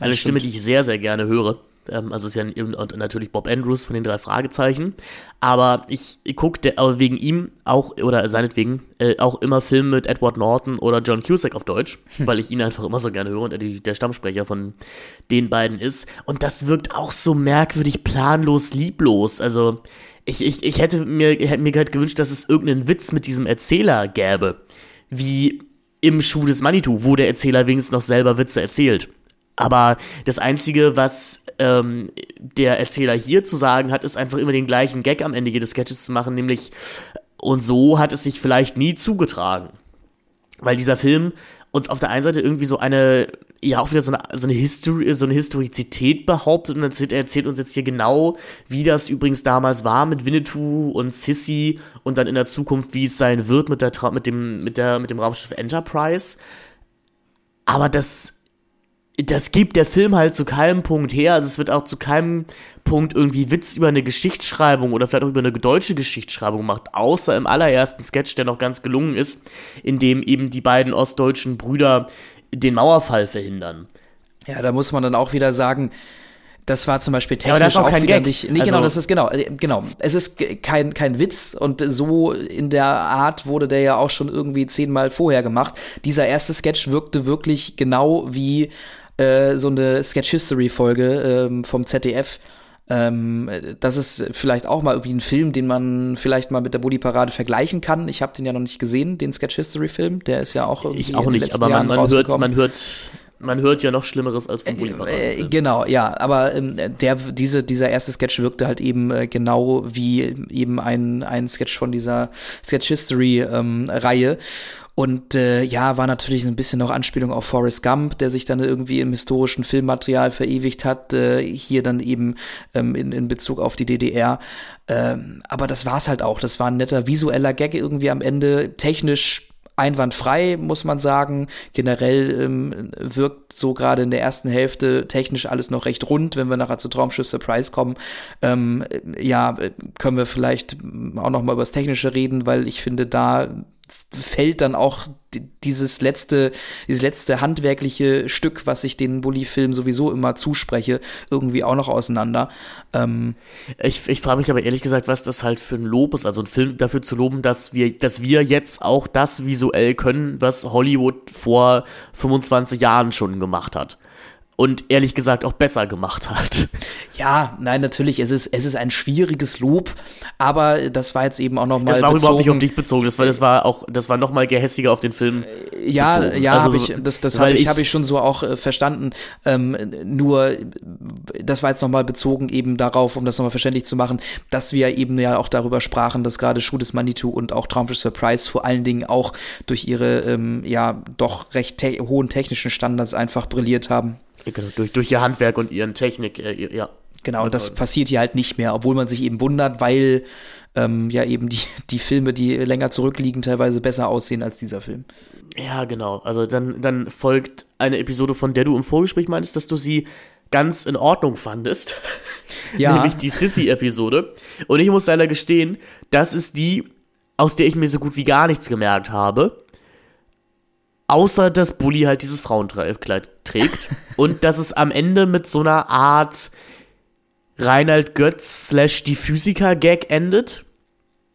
Eine Stimme, die ich sehr, sehr gerne höre. Ähm, also ist ja und natürlich Bob Andrews von den drei Fragezeichen. Aber ich, ich gucke wegen ihm auch, oder seinetwegen, äh, auch immer Filme mit Edward Norton oder John Cusack auf Deutsch, hm. weil ich ihn einfach immer so gerne höre und er die, der Stammsprecher von den beiden ist. Und das wirkt auch so merkwürdig planlos, lieblos. Also ich, ich, ich hätte mir, hätte mir halt gewünscht, dass es irgendeinen Witz mit diesem Erzähler gäbe. Wie im Schuh des Manitou, wo der Erzähler wenigstens noch selber Witze erzählt. Aber das Einzige, was ähm, der Erzähler hier zu sagen hat, ist einfach immer den gleichen Gag am Ende jedes Sketches zu machen, nämlich und so hat es sich vielleicht nie zugetragen. Weil dieser Film uns auf der einen Seite irgendwie so eine, ja, auch wieder so eine, so eine, History, so eine Historizität behauptet und erzählt, er erzählt uns jetzt hier genau, wie das übrigens damals war mit Winnetou und Sissy und dann in der Zukunft, wie es sein wird mit der, mit dem, mit der, mit dem Raumschiff Enterprise. Aber das das gibt der Film halt zu keinem Punkt her. Also es wird auch zu keinem Punkt irgendwie Witz über eine Geschichtsschreibung oder vielleicht auch über eine deutsche Geschichtsschreibung gemacht, außer im allerersten Sketch, der noch ganz gelungen ist, in dem eben die beiden ostdeutschen Brüder den Mauerfall verhindern. Ja, da muss man dann auch wieder sagen, das war zum Beispiel technisch ja, aber das ist auch, auch kein Gag. Nicht, nee, genau, also, genau, das ist genau, äh, genau. Es ist kein, kein Witz und so in der Art wurde der ja auch schon irgendwie zehnmal vorher gemacht. Dieser erste Sketch wirkte wirklich genau wie äh, so eine Sketch History Folge ähm, vom ZDF. Ähm, das ist vielleicht auch mal irgendwie ein Film, den man vielleicht mal mit der Bully Parade vergleichen kann. Ich habe den ja noch nicht gesehen, den Sketch History Film. Der ist ja auch irgendwie ich auch nicht, aber man, man hört, man hört man hört ja noch Schlimmeres als von Bully Parade. Äh, genau, ja, aber ähm, der, diese, dieser erste Sketch wirkte halt eben äh, genau wie eben ein, ein Sketch von dieser Sketch History ähm, Reihe. Und äh, ja, war natürlich ein bisschen noch Anspielung auf Forrest Gump, der sich dann irgendwie im historischen Filmmaterial verewigt hat, äh, hier dann eben ähm, in, in Bezug auf die DDR. Ähm, aber das war's halt auch. Das war ein netter visueller Gag irgendwie am Ende. Technisch einwandfrei, muss man sagen. Generell ähm, wirkt so gerade in der ersten Hälfte technisch alles noch recht rund. Wenn wir nachher zu Traumschiff Surprise kommen, ähm, ja, können wir vielleicht auch noch mal über das Technische reden, weil ich finde, da fällt dann auch dieses letzte, dieses letzte handwerkliche Stück, was ich den Bully-Film sowieso immer zuspreche, irgendwie auch noch auseinander. Ähm ich ich frage mich aber ehrlich gesagt, was das halt für ein Lob ist, also ein Film dafür zu loben, dass wir, dass wir jetzt auch das visuell können, was Hollywood vor 25 Jahren schon gemacht hat und ehrlich gesagt auch besser gemacht hat. Ja, nein, natürlich, es ist, es ist ein schwieriges Lob, aber das war jetzt eben auch nochmal. Das war bezogen, überhaupt nicht auf dich bezogen, das war, das war auch, das war nochmal gehässiger auf den Film. Ja, bezogen. ja, also, hab ich, das, das habe ich, hab ich schon so auch äh, verstanden. Ähm, nur, das war jetzt nochmal bezogen eben darauf, um das nochmal verständlich zu machen, dass wir eben ja auch darüber sprachen, dass gerade Schuh des Manitou und auch Traumfisch Surprise vor allen Dingen auch durch ihre, ähm, ja, doch recht te hohen technischen Standards einfach brilliert haben. Genau, durch, durch ihr Handwerk und ihren Technik, äh, ja. Genau, das passiert hier halt nicht mehr, obwohl man sich eben wundert, weil ähm, ja eben die, die Filme, die länger zurückliegen, teilweise besser aussehen als dieser Film. Ja, genau. Also dann, dann folgt eine Episode, von der du im Vorgespräch meintest, dass du sie ganz in Ordnung fandest. (laughs) Ja. Nämlich die Sissy-Episode. Und ich muss leider gestehen, das ist die, aus der ich mir so gut wie gar nichts gemerkt habe. Außer, dass Bully halt dieses Frauenkleid trägt. (laughs) und dass es am Ende mit so einer Art Reinhard Götz slash die Physiker-Gag endet.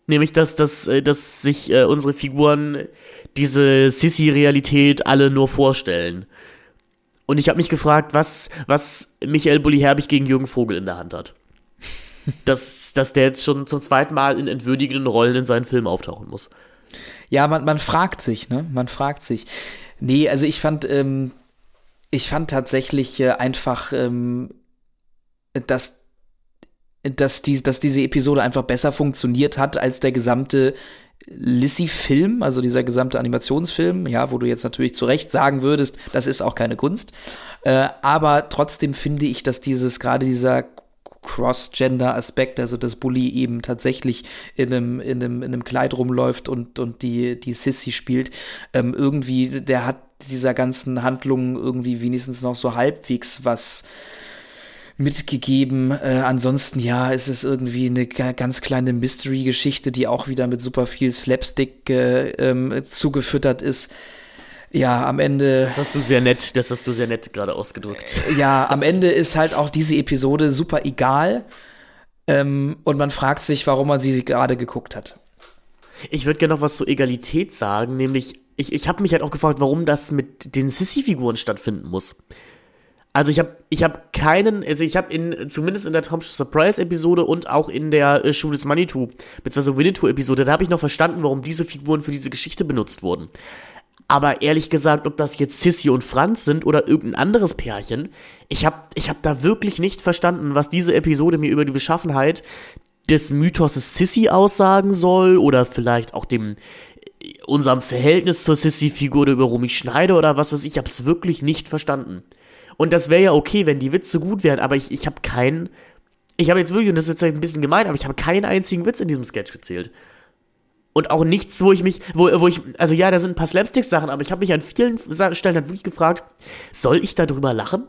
Nämlich, dass, dass, äh, dass sich äh, unsere Figuren diese Sissy-Realität alle nur vorstellen. Und ich habe mich gefragt, was, was Michael Bulli Herbig gegen Jürgen Vogel in der Hand hat. (laughs) dass, dass der jetzt schon zum zweiten Mal in entwürdigenden Rollen in seinen Filmen auftauchen muss. Ja, man, man fragt sich, ne? Man fragt sich. Nee, also ich fand, ähm, ich fand tatsächlich äh, einfach, ähm, dass, dass, die, dass diese Episode einfach besser funktioniert hat als der gesamte Lissy-Film, also dieser gesamte Animationsfilm, ja, wo du jetzt natürlich zu Recht sagen würdest, das ist auch keine Kunst. Äh, aber trotzdem finde ich, dass dieses, gerade dieser Cross-Gender-Aspekt, also dass Bully eben tatsächlich in einem, in einem, in einem Kleid rumläuft und, und die, die Sissy spielt, ähm, irgendwie, der hat dieser ganzen Handlung irgendwie wenigstens noch so halbwegs was mitgegeben. Äh, ansonsten, ja, ist es irgendwie eine ganz kleine Mystery-Geschichte, die auch wieder mit super viel Slapstick äh, ähm, zugefüttert ist. Ja, am Ende. Das hast du sehr nett, das hast du sehr nett gerade ausgedrückt. Äh, ja, am Ende ist halt auch diese Episode super egal. Ähm, und man fragt sich, warum man sie gerade geguckt hat. Ich würde gerne noch was zur Egalität sagen, nämlich, ich, ich habe mich halt auch gefragt, warum das mit den Sissy-Figuren stattfinden muss. Also ich habe ich hab keinen, also ich habe in, zumindest in der Tom Surprise Episode und auch in der äh, Shoot is Manitou, beziehungsweise Winnetou Episode, da habe ich noch verstanden, warum diese Figuren für diese Geschichte benutzt wurden. Aber ehrlich gesagt, ob das jetzt Sissy und Franz sind oder irgendein anderes Pärchen, ich habe ich hab da wirklich nicht verstanden, was diese Episode mir über die Beschaffenheit des Mythoses Sissy aussagen soll oder vielleicht auch dem unserem Verhältnis zur Sissy-Figur über Romy Schneider oder was weiß ich. Ich habe es wirklich nicht verstanden. Und das wäre ja okay, wenn die Witze gut wären, aber ich, ich habe keinen. Ich habe jetzt wirklich, und das ist jetzt ein bisschen gemein, aber ich habe keinen einzigen Witz in diesem Sketch gezählt. Und auch nichts, wo ich mich, wo, wo ich, also ja, da sind ein paar Slapstick-Sachen, aber ich habe mich an vielen Stellen halt wirklich gefragt, soll ich darüber lachen?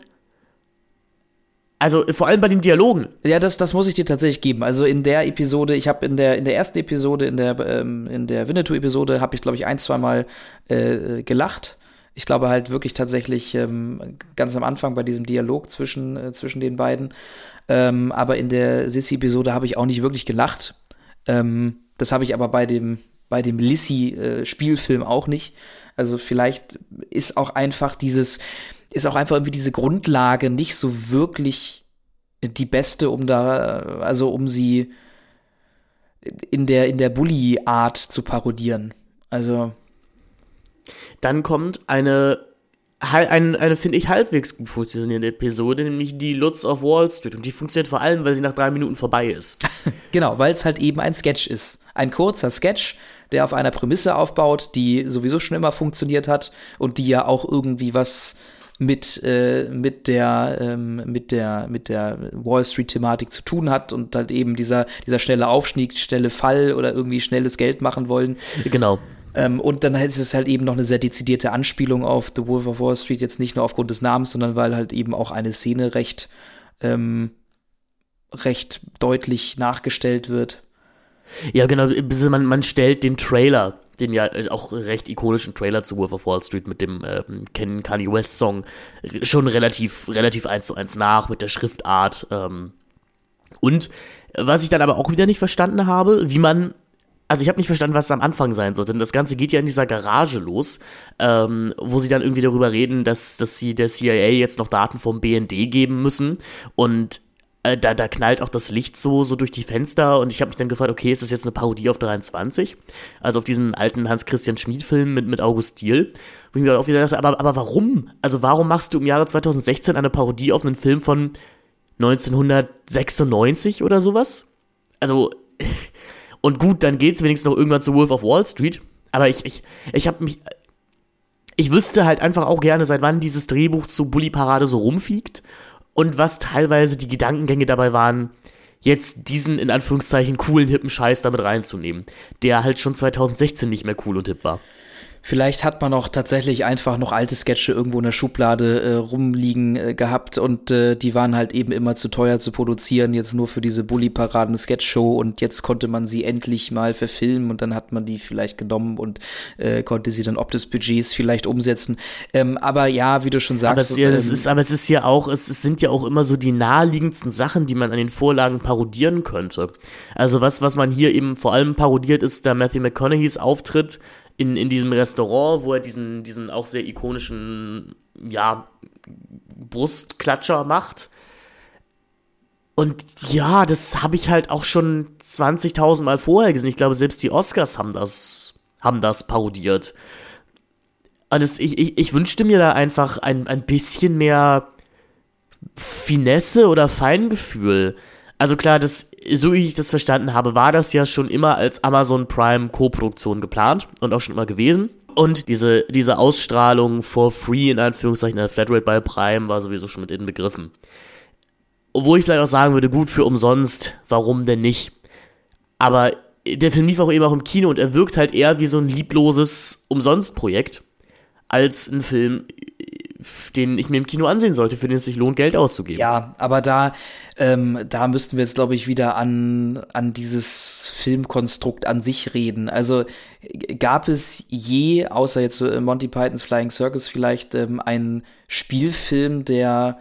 Also vor allem bei den Dialogen. Ja, das, das muss ich dir tatsächlich geben. Also in der Episode, ich habe in der in der ersten Episode, in der ähm, in der Winnetou-Episode, habe ich glaube ich ein, zwei Mal äh, gelacht. Ich glaube halt wirklich tatsächlich ähm, ganz am Anfang bei diesem Dialog zwischen äh, zwischen den beiden. Ähm, aber in der Sissy-Episode habe ich auch nicht wirklich gelacht. Ähm, das habe ich aber bei dem bei dem Lissy-Spielfilm äh, auch nicht. Also vielleicht ist auch einfach dieses ist auch einfach irgendwie diese Grundlage nicht so wirklich die beste, um da, also um sie in der, in der Bully-Art zu parodieren. Also. Dann kommt eine, eine, eine finde ich, halbwegs gut funktionierende Episode, nämlich die Lutz of Wall Street. Und die funktioniert vor allem, weil sie nach drei Minuten vorbei ist. (laughs) genau, weil es halt eben ein Sketch ist. Ein kurzer Sketch, der auf einer Prämisse aufbaut, die sowieso schon immer funktioniert hat und die ja auch irgendwie was mit, äh, mit der, ähm, mit der, mit der Wall Street-Thematik zu tun hat und halt eben dieser, dieser schnelle Aufstieg, schnelle Fall oder irgendwie schnelles Geld machen wollen. Genau. Ähm, und dann ist es halt eben noch eine sehr dezidierte Anspielung auf The Wolf of Wall Street, jetzt nicht nur aufgrund des Namens, sondern weil halt eben auch eine Szene recht, ähm, recht deutlich nachgestellt wird. Ja, genau, man, man stellt den Trailer den ja auch recht ikonischen Trailer zu Wolf of Wall Street mit dem Ken Kanye West Song schon relativ, relativ eins zu eins nach mit der Schriftart. Ähm. Und was ich dann aber auch wieder nicht verstanden habe, wie man also ich habe nicht verstanden, was es am Anfang sein sollte. Denn das Ganze geht ja in dieser Garage los, ähm, wo sie dann irgendwie darüber reden, dass, dass sie der CIA jetzt noch Daten vom BND geben müssen. Und äh, da, da knallt auch das Licht so, so durch die Fenster und ich habe mich dann gefragt, okay, ist das jetzt eine Parodie auf 23? Also auf diesen alten Hans-Christian Schmid-Film mit, mit August Diel. Wo ich mir auch wieder dachte, aber, aber warum? Also warum machst du im Jahre 2016 eine Parodie auf einen Film von 1996 oder sowas? Also, (laughs) und gut, dann geht's wenigstens noch irgendwann zu Wolf of Wall Street. Aber ich, ich, ich habe mich, ich wüsste halt einfach auch gerne, seit wann dieses Drehbuch zu Bully Parade so rumfliegt und was teilweise die Gedankengänge dabei waren, jetzt diesen in Anführungszeichen coolen, hippen Scheiß damit reinzunehmen, der halt schon 2016 nicht mehr cool und hip war. Vielleicht hat man auch tatsächlich einfach noch alte Sketche irgendwo in der Schublade äh, rumliegen äh, gehabt und äh, die waren halt eben immer zu teuer zu produzieren, jetzt nur für diese Bully-Paraden-Sketch-Show und jetzt konnte man sie endlich mal verfilmen und dann hat man die vielleicht genommen und äh, konnte sie dann ob des Budgets vielleicht umsetzen. Ähm, aber ja, wie du schon sagst. Aber es, ja, es ist, aber es ist ja auch, es, es sind ja auch immer so die naheliegendsten Sachen, die man an den Vorlagen parodieren könnte. Also was, was man hier eben vor allem parodiert, ist der Matthew McConaughey's Auftritt in, in diesem Restaurant, wo er diesen, diesen auch sehr ikonischen, ja, Brustklatscher macht. Und ja, das habe ich halt auch schon 20.000 Mal vorher gesehen. Ich glaube, selbst die Oscars haben das, haben das parodiert. Und es, ich, ich, ich wünschte mir da einfach ein, ein bisschen mehr Finesse oder Feingefühl. Also klar, das, so wie ich das verstanden habe, war das ja schon immer als Amazon Prime Co-Produktion geplant und auch schon immer gewesen. Und diese, diese Ausstrahlung for free in Anführungszeichen der Flatrate bei Prime war sowieso schon mit inbegriffen. Obwohl ich vielleicht auch sagen würde, gut für umsonst, warum denn nicht? Aber der Film lief auch eben auch im Kino und er wirkt halt eher wie so ein liebloses Umsonstprojekt als ein Film, den ich mir im Kino ansehen sollte, für den es sich lohnt, Geld auszugeben. Ja, aber da, ähm, da müssten wir jetzt, glaube ich, wieder an, an dieses Filmkonstrukt an sich reden. Also gab es je, außer jetzt so Monty Pythons Flying Circus vielleicht, ähm, einen Spielfilm, der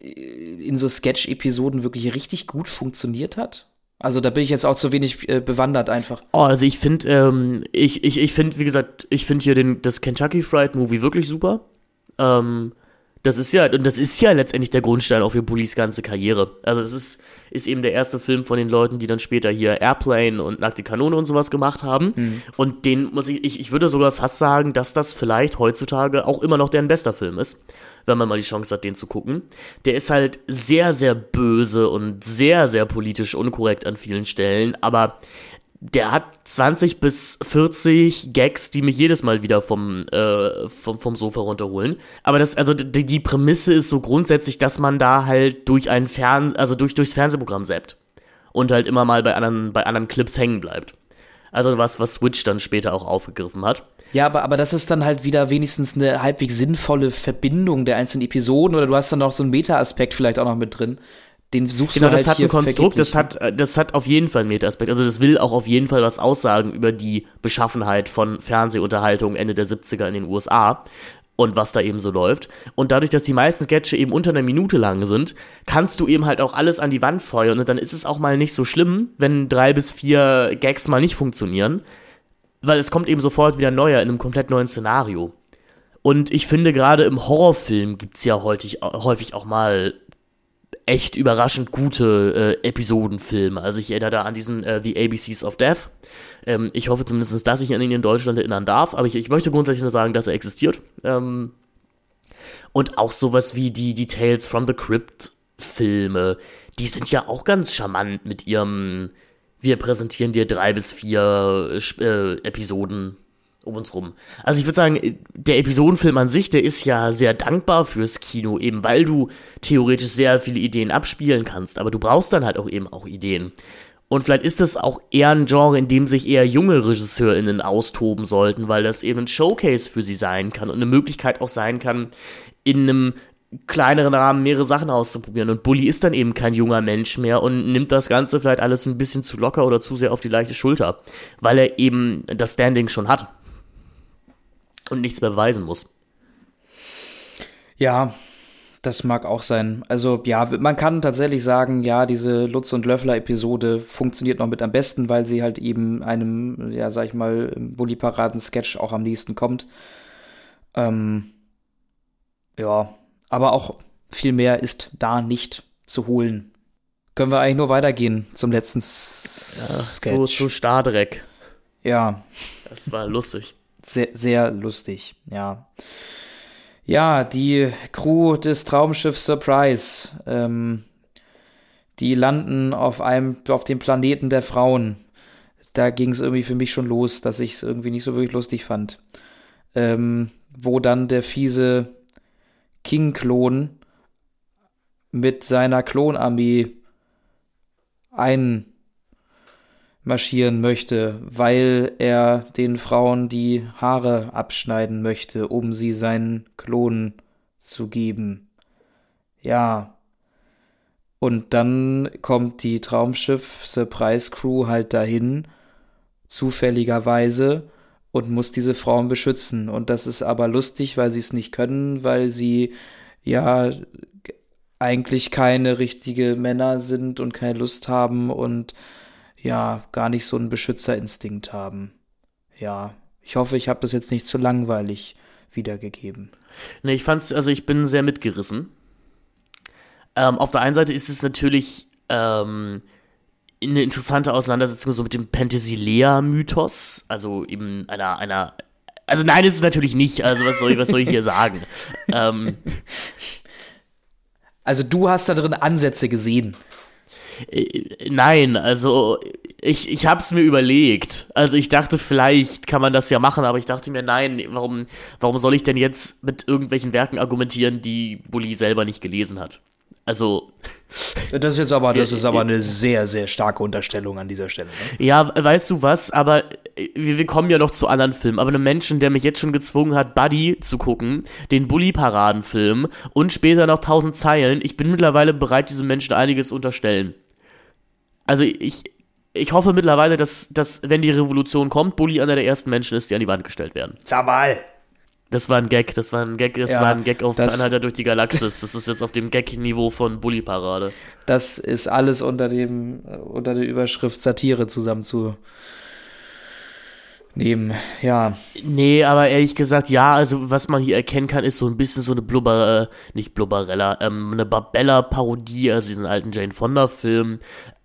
äh, in so Sketch-Episoden wirklich richtig gut funktioniert hat? Also da bin ich jetzt auch zu wenig äh, bewandert einfach. Oh, also ich finde, ähm, ich, ich, ich finde, wie gesagt, ich finde hier den, das Kentucky Fried Movie wirklich super. Ähm, das ist ja, und das ist ja letztendlich der Grundstein auch für Bullies ganze Karriere. Also das ist, ist eben der erste Film von den Leuten, die dann später hier Airplane und Nackte Kanone und sowas gemacht haben. Mhm. Und den muss ich, ich, ich würde sogar fast sagen, dass das vielleicht heutzutage auch immer noch deren bester Film ist, wenn man mal die Chance hat, den zu gucken. Der ist halt sehr, sehr böse und sehr, sehr politisch unkorrekt an vielen Stellen, aber der hat 20 bis 40 Gags, die mich jedes Mal wieder vom, äh, vom, vom Sofa runterholen. Aber das, also die, die Prämisse ist so grundsätzlich, dass man da halt durch ein Fern, also durch, durchs Fernsehprogramm zappt. Und halt immer mal bei anderen, bei anderen Clips hängen bleibt. Also was, was Switch dann später auch aufgegriffen hat. Ja, aber, aber das ist dann halt wieder wenigstens eine halbwegs sinnvolle Verbindung der einzelnen Episoden oder du hast dann noch so einen Meta-Aspekt vielleicht auch noch mit drin den suchst genau, du halt das hat ein Konstrukt, das hat, das hat auf jeden Fall einen Meta-Aspekt. Also das will auch auf jeden Fall was aussagen über die Beschaffenheit von Fernsehunterhaltung Ende der 70er in den USA und was da eben so läuft. Und dadurch, dass die meisten Sketche eben unter einer Minute lang sind, kannst du eben halt auch alles an die Wand feuern und dann ist es auch mal nicht so schlimm, wenn drei bis vier Gags mal nicht funktionieren, weil es kommt eben sofort wieder neuer in einem komplett neuen Szenario. Und ich finde, gerade im Horrorfilm gibt's ja häufig, häufig auch mal echt überraschend gute äh, Episodenfilme. Also ich erinnere da an diesen äh, The ABCs of Death. Ähm, ich hoffe zumindest, dass ich an ihn in Deutschland erinnern darf, aber ich, ich möchte grundsätzlich nur sagen, dass er existiert. Ähm, und auch sowas wie die, die Tales from the Crypt Filme, die sind ja auch ganz charmant mit ihrem, wir präsentieren dir drei bis vier äh, Episoden um uns rum. Also ich würde sagen, der Episodenfilm an sich, der ist ja sehr dankbar fürs Kino, eben weil du theoretisch sehr viele Ideen abspielen kannst, aber du brauchst dann halt auch eben auch Ideen. Und vielleicht ist das auch eher ein Genre, in dem sich eher junge RegisseurInnen austoben sollten, weil das eben ein Showcase für sie sein kann und eine Möglichkeit auch sein kann, in einem kleineren Rahmen mehrere Sachen auszuprobieren. Und Bully ist dann eben kein junger Mensch mehr und nimmt das Ganze vielleicht alles ein bisschen zu locker oder zu sehr auf die leichte Schulter, weil er eben das Standing schon hat und nichts mehr beweisen muss. Ja, das mag auch sein. Also ja, man kann tatsächlich sagen, ja, diese Lutz und Löffler-Episode funktioniert noch mit am besten, weil sie halt eben einem, ja, sag ich mal, Bully-Paraden-Sketch auch am nächsten kommt. Ähm, ja, aber auch viel mehr ist da nicht zu holen. Können wir eigentlich nur weitergehen zum letzten Sketch. Ja, zu, zu Stardreck. Ja. Das war lustig sehr, sehr lustig, ja. Ja, die Crew des Traumschiffs Surprise, ähm, die landen auf einem, auf dem Planeten der Frauen. Da ging es irgendwie für mich schon los, dass ich es irgendwie nicht so wirklich lustig fand. Ähm, wo dann der fiese King-Klon mit seiner Klonarmee ein marschieren möchte, weil er den Frauen die Haare abschneiden möchte, um sie seinen Klonen zu geben. Ja. Und dann kommt die Traumschiff Surprise Crew halt dahin, zufälligerweise, und muss diese Frauen beschützen. Und das ist aber lustig, weil sie es nicht können, weil sie ja eigentlich keine richtige Männer sind und keine Lust haben und ja, gar nicht so einen Beschützerinstinkt haben. Ja, ich hoffe, ich habe das jetzt nicht zu langweilig wiedergegeben. Nee, ich fand's, also ich bin sehr mitgerissen. Ähm, auf der einen Seite ist es natürlich ähm, eine interessante Auseinandersetzung so mit dem Penthesilea-Mythos, also eben einer, einer, also nein, ist es natürlich nicht, also was soll ich, was soll ich hier sagen? (laughs) ähm, also du hast da drin Ansätze gesehen. Äh, nein, also ich, ich habe es mir überlegt. Also ich dachte, vielleicht kann man das ja machen, aber ich dachte mir, nein, warum, warum soll ich denn jetzt mit irgendwelchen Werken argumentieren, die Bully selber nicht gelesen hat? Also. (laughs) Das ist jetzt aber, das ist aber eine sehr, sehr starke Unterstellung an dieser Stelle. Ne? Ja, weißt du was, aber wir, wir, kommen ja noch zu anderen Filmen, aber einem Menschen, der mich jetzt schon gezwungen hat, Buddy zu gucken, den Bully-Paradenfilm und später noch tausend Zeilen, ich bin mittlerweile bereit, diesem Menschen einiges unterstellen. Also ich, ich hoffe mittlerweile, dass, dass, wenn die Revolution kommt, Bully einer der ersten Menschen ist, die an die Wand gestellt werden. Zabal! Das war ein Gag, das war ein Gag, das ja, war ein Gag auf Anhalter durch die Galaxis. Das ist jetzt auf dem Gag-Niveau von Bully Parade. Das ist alles unter dem, unter der Überschrift Satire zusammen zu nehmen, ja. Nee, aber ehrlich gesagt, ja, also was man hier erkennen kann, ist so ein bisschen so eine Blubber, äh, nicht Blubberella, ähm, eine Barbella-Parodie, also diesen alten Jane Fonda-Film.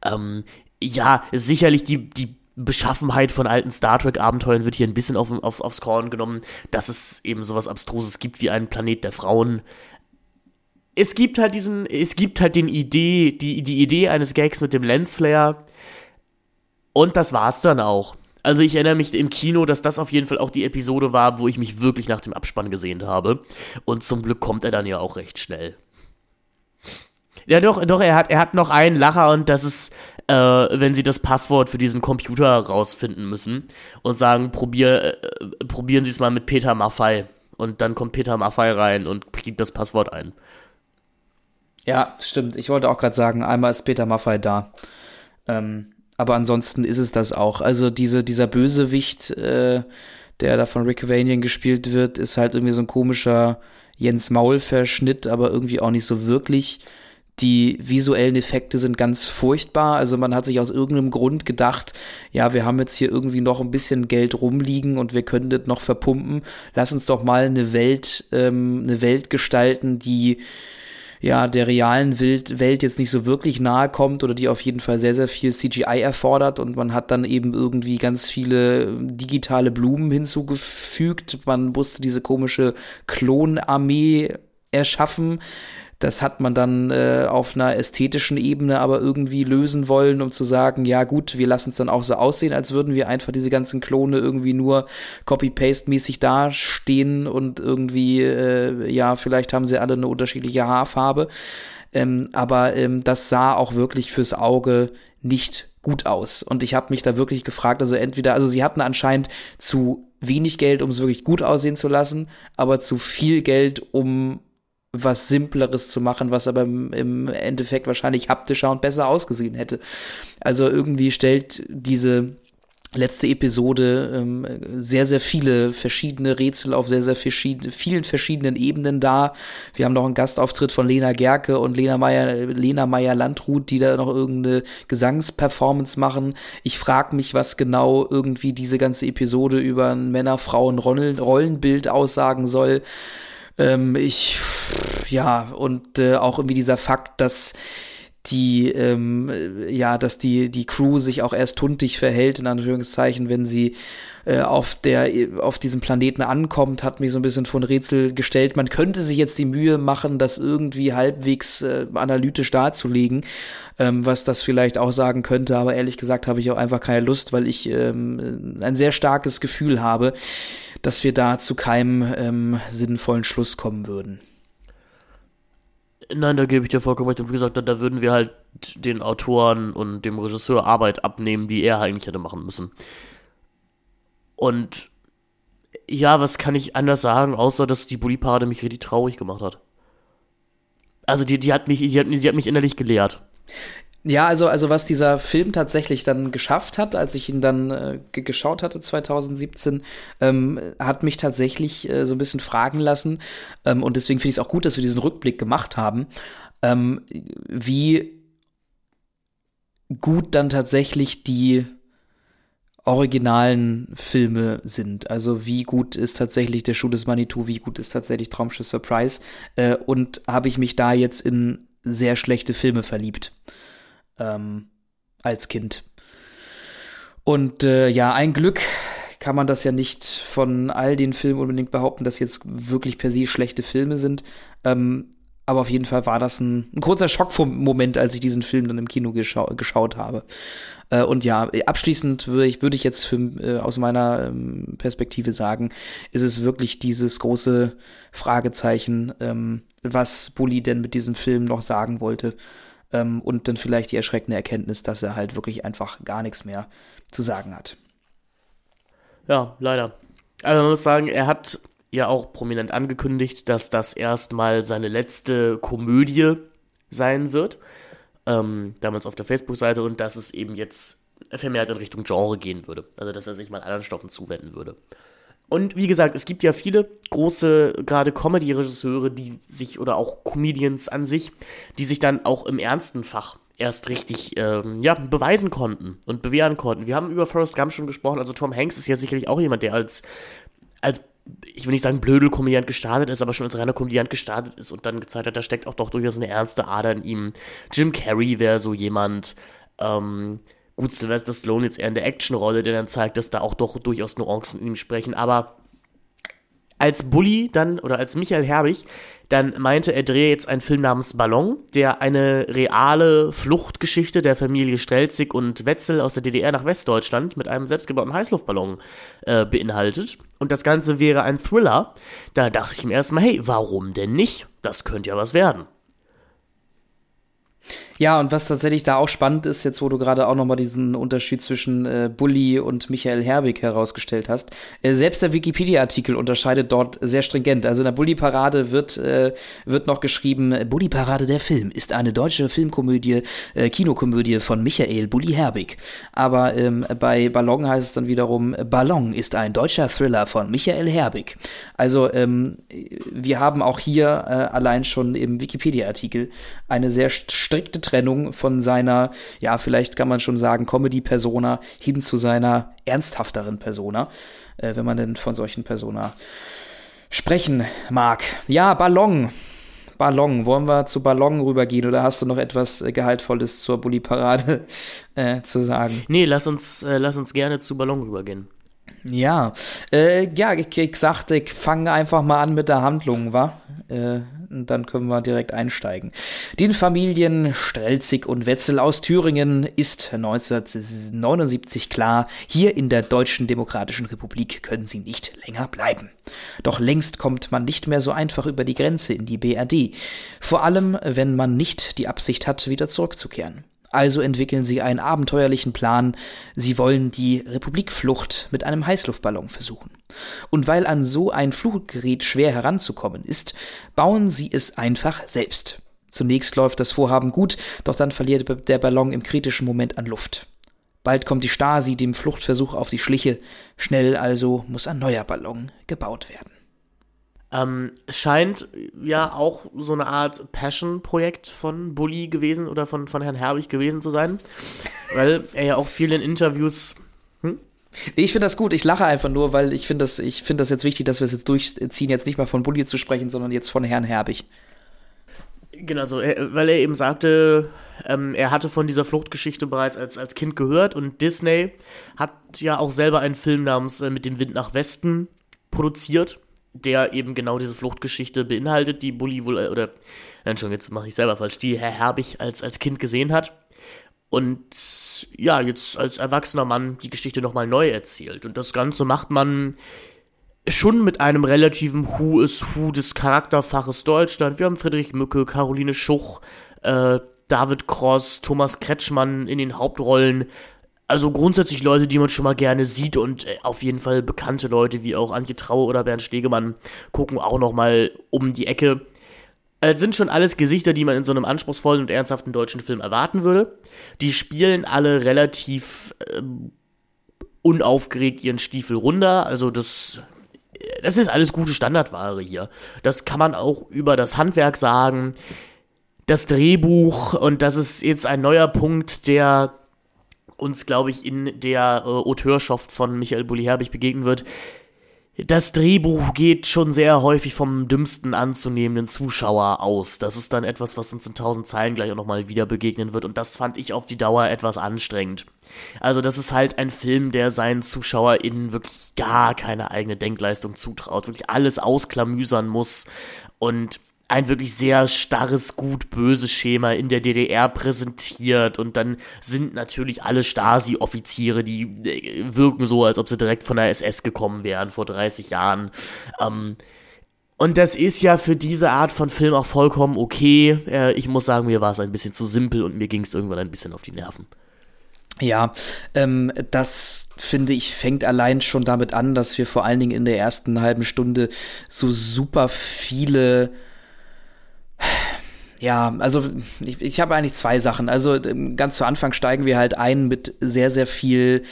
Ähm, ja, sicherlich die, die Beschaffenheit von alten Star Trek-Abenteuern wird hier ein bisschen auf, auf, aufs Korn genommen, dass es eben sowas Abstruses gibt wie einen Planet der Frauen. Es gibt halt diesen, es gibt halt den Idee, die, die Idee eines Gags mit dem Lensflare. Und das war's dann auch. Also ich erinnere mich im Kino, dass das auf jeden Fall auch die Episode war, wo ich mich wirklich nach dem Abspann gesehen habe. Und zum Glück kommt er dann ja auch recht schnell. Ja, doch, doch, er hat, er hat noch einen Lacher und das ist, äh, wenn sie das Passwort für diesen Computer rausfinden müssen und sagen, probier, äh, probieren Sie es mal mit Peter Maffei. Und dann kommt Peter Maffei rein und gibt das Passwort ein. Ja, stimmt. Ich wollte auch gerade sagen, einmal ist Peter Maffei da. Ähm, aber ansonsten ist es das auch. Also diese, dieser Bösewicht, äh, der da von Rick Vanian gespielt wird, ist halt irgendwie so ein komischer Jens Maul-Verschnitt, aber irgendwie auch nicht so wirklich die visuellen Effekte sind ganz furchtbar. Also man hat sich aus irgendeinem Grund gedacht, ja, wir haben jetzt hier irgendwie noch ein bisschen Geld rumliegen und wir können das noch verpumpen. Lass uns doch mal eine Welt, ähm, eine Welt gestalten, die ja der realen Welt, jetzt nicht so wirklich nahe kommt oder die auf jeden Fall sehr, sehr viel CGI erfordert und man hat dann eben irgendwie ganz viele digitale Blumen hinzugefügt. Man musste diese komische Klonarmee erschaffen das hat man dann äh, auf einer ästhetischen Ebene aber irgendwie lösen wollen, um zu sagen, ja gut, wir lassen es dann auch so aussehen, als würden wir einfach diese ganzen Klone irgendwie nur Copy-Paste-mäßig dastehen und irgendwie, äh, ja, vielleicht haben sie alle eine unterschiedliche Haarfarbe. Ähm, aber ähm, das sah auch wirklich fürs Auge nicht gut aus. Und ich habe mich da wirklich gefragt, also entweder, also sie hatten anscheinend zu wenig Geld, um es wirklich gut aussehen zu lassen, aber zu viel Geld, um was Simpleres zu machen, was aber im, Endeffekt wahrscheinlich haptischer und besser ausgesehen hätte. Also irgendwie stellt diese letzte Episode ähm, sehr, sehr viele verschiedene Rätsel auf sehr, sehr verschieden, vielen verschiedenen Ebenen da. Wir haben noch einen Gastauftritt von Lena Gerke und Lena Meyer, Lena Meyer Landrut, die da noch irgendeine Gesangsperformance machen. Ich frage mich, was genau irgendwie diese ganze Episode über ein Männer-Frauen-Rollenbild aussagen soll. Ähm, ich, ja, und äh, auch irgendwie dieser Fakt, dass die, ähm, ja, dass die, die Crew sich auch erst tuntig verhält, in Anführungszeichen, wenn sie äh, auf der, auf diesem Planeten ankommt, hat mich so ein bisschen vor ein Rätsel gestellt. Man könnte sich jetzt die Mühe machen, das irgendwie halbwegs äh, analytisch darzulegen, ähm, was das vielleicht auch sagen könnte, aber ehrlich gesagt habe ich auch einfach keine Lust, weil ich ähm, ein sehr starkes Gefühl habe, dass wir da zu keinem ähm, sinnvollen Schluss kommen würden. Nein, da gebe ich dir vollkommen recht. Und wie gesagt, da, da würden wir halt den Autoren und dem Regisseur Arbeit abnehmen, die er eigentlich hätte machen müssen. Und ja, was kann ich anders sagen, außer dass die Bulli-Parade mich richtig traurig gemacht hat. Also die, die hat mich, die hat, die hat mich innerlich gelehrt. Ja, also, also was dieser Film tatsächlich dann geschafft hat, als ich ihn dann äh, geschaut hatte 2017, ähm, hat mich tatsächlich äh, so ein bisschen fragen lassen. Ähm, und deswegen finde ich es auch gut, dass wir diesen Rückblick gemacht haben, ähm, wie gut dann tatsächlich die originalen Filme sind. Also wie gut ist tatsächlich der Schuh des Manitou, wie gut ist tatsächlich Traumschiff Surprise. Äh, und habe ich mich da jetzt in sehr schlechte Filme verliebt ähm, als Kind. Und äh, ja, ein Glück kann man das ja nicht von all den Filmen unbedingt behaupten, dass jetzt wirklich per se schlechte Filme sind. Ähm, aber auf jeden Fall war das ein, ein kurzer Schockmoment, als ich diesen Film dann im Kino geschau geschaut habe. Äh, und ja, abschließend würde ich, würd ich jetzt für, äh, aus meiner ähm, Perspektive sagen, ist es wirklich dieses große Fragezeichen, ähm, was Bully denn mit diesem Film noch sagen wollte. Ähm, und dann vielleicht die erschreckende Erkenntnis, dass er halt wirklich einfach gar nichts mehr zu sagen hat. Ja, leider. Also man muss sagen, er hat ja auch prominent angekündigt, dass das erstmal seine letzte Komödie sein wird. Ähm, damals auf der Facebook-Seite und dass es eben jetzt vermehrt in Richtung Genre gehen würde. Also dass er sich mal anderen Stoffen zuwenden würde. Und wie gesagt, es gibt ja viele große, gerade Comedy-Regisseure, die sich, oder auch Comedians an sich, die sich dann auch im ernsten Fach erst richtig ähm, ja, beweisen konnten und bewähren konnten. Wir haben über Forrest Gump schon gesprochen, also Tom Hanks ist ja sicherlich auch jemand, der als, als ich will nicht sagen Blödel-Komödiant gestartet ist, aber schon als reiner Komödiant gestartet ist und dann gezeigt hat, da steckt auch doch durchaus eine ernste Ader in ihm. Jim Carrey wäre so jemand, ähm, Gut, Sylvester Stallone jetzt eher in der Actionrolle, der dann zeigt, dass da auch doch durchaus Nuancen in ihm sprechen, aber als Bully dann, oder als Michael Herbig, dann meinte, er drehe jetzt einen Film namens Ballon, der eine reale Fluchtgeschichte der Familie Stelzig und Wetzel aus der DDR nach Westdeutschland mit einem selbstgebauten Heißluftballon äh, beinhaltet. Und das Ganze wäre ein Thriller. Da dachte ich mir erstmal, hey, warum denn nicht? Das könnte ja was werden. Ja, und was tatsächlich da auch spannend ist, jetzt wo du gerade auch nochmal diesen Unterschied zwischen äh, Bully und Michael Herbig herausgestellt hast, äh, selbst der Wikipedia-Artikel unterscheidet dort sehr stringent. Also in der Bully-Parade wird, äh, wird noch geschrieben, Bully-Parade der Film ist eine deutsche Filmkomödie, äh, Kinokomödie von Michael Bully Herbig. Aber ähm, bei Ballon heißt es dann wiederum, Ballon ist ein deutscher Thriller von Michael Herbig. Also ähm, wir haben auch hier äh, allein schon im Wikipedia-Artikel eine sehr strikte Trennung von seiner, ja, vielleicht kann man schon sagen, Comedy-Persona hin zu seiner ernsthafteren Persona, äh, wenn man denn von solchen Persona sprechen mag. Ja, Ballon. Ballon. Wollen wir zu Ballon rübergehen oder hast du noch etwas äh, Gehaltvolles zur Bulli-Parade (laughs) äh, zu sagen? Nee, lass uns, äh, lass uns gerne zu Ballon rübergehen. Ja, äh, ja, ich, ich sagte, ich fange einfach mal an mit der Handlung, wa? Äh, und dann können wir direkt einsteigen. Den Familien Strelzig und Wetzel aus Thüringen ist 1979 klar, hier in der Deutschen Demokratischen Republik können sie nicht länger bleiben. Doch längst kommt man nicht mehr so einfach über die Grenze in die BRD, vor allem wenn man nicht die Absicht hat, wieder zurückzukehren. Also entwickeln sie einen abenteuerlichen Plan. Sie wollen die Republikflucht mit einem Heißluftballon versuchen. Und weil an so ein Fluggerät schwer heranzukommen ist, bauen sie es einfach selbst. Zunächst läuft das Vorhaben gut, doch dann verliert der Ballon im kritischen Moment an Luft. Bald kommt die Stasi dem Fluchtversuch auf die Schliche, schnell also muss ein neuer Ballon gebaut werden. Ähm, es scheint ja auch so eine Art Passion-Projekt von Bully gewesen oder von, von Herrn Herbig gewesen zu sein, weil er ja auch viel in Interviews. Hm? Ich finde das gut. Ich lache einfach nur, weil ich finde das, ich finde das jetzt wichtig, dass wir es jetzt durchziehen, jetzt nicht mal von Bully zu sprechen, sondern jetzt von Herrn Herbig. Genau, so, weil er eben sagte, ähm, er hatte von dieser Fluchtgeschichte bereits als, als Kind gehört und Disney hat ja auch selber einen Film namens äh, Mit dem Wind nach Westen produziert der eben genau diese Fluchtgeschichte beinhaltet, die Bully wohl, äh, oder, nein, schon, jetzt mache ich selber falsch, die Herr Herbig als, als Kind gesehen hat. Und ja, jetzt als erwachsener Mann die Geschichte nochmal neu erzählt. Und das Ganze macht man schon mit einem relativen Who is Who des Charakterfaches Deutschland. Wir haben Friedrich Mücke, Caroline Schuch, äh, David Cross, Thomas Kretschmann in den Hauptrollen. Also grundsätzlich Leute, die man schon mal gerne sieht und äh, auf jeden Fall bekannte Leute wie auch Antje Traue oder Bernd Stegemann gucken auch noch mal um die Ecke. Es sind schon alles Gesichter, die man in so einem anspruchsvollen und ernsthaften deutschen Film erwarten würde. Die spielen alle relativ äh, unaufgeregt ihren Stiefel runter. Also das, das ist alles gute Standardware hier. Das kann man auch über das Handwerk sagen. Das Drehbuch, und das ist jetzt ein neuer Punkt, der uns, glaube ich, in der äh, Auteurschaft von Michael Bulli-Herbig begegnen wird. Das Drehbuch geht schon sehr häufig vom dümmsten anzunehmenden Zuschauer aus. Das ist dann etwas, was uns in tausend Zeilen gleich auch nochmal wieder begegnen wird. Und das fand ich auf die Dauer etwas anstrengend. Also, das ist halt ein Film, der seinen ZuschauerInnen wirklich gar keine eigene Denkleistung zutraut. Wirklich alles ausklamüsern muss. Und ein wirklich sehr starres Gut-Böse Schema in der DDR präsentiert und dann sind natürlich alle Stasi-Offiziere, die äh, wirken so, als ob sie direkt von der SS gekommen wären vor 30 Jahren. Ähm, und das ist ja für diese Art von Film auch vollkommen okay. Äh, ich muss sagen, mir war es ein bisschen zu simpel und mir ging es irgendwann ein bisschen auf die Nerven. Ja, ähm, das finde ich fängt allein schon damit an, dass wir vor allen Dingen in der ersten halben Stunde so super viele ja, also ich, ich habe eigentlich zwei Sachen. Also ähm, ganz zu Anfang steigen wir halt ein mit sehr, sehr viel,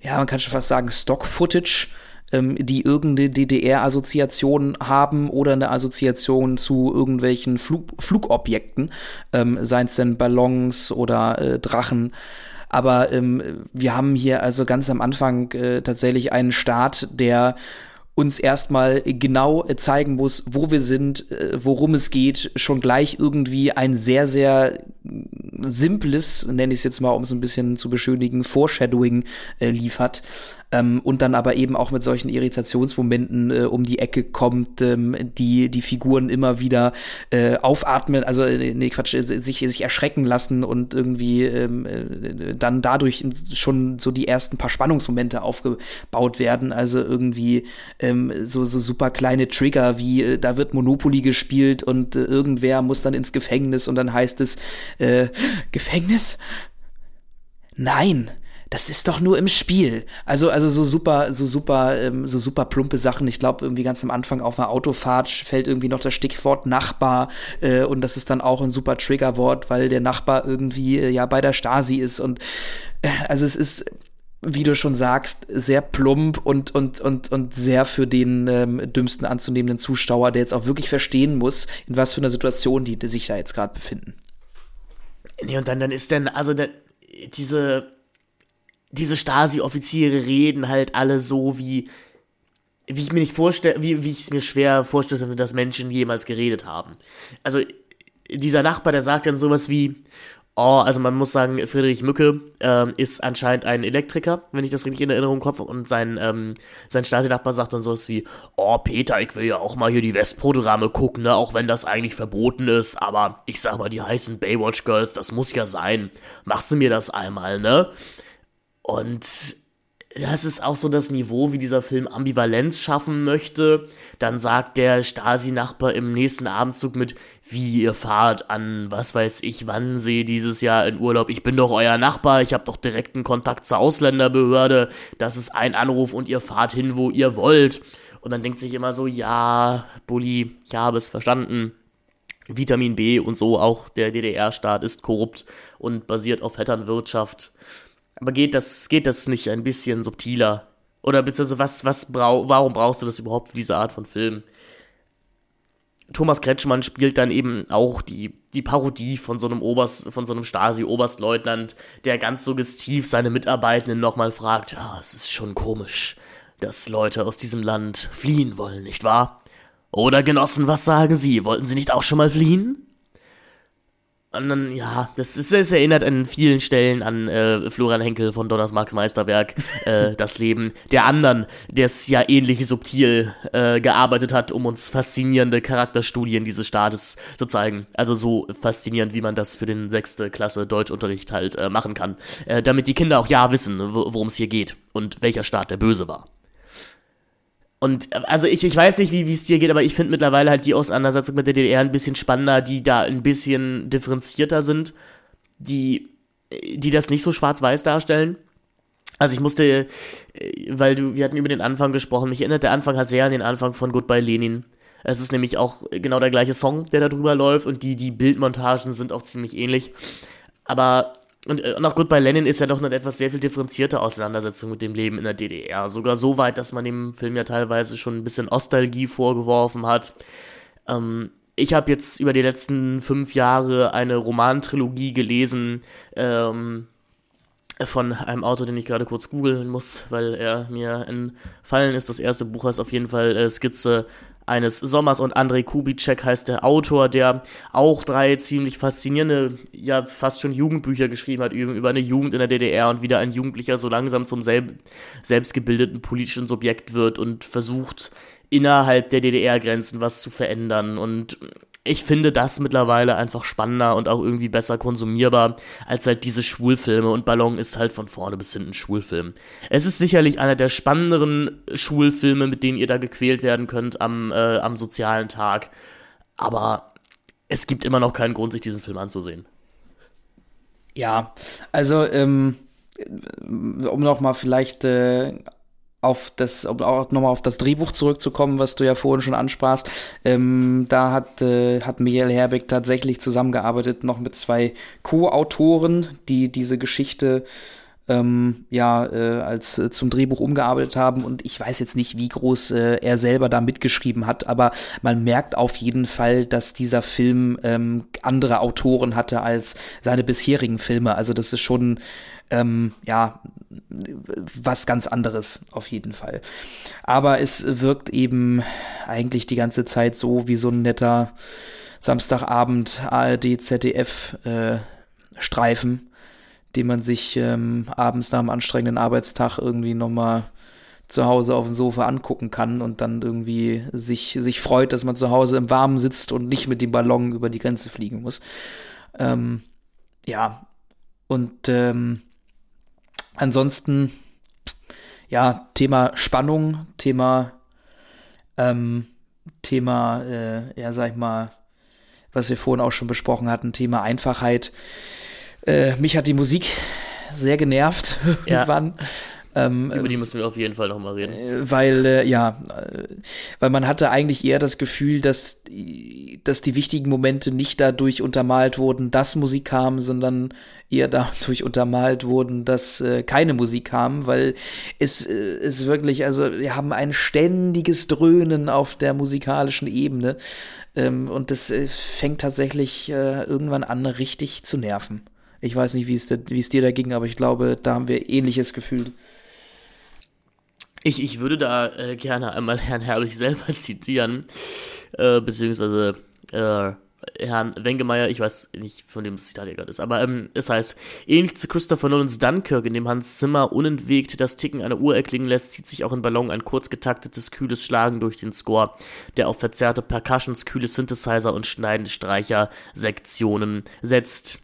ja, man kann schon fast sagen, Stock-Footage ähm, die irgendeine DDR-Assoziation haben oder eine Assoziation zu irgendwelchen Flug Flugobjekten, ähm, seien es denn Ballons oder äh, Drachen. Aber ähm, wir haben hier also ganz am Anfang äh, tatsächlich einen Staat, der uns erstmal genau zeigen muss, wo wir sind, äh, worum es geht, schon gleich irgendwie ein sehr, sehr simples, nenne ich es jetzt mal, um es ein bisschen zu beschönigen, Foreshadowing äh, liefert ähm, und dann aber eben auch mit solchen Irritationsmomenten äh, um die Ecke kommt, ähm, die die Figuren immer wieder äh, aufatmen, also äh, nee, Quatsch, äh, sich, sich erschrecken lassen und irgendwie ähm, äh, dann dadurch schon so die ersten paar Spannungsmomente aufgebaut werden. Also irgendwie ähm, so, so super kleine Trigger wie äh, da wird Monopoly gespielt und irgendwer muss dann ins Gefängnis und dann heißt es äh, Gefängnis? Nein, das ist doch nur im Spiel. Also, also so super, so super, ähm, so super plumpe Sachen. Ich glaube, irgendwie ganz am Anfang auf einer Autofahrt fällt irgendwie noch das Stichwort Nachbar äh, und das ist dann auch ein super Triggerwort, weil der Nachbar irgendwie äh, ja bei der Stasi ist und äh, also es ist wie du schon sagst, sehr plump und, und, und, und sehr für den ähm, dümmsten anzunehmenden Zuschauer, der jetzt auch wirklich verstehen muss, in was für einer Situation die, die sich da jetzt gerade befinden. Nee, und dann, dann ist denn, also der, diese, diese Stasi-Offiziere reden halt alle so, wie, wie ich mir nicht vorstelle, wie, wie ich es mir schwer vorstelle, dass Menschen jemals geredet haben. Also, dieser Nachbar, der sagt dann sowas wie, oh, also man muss sagen, Friedrich Mücke ähm, ist anscheinend ein Elektriker, wenn ich das richtig in Erinnerung habe, und sein, ähm, sein Stasi-Nachbar sagt dann sowas wie, oh, Peter, ich will ja auch mal hier die Westprogramme gucken, ne, auch wenn das eigentlich verboten ist, aber ich sag mal, die heißen Baywatch-Girls, das muss ja sein. Machst du mir das einmal, ne? Und das ist auch so das Niveau, wie dieser Film Ambivalenz schaffen möchte. Dann sagt der Stasi-Nachbar im nächsten Abendzug mit, wie ihr fahrt an, was weiß ich, wann sie dieses Jahr in Urlaub. Ich bin doch euer Nachbar, ich habe doch direkten Kontakt zur Ausländerbehörde. Das ist ein Anruf und ihr fahrt hin, wo ihr wollt. Und dann denkt sich immer so, ja, Bulli, ich habe es verstanden. Vitamin B und so, auch der DDR-Staat ist korrupt und basiert auf Vetternwirtschaft. Aber geht das, geht das nicht ein bisschen subtiler? Oder beziehungsweise was, was brau warum brauchst du das überhaupt für diese Art von Film? Thomas Kretschmann spielt dann eben auch die, die Parodie von so einem Oberst, von so einem Stasi-Oberstleutnant, der ganz suggestiv seine Mitarbeitenden nochmal fragt, ja, es ist schon komisch, dass Leute aus diesem Land fliehen wollen, nicht wahr? Oder Genossen, was sagen Sie? Wollten Sie nicht auch schon mal fliehen? Und dann, ja, das, ist, das erinnert an vielen Stellen an äh, Florian Henkel von Donners Marx Meisterwerk, äh, (laughs) das Leben der anderen, der es ja ähnlich subtil äh, gearbeitet hat, um uns faszinierende Charakterstudien dieses Staates zu zeigen. Also so faszinierend, wie man das für den sechste Klasse Deutschunterricht halt äh, machen kann. Äh, damit die Kinder auch ja wissen, worum es hier geht und welcher Staat der Böse war. Und äh, also ich, ich weiß nicht, wie es dir geht, aber ich finde mittlerweile halt die Auseinandersetzung mit der DDR ein bisschen spannender, die da ein bisschen differenzierter sind, die, die das nicht so schwarz-weiß darstellen. Also ich musste, äh, weil du, wir hatten über den Anfang gesprochen, mich erinnert der Anfang halt sehr an den Anfang von Goodbye Lenin. Es ist nämlich auch genau der gleiche Song, der da drüber läuft und die, die Bildmontagen sind auch ziemlich ähnlich. Aber und, und auch Goodbye Lenin ist ja doch eine etwas sehr viel differenzierte Auseinandersetzung mit dem Leben in der DDR. Sogar so weit, dass man dem Film ja teilweise schon ein bisschen Nostalgie vorgeworfen hat. Ähm, ich habe jetzt über die letzten fünf Jahre eine Romantrilogie gelesen, ähm, von einem Autor, den ich gerade kurz googeln muss, weil er mir entfallen ist. Das erste Buch heißt auf jeden Fall äh, Skizze eines Sommers und Andrei Kubitschek heißt der Autor, der auch drei ziemlich faszinierende, ja fast schon Jugendbücher geschrieben hat über eine Jugend in der DDR und wieder ein Jugendlicher so langsam zum selb selbstgebildeten politischen Subjekt wird und versucht innerhalb der DDR-Grenzen was zu verändern und ich finde das mittlerweile einfach spannender und auch irgendwie besser konsumierbar als halt diese Schulfilme und Ballon ist halt von vorne bis hinten Schulfilm. Es ist sicherlich einer der spannenderen Schulfilme, mit denen ihr da gequält werden könnt am, äh, am sozialen Tag, aber es gibt immer noch keinen Grund, sich diesen Film anzusehen. Ja, also ähm, um noch mal vielleicht äh, auf das, um auch nochmal auf das Drehbuch zurückzukommen, was du ja vorhin schon ansprachst, ähm, da hat, äh, hat Michael Herbeck tatsächlich zusammengearbeitet noch mit zwei Co-Autoren, die diese Geschichte ähm, ja äh, als äh, zum Drehbuch umgearbeitet haben und ich weiß jetzt nicht, wie groß äh, er selber da mitgeschrieben hat, aber man merkt auf jeden Fall, dass dieser Film ähm, andere Autoren hatte als seine bisherigen Filme. Also das ist schon ähm, ja, was ganz anderes auf jeden Fall. Aber es wirkt eben eigentlich die ganze Zeit so wie so ein netter Samstagabend ARD ZDF äh, Streifen, den man sich ähm, abends nach einem anstrengenden Arbeitstag irgendwie nochmal zu Hause auf dem Sofa angucken kann und dann irgendwie sich, sich freut, dass man zu Hause im Warmen sitzt und nicht mit dem Ballon über die Grenze fliegen muss. Ähm, ja, und ähm, Ansonsten, ja, Thema Spannung, Thema, ähm, Thema, äh, ja, sag ich mal, was wir vorhin auch schon besprochen hatten, Thema Einfachheit. Äh, mich hat die Musik sehr genervt ja. irgendwann. Ähm, Über die müssen wir auf jeden Fall nochmal reden. Äh, weil, äh, ja, äh, weil man hatte eigentlich eher das Gefühl, dass, dass die wichtigen Momente nicht dadurch untermalt wurden, dass Musik kam, sondern eher dadurch untermalt wurden, dass äh, keine Musik kam, weil es äh, ist wirklich, also wir haben ein ständiges Dröhnen auf der musikalischen Ebene ähm, und das äh, fängt tatsächlich äh, irgendwann an, richtig zu nerven. Ich weiß nicht, wie es, wie es dir da ging, aber ich glaube, da haben wir ähnliches Gefühl. Ich, ich würde da äh, gerne einmal (laughs) Herrn Herrlich selber zitieren, äh, beziehungsweise äh, Herrn Wengemeyer, ich weiß nicht, von dem das Zitat hier gerade ist, aber ähm, es heißt, ähnlich zu Christopher Nolans Dunkirk, in dem Hans Zimmer unentwegt das Ticken einer Uhr erklingen lässt, zieht sich auch in Ballon ein kurz getaktetes, kühles Schlagen durch den Score, der auf verzerrte Percussions, kühle Synthesizer und schneidende Streicher-Sektionen setzt.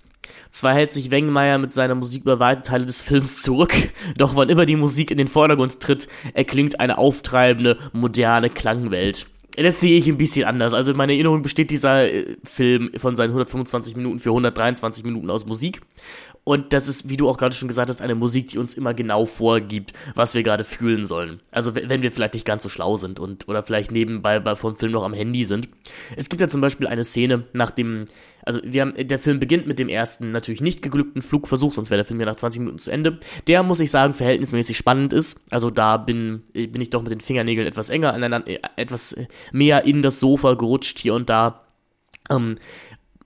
Zwar hält sich Wengmeier mit seiner Musik über weite Teile des Films zurück, (laughs) doch wann immer die Musik in den Vordergrund tritt, erklingt eine auftreibende, moderne Klangwelt. Das sehe ich ein bisschen anders. Also in meiner Erinnerung besteht dieser äh, Film von seinen 125 Minuten für 123 Minuten aus Musik. Und das ist, wie du auch gerade schon gesagt hast, eine Musik, die uns immer genau vorgibt, was wir gerade fühlen sollen. Also wenn wir vielleicht nicht ganz so schlau sind und oder vielleicht nebenbei bei, vom Film noch am Handy sind. Es gibt ja zum Beispiel eine Szene nach dem, also wir haben, der Film beginnt mit dem ersten natürlich nicht geglückten Flugversuch, sonst wäre der Film ja nach 20 Minuten zu Ende. Der, muss ich sagen, verhältnismäßig spannend ist. Also da bin, bin ich doch mit den Fingernägeln etwas enger aneinander, äh, etwas mehr in das Sofa gerutscht hier und da. Ähm,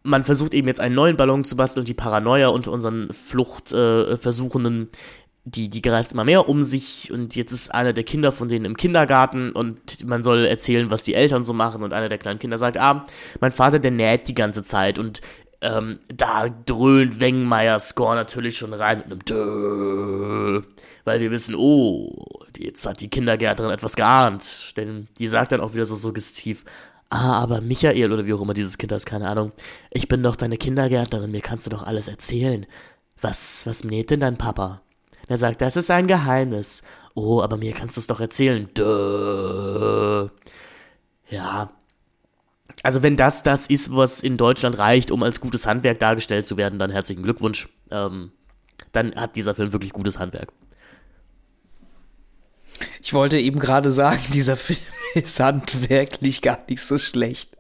man versucht eben jetzt einen neuen Ballon zu basteln und die Paranoia unter unseren Fluchtversuchenden, äh, die, die gereist immer mehr um sich und jetzt ist einer der Kinder von denen im Kindergarten und man soll erzählen, was die Eltern so machen und einer der kleinen Kinder sagt, ah, mein Vater, der näht die ganze Zeit und ähm, da dröhnt Wengmeyers Score natürlich schon rein mit einem Dö, weil wir wissen, oh, jetzt hat die Kindergärtnerin etwas geahnt, denn die sagt dann auch wieder so suggestiv, ah, aber Michael oder wie auch immer dieses Kind heißt, keine Ahnung, ich bin doch deine Kindergärtnerin, mir kannst du doch alles erzählen. Was, was näht denn dein Papa? Er sagt, das ist ein Geheimnis. Oh, aber mir kannst du es doch erzählen. Duh. Ja. Also wenn das das ist, was in Deutschland reicht, um als gutes Handwerk dargestellt zu werden, dann herzlichen Glückwunsch. Ähm, dann hat dieser Film wirklich gutes Handwerk. Ich wollte eben gerade sagen, (laughs) dieser Film ist handwerklich gar nicht so schlecht.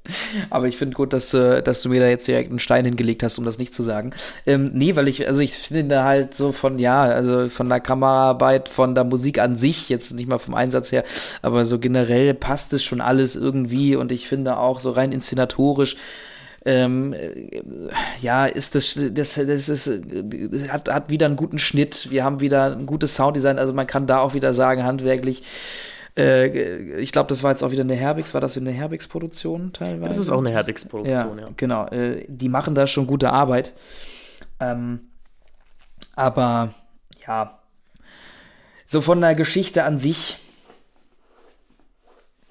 Aber ich finde gut, dass, äh, dass du mir da jetzt direkt einen Stein hingelegt hast, um das nicht zu sagen. Ähm, nee, weil ich, also ich finde halt so von, ja, also von der Kameraarbeit, von der Musik an sich, jetzt nicht mal vom Einsatz her, aber so generell passt es schon alles irgendwie und ich finde auch so rein inszenatorisch, ähm, ja, ist das, das, das ist, hat, hat wieder einen guten Schnitt, wir haben wieder ein gutes Sounddesign, also man kann da auch wieder sagen, handwerklich, äh, ich glaube, das war jetzt auch wieder eine Herbix, war das eine Herbix-Produktion teilweise? Das ist auch eine Herbix-Produktion, ja, ja. Genau, äh, die machen da schon gute Arbeit. Ähm, aber ja, so von der Geschichte an sich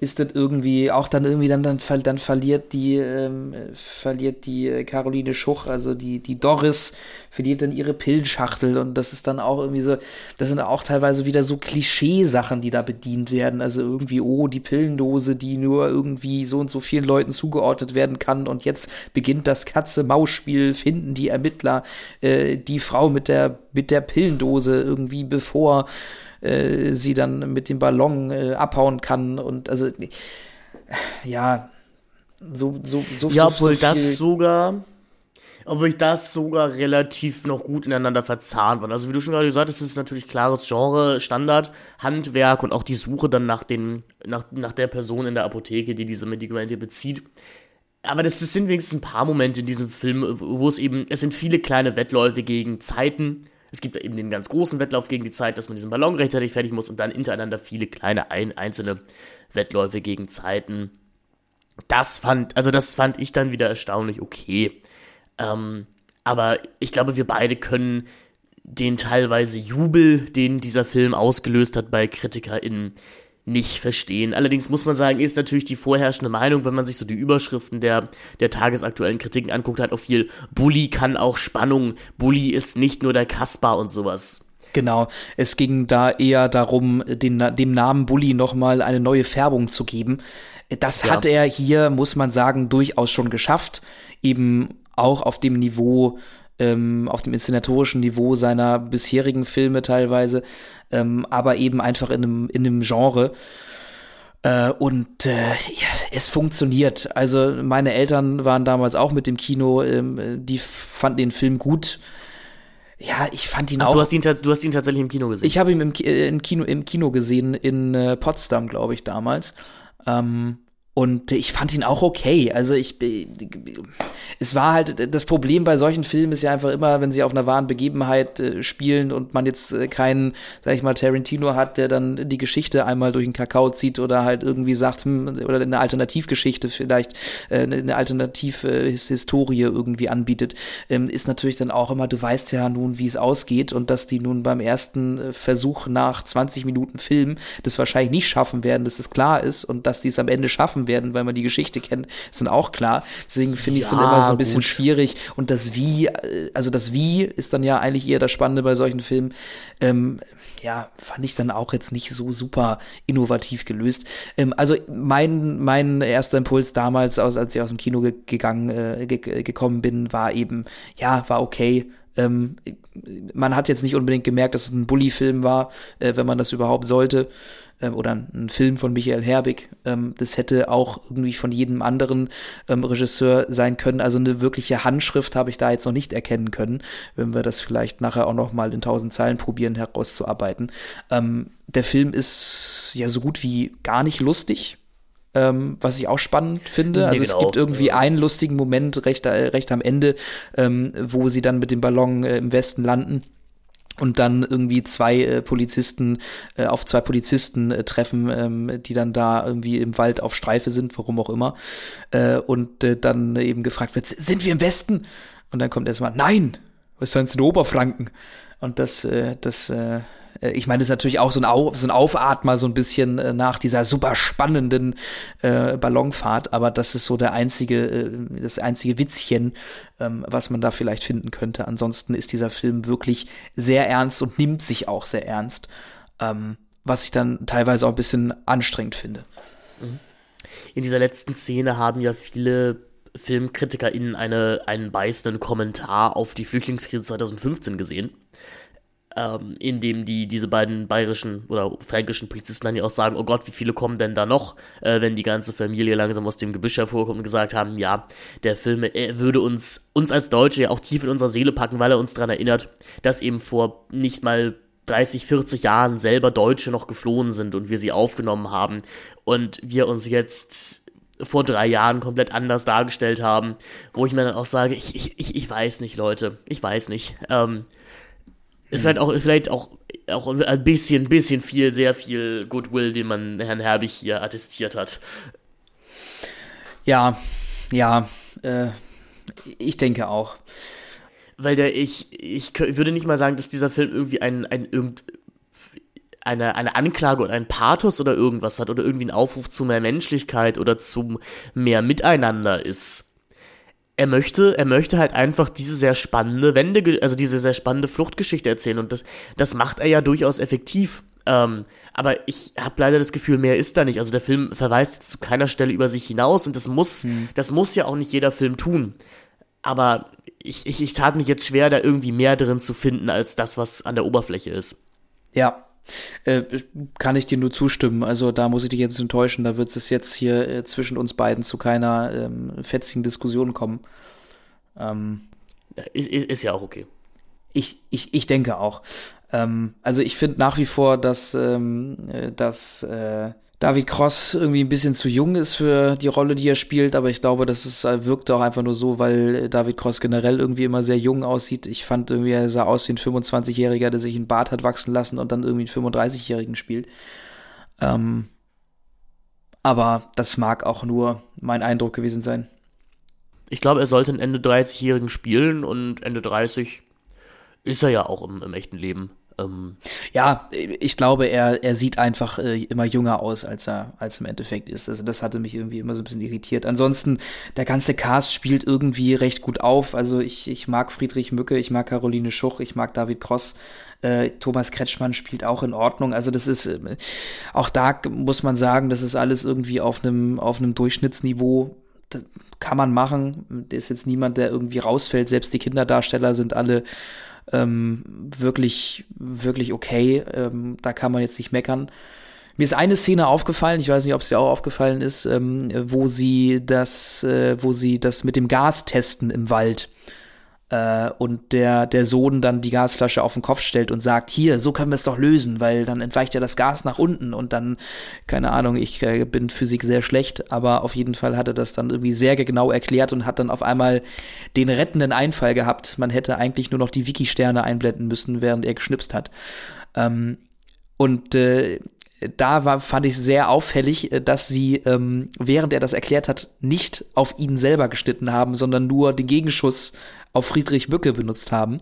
ist das irgendwie auch dann irgendwie dann dann, dann verliert die ähm, verliert die äh, Caroline Schuch also die die Doris verliert dann ihre Pillenschachtel und das ist dann auch irgendwie so das sind auch teilweise wieder so Klischeesachen die da bedient werden. Also irgendwie oh die Pillendose die nur irgendwie so und so vielen Leuten zugeordnet werden kann und jetzt beginnt das Katze Maus Spiel finden die Ermittler äh, die Frau mit der mit der Pillendose irgendwie bevor äh, sie dann mit dem Ballon äh, abhauen kann und also ja so so so ja obwohl so das sogar obwohl ich das sogar relativ noch gut ineinander verzahnt war. Also wie du schon gerade gesagt hast, ist es natürlich klares Genre, Standard, Handwerk und auch die Suche dann nach den, nach, nach der Person in der Apotheke, die diese Medikamente bezieht. Aber das, das sind wenigstens ein paar Momente in diesem Film, wo es eben, es sind viele kleine Wettläufe gegen Zeiten, es gibt eben den ganz großen Wettlauf gegen die Zeit, dass man diesen Ballon rechtzeitig fertig muss und dann hintereinander viele kleine ein, einzelne Wettläufe gegen Zeiten. Das fand, also das fand ich dann wieder erstaunlich okay. Ähm, aber ich glaube, wir beide können den teilweise Jubel, den dieser Film ausgelöst hat bei KritikerInnen, nicht verstehen. Allerdings muss man sagen, ist natürlich die vorherrschende Meinung, wenn man sich so die Überschriften der, der tagesaktuellen Kritiken anguckt, hat auch viel, Bully kann auch Spannung, Bully ist nicht nur der Kaspar und sowas. Genau, es ging da eher darum, den, dem Namen Bully nochmal eine neue Färbung zu geben. Das ja. hat er hier, muss man sagen, durchaus schon geschafft. Eben auch auf dem Niveau, ähm, auf dem inszenatorischen Niveau seiner bisherigen Filme teilweise, ähm, aber eben einfach in einem, in einem Genre. Äh, und äh, ja, es funktioniert. Also meine Eltern waren damals auch mit dem Kino, ähm, die fanden den Film gut. Ja, ich fand ihn Ach, auch. Du hast ihn, du hast ihn tatsächlich im Kino gesehen. Ich habe ihn im, äh, im, Kino, im Kino gesehen in äh, Potsdam, glaube ich, damals. Ähm, und ich fand ihn auch okay. Also ich, es war halt, das Problem bei solchen Filmen ist ja einfach immer, wenn sie auf einer wahren Begebenheit äh, spielen und man jetzt äh, keinen, sag ich mal, Tarantino hat, der dann die Geschichte einmal durch den Kakao zieht oder halt irgendwie sagt, hm, oder eine Alternativgeschichte vielleicht, äh, eine Alternativhistorie irgendwie anbietet, ähm, ist natürlich dann auch immer, du weißt ja nun, wie es ausgeht und dass die nun beim ersten äh, Versuch nach 20 Minuten Film das wahrscheinlich nicht schaffen werden, dass das klar ist und dass die es am Ende schaffen werden, weil man die Geschichte kennt, ist dann auch klar. Deswegen finde ich es ja, dann immer so ein bisschen gut. schwierig. Und das Wie, äh, also das Wie ist dann ja eigentlich eher das Spannende bei solchen Filmen. Ähm, ja, fand ich dann auch jetzt nicht so super innovativ gelöst. Ähm, also mein, mein erster Impuls damals, aus, als ich aus dem Kino ge gegangen, äh, ge gekommen bin, war eben, ja, war okay. Ähm, man hat jetzt nicht unbedingt gemerkt, dass es ein Bully-Film war, äh, wenn man das überhaupt sollte ähm, oder ein Film von Michael Herbig. Ähm, das hätte auch irgendwie von jedem anderen ähm, Regisseur sein können. Also eine wirkliche Handschrift habe ich da jetzt noch nicht erkennen können, wenn wir das vielleicht nachher auch noch mal in tausend Zeilen probieren herauszuarbeiten. Ähm, der Film ist ja so gut wie gar nicht lustig. Ähm, was ich auch spannend finde. Also nee, genau. es gibt irgendwie einen lustigen Moment recht, äh, recht am Ende, ähm, wo sie dann mit dem Ballon äh, im Westen landen und dann irgendwie zwei äh, Polizisten äh, auf zwei Polizisten äh, treffen, ähm, die dann da irgendwie im Wald auf Streife sind, warum auch immer. Äh, und äh, dann eben gefragt wird, sind wir im Westen? Und dann kommt erstmal, nein, was sonst in Oberfranken? Und das, äh, das äh, ich meine, das ist natürlich auch so ein, Au so ein Aufatmer so ein bisschen äh, nach dieser super spannenden äh, Ballonfahrt, aber das ist so der einzige, äh, das einzige Witzchen, ähm, was man da vielleicht finden könnte. Ansonsten ist dieser Film wirklich sehr ernst und nimmt sich auch sehr ernst, ähm, was ich dann teilweise auch ein bisschen anstrengend finde. In dieser letzten Szene haben ja viele FilmkritikerInnen eine, einen beißenden Kommentar auf die Flüchtlingskrise 2015 gesehen ähm, in dem die diese beiden bayerischen oder fränkischen Polizisten dann ja auch sagen, oh Gott, wie viele kommen denn da noch, äh, wenn die ganze Familie langsam aus dem Gebüsch hervorkommt und gesagt haben, ja, der Film er würde uns, uns als Deutsche ja auch tief in unserer Seele packen, weil er uns daran erinnert, dass eben vor nicht mal 30, 40 Jahren selber Deutsche noch geflohen sind und wir sie aufgenommen haben und wir uns jetzt vor drei Jahren komplett anders dargestellt haben, wo ich mir dann auch sage, ich, ich, ich weiß nicht, Leute, ich weiß nicht. Ähm, ist vielleicht auch, vielleicht auch, auch ein bisschen, bisschen viel, sehr viel Goodwill, den man Herrn Herbig hier attestiert hat. Ja, ja, äh, ich denke auch. Weil der, ich, ich würde nicht mal sagen, dass dieser Film irgendwie ein, ein irgend, eine, eine Anklage und ein Pathos oder irgendwas hat oder irgendwie ein Aufruf zu mehr Menschlichkeit oder zu mehr Miteinander ist er möchte, er möchte halt einfach diese sehr spannende Wende, also diese sehr spannende Fluchtgeschichte erzählen und das, das macht er ja durchaus effektiv. Ähm, aber ich habe leider das Gefühl, mehr ist da nicht. Also der Film verweist jetzt zu keiner Stelle über sich hinaus und das muss, hm. das muss ja auch nicht jeder Film tun. Aber ich, ich, ich tat mich jetzt schwer, da irgendwie mehr drin zu finden als das, was an der Oberfläche ist. Ja, äh, kann ich dir nur zustimmen. Also da muss ich dich jetzt enttäuschen. Da wird es jetzt hier äh, zwischen uns beiden zu keiner ähm, fetzigen Diskussion kommen. Ähm, ist, ist, ja auch okay. Ich, ich, ich denke auch. Ähm, also ich finde nach wie vor, dass, ähm, äh, dass äh, David Cross irgendwie ein bisschen zu jung ist für die Rolle, die er spielt, aber ich glaube, das ist, äh, wirkt auch einfach nur so, weil David Cross generell irgendwie immer sehr jung aussieht. Ich fand irgendwie, er sah aus wie ein 25-Jähriger, der sich einen Bart hat wachsen lassen und dann irgendwie einen 35-Jährigen spielt. Ähm, aber das mag auch nur mein Eindruck gewesen sein. Ich glaube, er sollte einen Ende 30-Jährigen spielen und Ende 30 ist er ja auch im, im echten Leben. Ähm ja, ich glaube, er, er sieht einfach äh, immer jünger aus, als er, als im Endeffekt ist. Also das hatte mich irgendwie immer so ein bisschen irritiert. Ansonsten, der ganze Cast spielt irgendwie recht gut auf. Also ich, ich mag Friedrich Mücke, ich mag Caroline Schuch, ich mag David Cross. Äh, Thomas Kretschmann spielt auch in Ordnung. Also das ist, äh, auch da muss man sagen, das ist alles irgendwie auf einem, auf einem Durchschnittsniveau. Das kann man machen. Ist jetzt niemand, der irgendwie rausfällt. Selbst die Kinderdarsteller sind alle ähm, wirklich, wirklich okay. Ähm, da kann man jetzt nicht meckern. Mir ist eine Szene aufgefallen, ich weiß nicht, ob es dir auch aufgefallen ist, ähm, wo sie das, äh, wo sie das mit dem Gas testen im Wald äh, und der, der Sohn dann die Gasflasche auf den Kopf stellt und sagt, hier, so können wir es doch lösen, weil dann entweicht ja das Gas nach unten und dann, keine Ahnung, ich äh, bin Physik sehr schlecht, aber auf jeden Fall hat er das dann irgendwie sehr genau erklärt und hat dann auf einmal den rettenden Einfall gehabt. Man hätte eigentlich nur noch die Wiki-Sterne einblenden müssen, während er geschnipst hat. Ähm, und äh, da war, fand ich sehr auffällig, äh, dass sie, ähm, während er das erklärt hat, nicht auf ihn selber geschnitten haben, sondern nur den Gegenschuss auf Friedrich Bücke benutzt haben.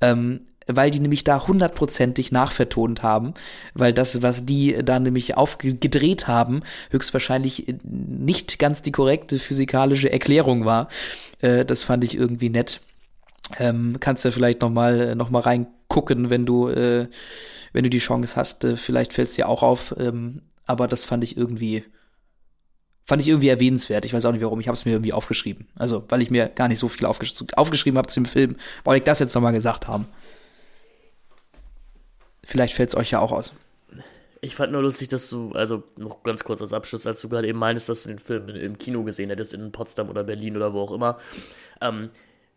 Ähm, weil die nämlich da hundertprozentig nachvertont haben, weil das, was die da nämlich aufgedreht haben, höchstwahrscheinlich nicht ganz die korrekte physikalische Erklärung war. Äh, das fand ich irgendwie nett. Ähm, kannst du vielleicht noch mal noch reingucken, wenn du äh, wenn du die Chance hast. Äh, vielleicht fällt es dir auch auf. Ähm, aber das fand ich irgendwie fand ich irgendwie erwähnenswert. Ich weiß auch nicht warum. Ich habe es mir irgendwie aufgeschrieben. Also weil ich mir gar nicht so viel aufgesch aufgeschrieben habe zu dem Film, wollte ich das jetzt noch mal gesagt haben. Vielleicht fällt es euch ja auch aus. Ich fand nur lustig, dass du, also noch ganz kurz als Abschluss, als du gerade eben meintest, dass du den Film im Kino gesehen hättest, in Potsdam oder Berlin oder wo auch immer. Ähm,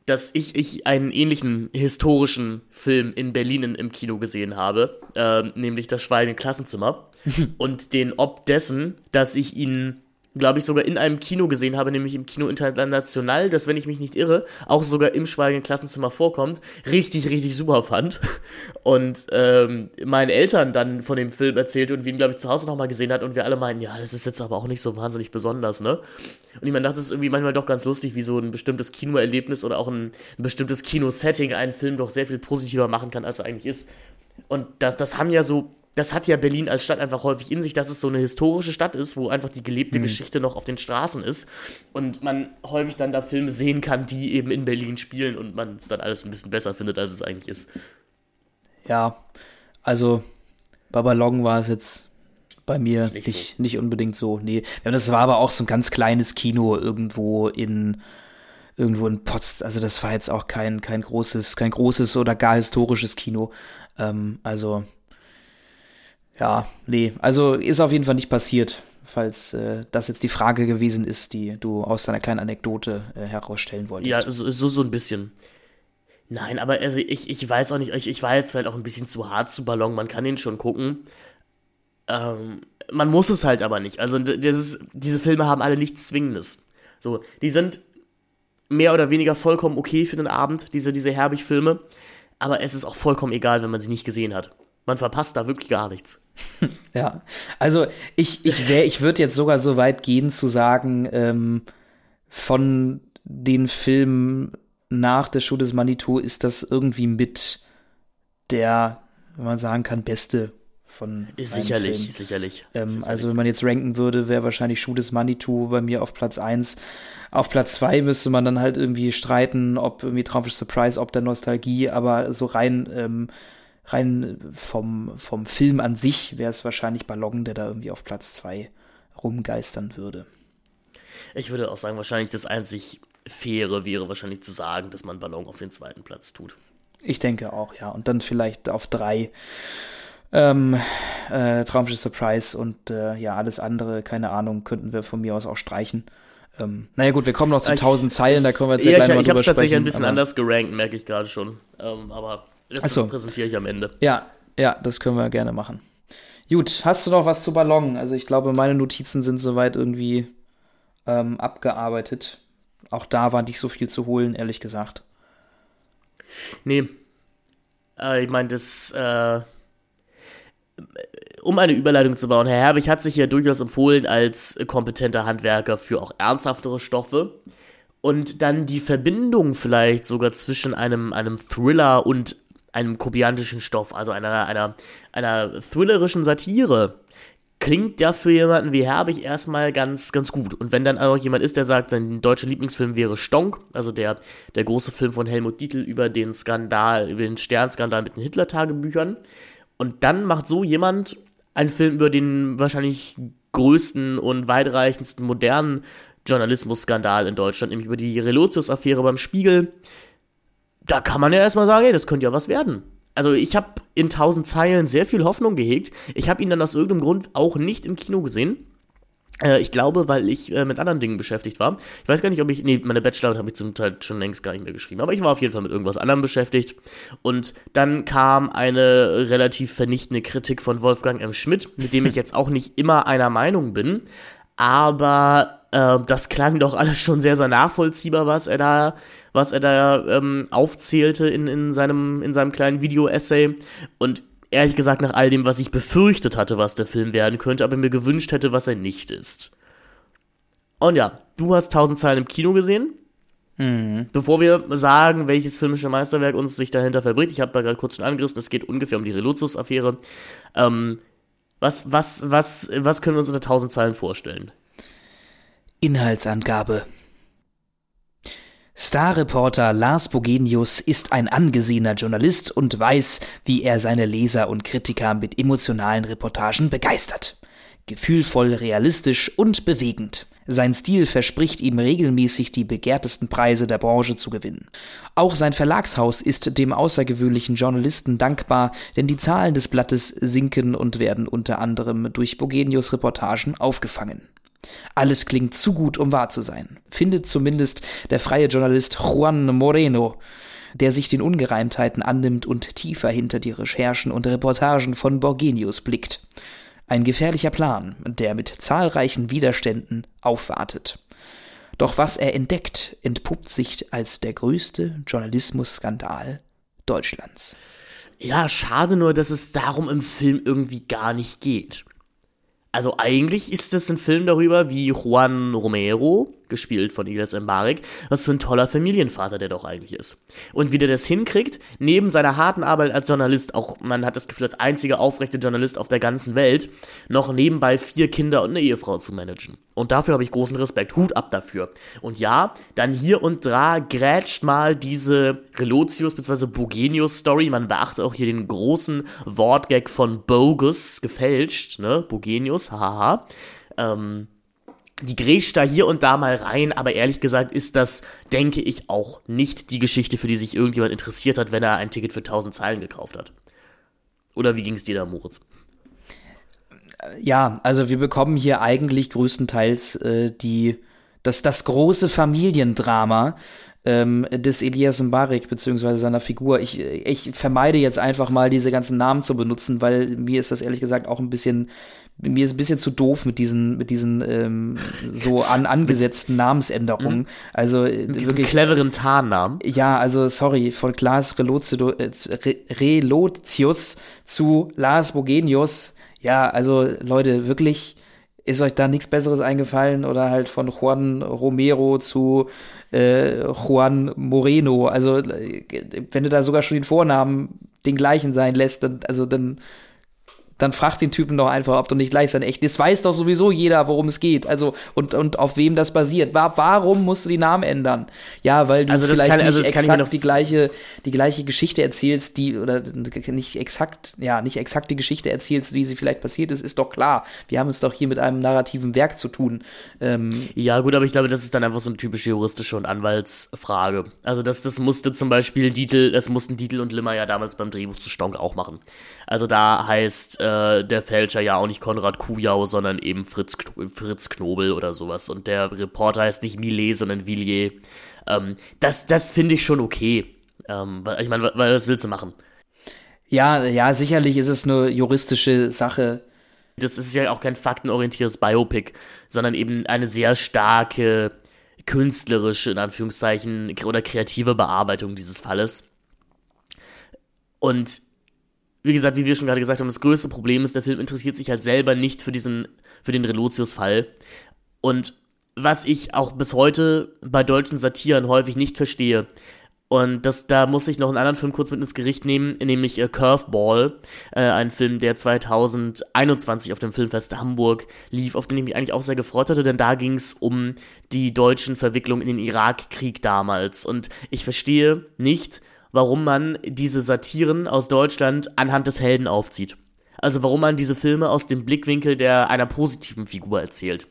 dass ich, ich einen ähnlichen historischen Film in Berlin im Kino gesehen habe, äh, nämlich das Schweigen Klassenzimmer. (laughs) und den ob dessen, dass ich ihn glaube ich, sogar in einem Kino gesehen habe, nämlich im Kino International, das, wenn ich mich nicht irre, auch sogar im Schweigenden Klassenzimmer vorkommt, richtig, richtig super fand. (laughs) Und ähm, meinen Eltern dann von dem Film erzählte und wir ihn, glaube ich, zu Hause nochmal gesehen hat und wir alle meinten, ja, das ist jetzt aber auch nicht so wahnsinnig besonders, ne? Und ich meine, das ist irgendwie manchmal doch ganz lustig, wie so ein bestimmtes Kinoerlebnis oder auch ein, ein bestimmtes Kinosetting einen Film doch sehr viel positiver machen kann, als er eigentlich ist. Und das, das haben ja so, das hat ja Berlin als Stadt einfach häufig in sich, dass es so eine historische Stadt ist, wo einfach die gelebte Hm. Geschichte noch auf den Straßen ist und man häufig dann da Filme sehen kann, die eben in Berlin spielen und man es dann alles ein bisschen besser findet, als es eigentlich ist. Ja, also Babalong war es jetzt bei mir Nicht nicht, nicht, unbedingt so. Nee, das war aber auch so ein ganz kleines Kino irgendwo in irgendwo in Potsdam. Also das war jetzt auch kein kein großes kein großes oder gar historisches Kino. Ähm, also ja, nee, also ist auf jeden Fall nicht passiert, falls äh, das jetzt die Frage gewesen ist, die du aus deiner kleinen Anekdote äh, herausstellen wolltest. Ja, so, so, so ein bisschen. Nein, aber also ich, ich weiß auch nicht, ich, ich war jetzt vielleicht auch ein bisschen zu hart zu Ballon, man kann ihn schon gucken. Ähm, man muss es halt aber nicht. Also d- das ist, diese Filme haben alle nichts Zwingendes. So, die sind mehr oder weniger vollkommen okay für den Abend, diese, diese Herbig-Filme. Aber es ist auch vollkommen egal, wenn man sie nicht gesehen hat. Man verpasst da wirklich gar nichts. (laughs) Ja, also ich, ich ich würde jetzt sogar so weit gehen zu sagen, ähm, von den Filmen nach der Show des Manitou ist das irgendwie mit der, wenn man sagen kann, beste von Ist sicherlich, Filmen. sicherlich. Ähm, sicherlich. also wenn man jetzt ranken würde, wäre wahrscheinlich Schuh des Manitou bei mir auf Platz 1. Auf Platz 2 müsste man dann halt irgendwie streiten, ob irgendwie Traumfisch Surprise, ob der Nostalgie, aber so rein, ähm, rein vom, vom Film an sich wäre es wahrscheinlich Ballon, der da irgendwie auf Platz 2 rumgeistern würde. Ich würde auch sagen, wahrscheinlich das einzig Faire wäre wahrscheinlich zu sagen, dass man Ballon auf den zweiten Platz tut. Ich denke auch, ja. Und dann vielleicht auf drei ähm, äh, Traumschiff Surprise und äh, ja, alles andere, keine Ahnung, könnten wir von mir aus auch streichen. Ähm, naja gut, wir kommen noch zu Ich- 1000 Zeilen, da können wir jetzt ja, Ja, ich, gleich mal ich habe drüber es tatsächlich sprechen, ein bisschen anders gerankt, merke ich gerade schon. Ähm, aber das, Ach so. das präsentiere ich am Ende. Ja, ja, das können wir gerne machen. Gut, hast du noch was zu Ballon? Also ich glaube, meine Notizen sind soweit irgendwie ähm, abgearbeitet. Auch da war nicht so viel zu holen, ehrlich gesagt. Nee. Äh, ich meine, das, äh, um eine Überleitung zu bauen, Herr Herbig hat sich ja durchaus empfohlen als kompetenter Handwerker für auch ernsthaftere Stoffe. Und dann die Verbindung vielleicht sogar zwischen einem, einem Thriller und einem komödiantischen Stoff, also einer, einer, einer thrillerischen Satire, klingt ja für jemanden wie Herbig erstmal ganz, ganz gut. Und wenn dann auch jemand ist, der sagt, sein deutscher Lieblingsfilm wäre Stonk, also der, der große Film von Helmut Dietl über den Skandal, über den Sternskandal mit den Hitler-Tagebüchern, und dann macht so jemand einen Film über den wahrscheinlich größten und weitreichendsten modernen Journalismusskandal in Deutschland, nämlich über die Relotius-Affäre beim Spiegel. Da kann man ja erstmal sagen, ey, das könnte ja was werden. Also ich habe in tausend Zeilen sehr viel Hoffnung gehegt. Ich habe ihn dann aus irgendeinem Grund auch nicht im Kino gesehen. Äh, ich glaube, weil ich äh, mit anderen Dingen beschäftigt war. Ich weiß gar nicht, ob ich. Nee, meine Bachelorarbeit habe ich zum Teil schon längst gar nicht mehr geschrieben. Aber ich war auf jeden Fall mit irgendwas anderem beschäftigt. Und dann kam eine relativ vernichtende Kritik von Wolfgang M. Schmidt, mit dem ich jetzt auch nicht immer einer Meinung bin. Aber äh, das klang doch alles schon sehr, sehr nachvollziehbar, was er da, was er da ähm, aufzählte in, in, seinem, in seinem kleinen Video-Essay. Und ehrlich gesagt nach all dem, was ich befürchtet hatte, was der Film werden könnte, aber mir gewünscht hätte, was er nicht ist. Und ja, du hast 1000 Zeilen im Kino gesehen. Bevor wir sagen, welches filmische Meisterwerk uns sich dahinter verbringt, ich habe da gerade kurz schon angerissen, es geht ungefähr um die Relotius-Affäre. Ähm, was, was, was, was können wir uns unter 1000 Zeilen vorstellen? Inhaltsangabe. Starreporter Lars Bogenius ist ein angesehener Journalist und weiß, wie er seine Leser und Kritiker mit emotionalen Reportagen begeistert. Gefühlvoll, realistisch und bewegend. Sein Stil verspricht ihm regelmäßig die begehrtesten Preise der Branche zu gewinnen. Auch sein Verlagshaus ist dem außergewöhnlichen Journalisten dankbar, denn die Zahlen des Blattes sinken und werden unter anderem durch Bogenius Reportagen aufgefangen. Alles klingt zu gut, um wahr zu sein, findet zumindest der freie Journalist Juan Moreno, der sich den Ungereimtheiten annimmt und tiefer hinter die Recherchen und Reportagen von Borgenius blickt. Ein gefährlicher Plan, der mit zahlreichen Widerständen aufwartet. Doch was er entdeckt, entpuppt sich als der größte Journalismusskandal Deutschlands. Ja, schade nur, dass es darum im Film irgendwie gar nicht geht. Also eigentlich ist es ein Film darüber, wie Juan Romero gespielt von Ilyas Mbarek, was für ein toller Familienvater der doch eigentlich ist. Und wie der das hinkriegt, neben seiner harten Arbeit als Journalist, auch man hat das Gefühl, als einziger aufrechte Journalist auf der ganzen Welt, noch nebenbei vier Kinder und eine Ehefrau zu managen. Und dafür habe ich großen Respekt. Hut ab dafür. Und ja, dann hier und da grätscht mal diese Relotius bzw. Bogenius Story. Man beachte auch hier den großen Wortgag von Bogus, gefälscht, ne? Bogenius, haha. Ähm, die grätscht da hier und da mal rein, aber ehrlich gesagt ist das, denke ich, auch nicht die Geschichte, für die sich irgendjemand interessiert hat, wenn er ein Ticket für 1000 Zeilen gekauft hat. Oder wie ging es dir da, Moritz? Ja, also wir bekommen hier eigentlich größtenteils äh, die, das, das große Familiendrama ähm, des Elias Mbarek beziehungsweise seiner Figur. Ich, ich vermeide jetzt einfach mal diese ganzen Namen zu benutzen, weil mir ist das ehrlich gesagt auch ein bisschen mir ist ein bisschen zu doof mit diesen, mit diesen ähm, so (laughs) an, angesetzten Namensänderungen. Mhm. Also mit diesen cleveren Tarnnamen. Ja, also sorry, von Klaas äh, Relotius zu Lars Bogenius. Ja, also Leute, wirklich ist euch da nichts Besseres eingefallen oder halt von Juan Romero zu äh, Juan Moreno. Also äh, wenn du da sogar schon den Vornamen den gleichen sein lässt, dann, also dann dann frag den Typen doch einfach, ob du nicht gleich sein echt. Das weiß doch sowieso jeder, worum es geht. Also und und auf wem das basiert. War, warum musst du die Namen ändern? Ja, weil du also vielleicht kann, also nicht exakt die gleiche die gleiche Geschichte erzählst, die oder nicht exakt ja nicht exakt die Geschichte erzählst, wie sie vielleicht passiert ist, ist doch klar. Wir haben es doch hier mit einem narrativen Werk zu tun. Ähm, ja gut, aber ich glaube, das ist dann einfach so eine typische juristische und Anwaltsfrage. Also das das musste zum Beispiel Dietl, das mussten Dietl und Limmer ja damals beim Drehbuch zu Stonk auch machen. Also da heißt äh, der Fälscher ja auch nicht Konrad Kujau, sondern eben Fritz, Fritz Knobel oder sowas. Und der Reporter heißt nicht Millet, sondern Villiers. Ähm, das das finde ich schon okay. Ähm, ich meine, weil was willst du machen? Ja, ja, sicherlich ist es eine juristische Sache. Das ist ja auch kein faktenorientiertes Biopic, sondern eben eine sehr starke künstlerische, in Anführungszeichen, oder kreative Bearbeitung dieses Falles. Und wie gesagt, wie wir schon gerade gesagt haben, das größte Problem ist, der Film interessiert sich halt selber nicht für diesen, für den Relotius-Fall. Und was ich auch bis heute bei deutschen Satiren häufig nicht verstehe, und das, da muss ich noch einen anderen Film kurz mit ins Gericht nehmen, nämlich äh, Curveball, äh, ein Film, der 2021 auf dem Filmfest Hamburg lief, auf den ich mich eigentlich auch sehr gefreut hatte, denn da ging es um die deutschen Verwicklungen in den Irakkrieg damals. Und ich verstehe nicht, warum man diese Satiren aus Deutschland anhand des Helden aufzieht. Also warum man diese Filme aus dem Blickwinkel der einer positiven Figur erzählt.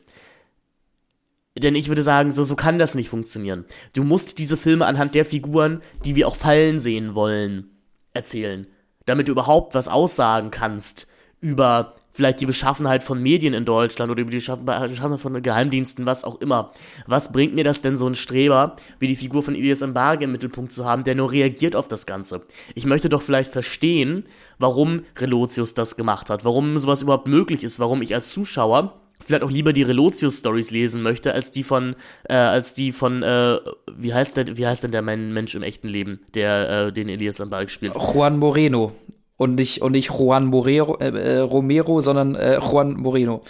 Denn ich würde sagen, so, so kann das nicht funktionieren. Du musst diese Filme anhand der Figuren, die wir auch fallen sehen wollen, erzählen. Damit du überhaupt was aussagen kannst über vielleicht die Beschaffenheit von Medien in Deutschland oder über die Beschaffenheit von Geheimdiensten, was auch immer. Was bringt mir das denn so ein Streber, wie die Figur von Elias Mbarge im Mittelpunkt zu haben, der nur reagiert auf das Ganze? Ich möchte doch vielleicht verstehen, warum Relotius das gemacht hat, warum sowas überhaupt möglich ist, warum ich als Zuschauer vielleicht auch lieber die Relotius-Stories lesen möchte, als die von, äh, als die von, äh, wie heißt der, wie heißt denn der Mensch im echten Leben, der äh, den Elias Mbarge spielt? Juan Moreno und nicht, und nicht Juan Morero, äh, äh, Romero, sondern äh, Juan Moreno.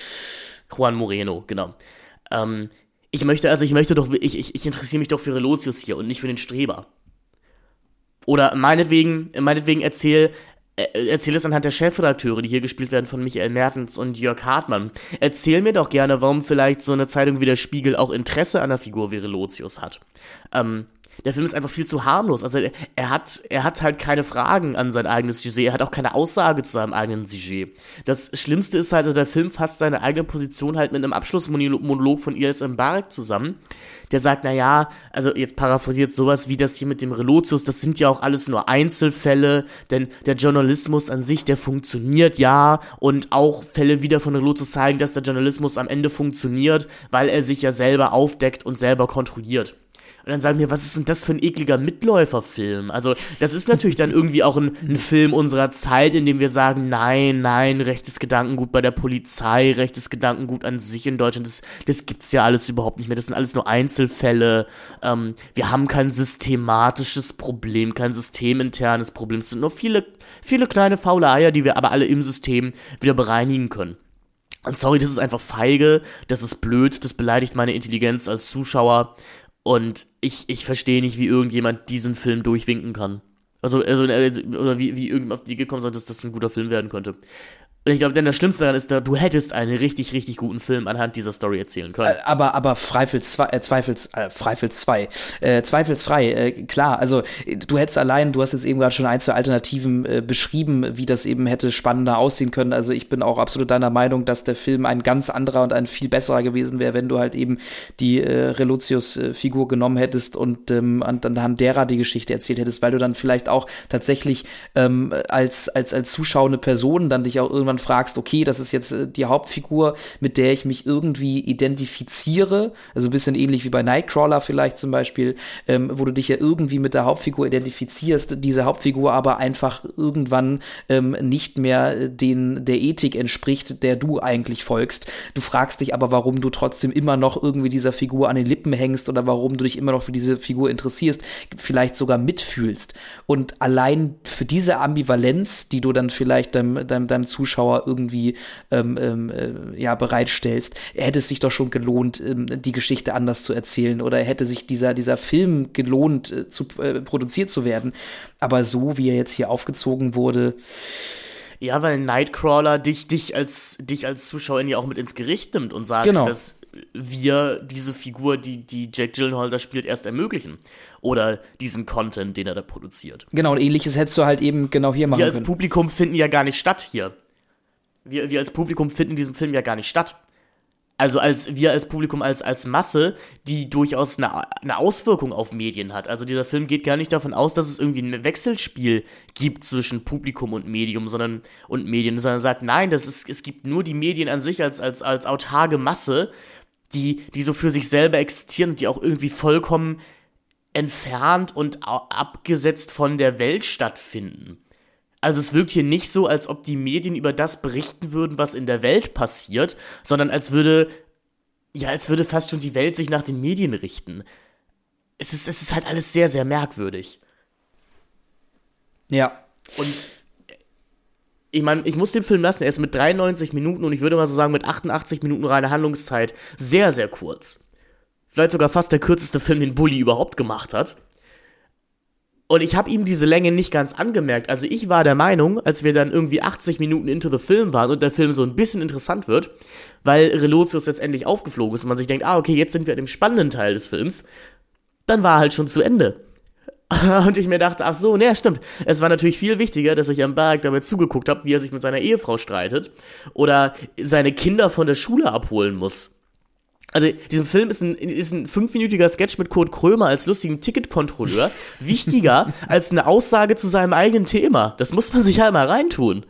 Juan Moreno, genau. Ähm, ich möchte, also ich möchte doch, ich, ich, ich interessiere mich doch für Relotius hier und nicht für den Streber. Oder meinetwegen, meinetwegen erzähl, äh, erzähl es anhand der Chefredakteure, die hier gespielt werden von Michael Mertens und Jörg Hartmann. Erzähl mir doch gerne, warum vielleicht so eine Zeitung wie der Spiegel auch Interesse an einer Figur wie Relotius hat. Ähm, der Film ist einfach viel zu harmlos. Also er, er, hat, er hat halt keine Fragen an sein eigenes Sujet, er hat auch keine Aussage zu seinem eigenen Sujet. Das Schlimmste ist halt, dass der Film fasst seine eigene Position halt mit einem Abschlussmonolog von Iris Mbarek zusammen, der sagt, na ja, also jetzt paraphrasiert sowas wie das hier mit dem Relotius, das sind ja auch alles nur Einzelfälle, denn der Journalismus an sich, der funktioniert ja und auch Fälle wieder von Relotius zeigen, dass der Journalismus am Ende funktioniert, weil er sich ja selber aufdeckt und selber kontrolliert. Und dann sagen wir, was ist denn das für ein ekliger Mitläuferfilm? Also, das ist natürlich dann irgendwie auch ein, ein, Film unserer Zeit, in dem wir sagen, nein, nein, rechtes Gedankengut bei der Polizei, rechtes Gedankengut an sich in Deutschland, das, das gibt's ja alles überhaupt nicht mehr. Das sind alles nur Einzelfälle. Ähm, wir haben kein systematisches Problem, kein systeminternes Problem. Es sind nur viele, viele kleine faule Eier, die wir aber alle im System wieder bereinigen können. Und sorry, das ist einfach feige, das ist blöd, das beleidigt meine Intelligenz als Zuschauer. Und ich, ich verstehe nicht, wie irgendjemand diesen Film durchwinken kann. Also, also, also oder wie, wie irgendjemand auf die gekommen ist, dass das ein guter Film werden könnte. Ich glaube, denn das Schlimmste daran ist, du hättest einen richtig, richtig guten Film anhand dieser Story erzählen können. Äh, aber, aber Freifels 2, äh, Zweifels, äh, Freifels 2, äh, zweifelsfrei, äh, klar, also du hättest allein, du hast jetzt eben gerade schon ein, zwei Alternativen äh, beschrieben, wie das eben hätte spannender aussehen können. Also ich bin auch absolut deiner Meinung, dass der Film ein ganz anderer und ein viel besserer gewesen wäre, wenn du halt eben die äh, Relotius-Figur genommen hättest und ähm, anhand derer die Geschichte erzählt hättest, weil du dann vielleicht auch tatsächlich ähm, als, als, als zuschauende Person dann dich auch irgendwann irgendwann fragst, okay, das ist jetzt äh, die Hauptfigur, mit der ich mich irgendwie identifiziere, also ein bisschen ähnlich wie bei Nightcrawler vielleicht zum Beispiel, ähm, wo du dich ja irgendwie mit der Hauptfigur identifizierst, diese Hauptfigur aber einfach irgendwann ähm, nicht mehr äh, den, der Ethik entspricht, der du eigentlich folgst. Du fragst dich aber, warum du trotzdem immer noch irgendwie dieser Figur an den Lippen hängst oder warum du dich immer noch für diese Figur interessierst, vielleicht sogar mitfühlst. Und allein für diese Ambivalenz, die du dann vielleicht deinem, deinem, deinem Zuschauer Zuschauer irgendwie ähm, ähm, äh, ja, bereitstellst, hätte es sich doch schon gelohnt, ähm, die Geschichte anders zu erzählen oder hätte sich dieser, dieser Film gelohnt, äh, zu, äh, produziert zu werden. Aber so, wie er jetzt hier aufgezogen wurde, ja, weil Nightcrawler dich, dich als, dich als Zuschauer ja auch mit ins Gericht nimmt und sagt, Genau. dass wir diese Figur, die, die Jack Gyllenhaal da spielt, erst ermöglichen. Oder diesen Content, den er da produziert. genau, und ähnliches hättest du halt eben genau hier machen Wir als können. Publikum finden ja gar nicht statt hier. Wir, wir als Publikum finden in diesem Film ja gar nicht statt. Also als wir als Publikum, als, als Masse, die durchaus eine, eine Auswirkung auf Medien hat. Also dieser Film geht gar nicht davon aus, dass es irgendwie ein Wechselspiel gibt zwischen Publikum und Medium, sondern und Medien, sondern sagt, nein, das ist, es gibt nur die Medien an sich als, als, als autarke Masse, die, die so für sich selber existieren und die auch irgendwie vollkommen entfernt und abgesetzt von der Welt stattfinden. Also es wirkt hier nicht so, als ob die Medien über das berichten würden, was in der Welt passiert, sondern als würde, ja, als würde fast schon die Welt sich nach den Medien richten. Es ist, es ist halt alles sehr, sehr merkwürdig. Ja. Und ich meine, ich muss den Film lassen, er ist mit 93 Minuten und ich würde mal so sagen, mit 88 Minuten reine Handlungszeit sehr, sehr kurz. Vielleicht sogar fast der kürzeste Film, den Bully überhaupt gemacht hat. Und ich habe ihm diese Länge nicht ganz angemerkt. Also ich war der Meinung, als wir dann irgendwie 80 Minuten into the Film waren und der Film so ein bisschen interessant wird, weil Relotius jetzt endlich aufgeflogen ist und man sich denkt, ah, okay, jetzt sind wir an dem spannenden Teil des Films, dann war er halt schon zu Ende. (laughs) Und ich mir dachte, ach so, ne, stimmt. Es war natürlich viel wichtiger, dass ich am Berg dabei zugeguckt habe, wie er sich mit seiner Ehefrau streitet oder seine Kinder von der Schule abholen muss. Also, diesem Film ist ein, ist ein fünfminütiger Sketch mit Kurt Krömer als lustigen Ticketkontrolleur wichtiger (laughs) als eine Aussage zu seinem eigenen Thema. Das muss man sich halt mal reintun.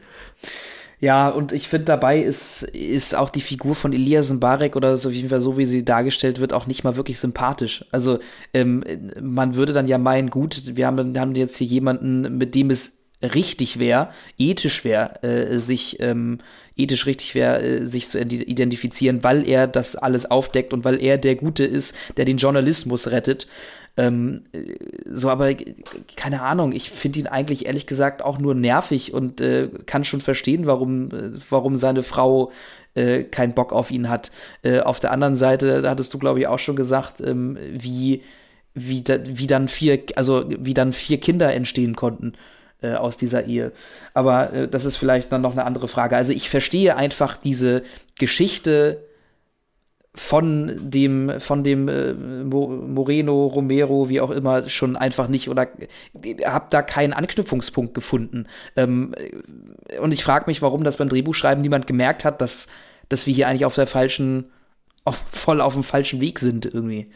Ja, und ich finde dabei ist, ist auch die Figur von Elias Mbarek oder so wie, so wie sie dargestellt wird, auch nicht mal wirklich sympathisch. Also ähm, man würde dann ja meinen, gut, wir haben, haben jetzt hier jemanden, mit dem es richtig wäre, ethisch wäre, äh, sich ähm, ethisch richtig wäre, äh, sich zu ident- identifizieren, weil er das alles aufdeckt und weil er der Gute ist, der den Journalismus rettet. Ähm, äh, so, aber keine Ahnung, ich finde ihn eigentlich ehrlich gesagt auch nur nervig und äh, kann schon verstehen, warum, äh, warum seine Frau äh, keinen Bock auf ihn hat. Äh, auf der anderen Seite, da hattest du, glaube ich, auch schon gesagt, ähm, wie, wie, da, wie dann vier, also wie dann vier Kinder entstehen konnten äh, aus dieser Ehe. Aber äh, das ist vielleicht dann noch eine andere Frage. Also ich verstehe einfach diese Geschichte von dem, von dem äh, Mo- Moreno, Romero, wie auch immer, schon einfach nicht oder hab da keinen Anknüpfungspunkt gefunden. Ähm, und ich frage mich, warum das beim Drehbuchschreiben niemand gemerkt hat, dass, dass wir hier eigentlich auf der falschen, auf, voll auf dem falschen Weg sind irgendwie.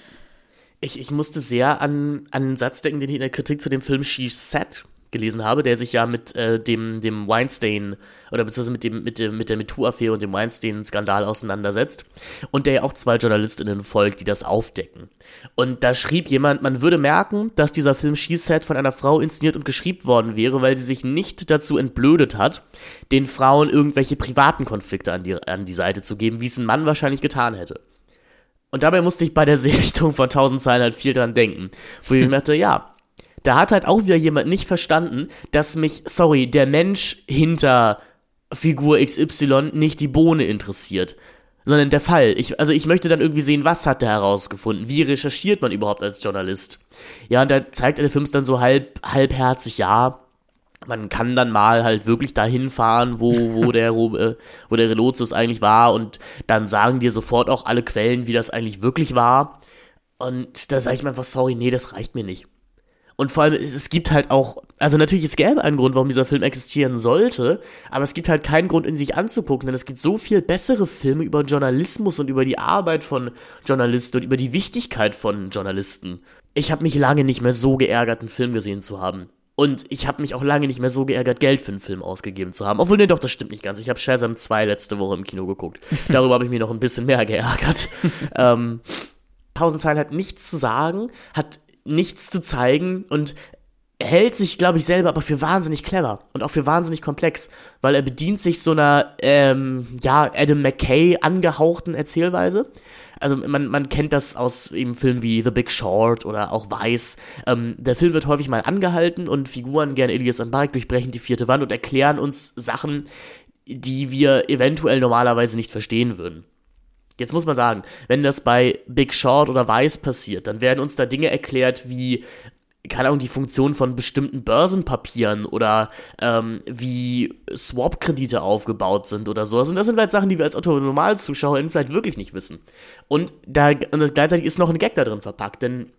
Ich, ich musste sehr an, an einen Satz denken, den ich in der Kritik zu dem Film She Said gelesen habe, der sich ja mit äh, dem, dem Weinstein oder beziehungsweise mit, dem, mit, dem, mit der MeToo-Affäre und dem Weinstein-Skandal auseinandersetzt und der ja auch zwei JournalistInnen folgt, die das aufdecken. Und da schrieb jemand, man würde merken, dass dieser Film She Said von einer Frau inszeniert und geschrieben worden wäre, weil sie sich nicht dazu entblödet hat, den Frauen irgendwelche privaten Konflikte an die, an die Seite zu geben, wie es ein Mann wahrscheinlich getan hätte. Und dabei musste ich bei der (laughs) Sichtung von 1000 Zeilen halt viel dran denken. Wo ich mir dachte, ja, da hat halt auch wieder jemand nicht verstanden, dass mich, sorry, der Mensch hinter Figur XY nicht die Bohne interessiert sondern der Fall. Ich, also ich möchte dann irgendwie sehen, was hat er herausgefunden? Wie recherchiert man überhaupt als Journalist? Ja, und da zeigt der Film dann so halb, halbherzig, ja, man kann dann mal halt wirklich dahin fahren, wo, wo (laughs) der, äh, wo der Relotius eigentlich war und dann sagen dir sofort auch alle Quellen, wie das eigentlich wirklich war. Und da sage ich mir einfach, sorry, nee, das reicht mir nicht. Und vor allem, es, gibt halt auch, also natürlich, es gäbe einen Grund, warum dieser Film existieren sollte, aber es gibt halt keinen Grund, ihn sich anzugucken, denn es gibt so viel bessere Filme über Journalismus und über die Arbeit von Journalisten und über die Wichtigkeit von Journalisten. Ich habe mich lange nicht mehr so geärgert, einen Film gesehen zu haben. Und ich habe mich auch lange nicht mehr so geärgert, Geld für einen Film ausgegeben zu haben. Obwohl, nee, doch, das stimmt nicht ganz. Ich habe Shazam 2 letzte Woche im Kino geguckt. (laughs) Darüber habe ich mich noch ein bisschen mehr geärgert. (laughs) ähm, Tausend Zeilen hat nichts zu sagen, hat nichts zu zeigen und hält sich, glaube ich, selber aber für wahnsinnig clever und auch für wahnsinnig komplex, weil er bedient sich so einer, ähm, ja, Adam McKay angehauchten Erzählweise. Also man, man kennt das aus eben Filmen wie The Big Short oder auch Weiß. Ähm, der Film wird häufig mal angehalten und Figuren, gern Elias und Bark, durchbrechen die vierte Wand und erklären uns Sachen, die wir eventuell normalerweise nicht verstehen würden. Jetzt muss man sagen, wenn das bei Big Short oder Weiß passiert, dann werden uns da Dinge erklärt wie, keine Ahnung, die Funktion von bestimmten Börsenpapieren oder ähm, wie Swap-Kredite aufgebaut sind oder so. Also das sind halt Sachen, die wir als Otto-Normalzuschauerin vielleicht wirklich nicht wissen. Und da und das, gleichzeitig ist noch ein Gag da drin verpackt, denn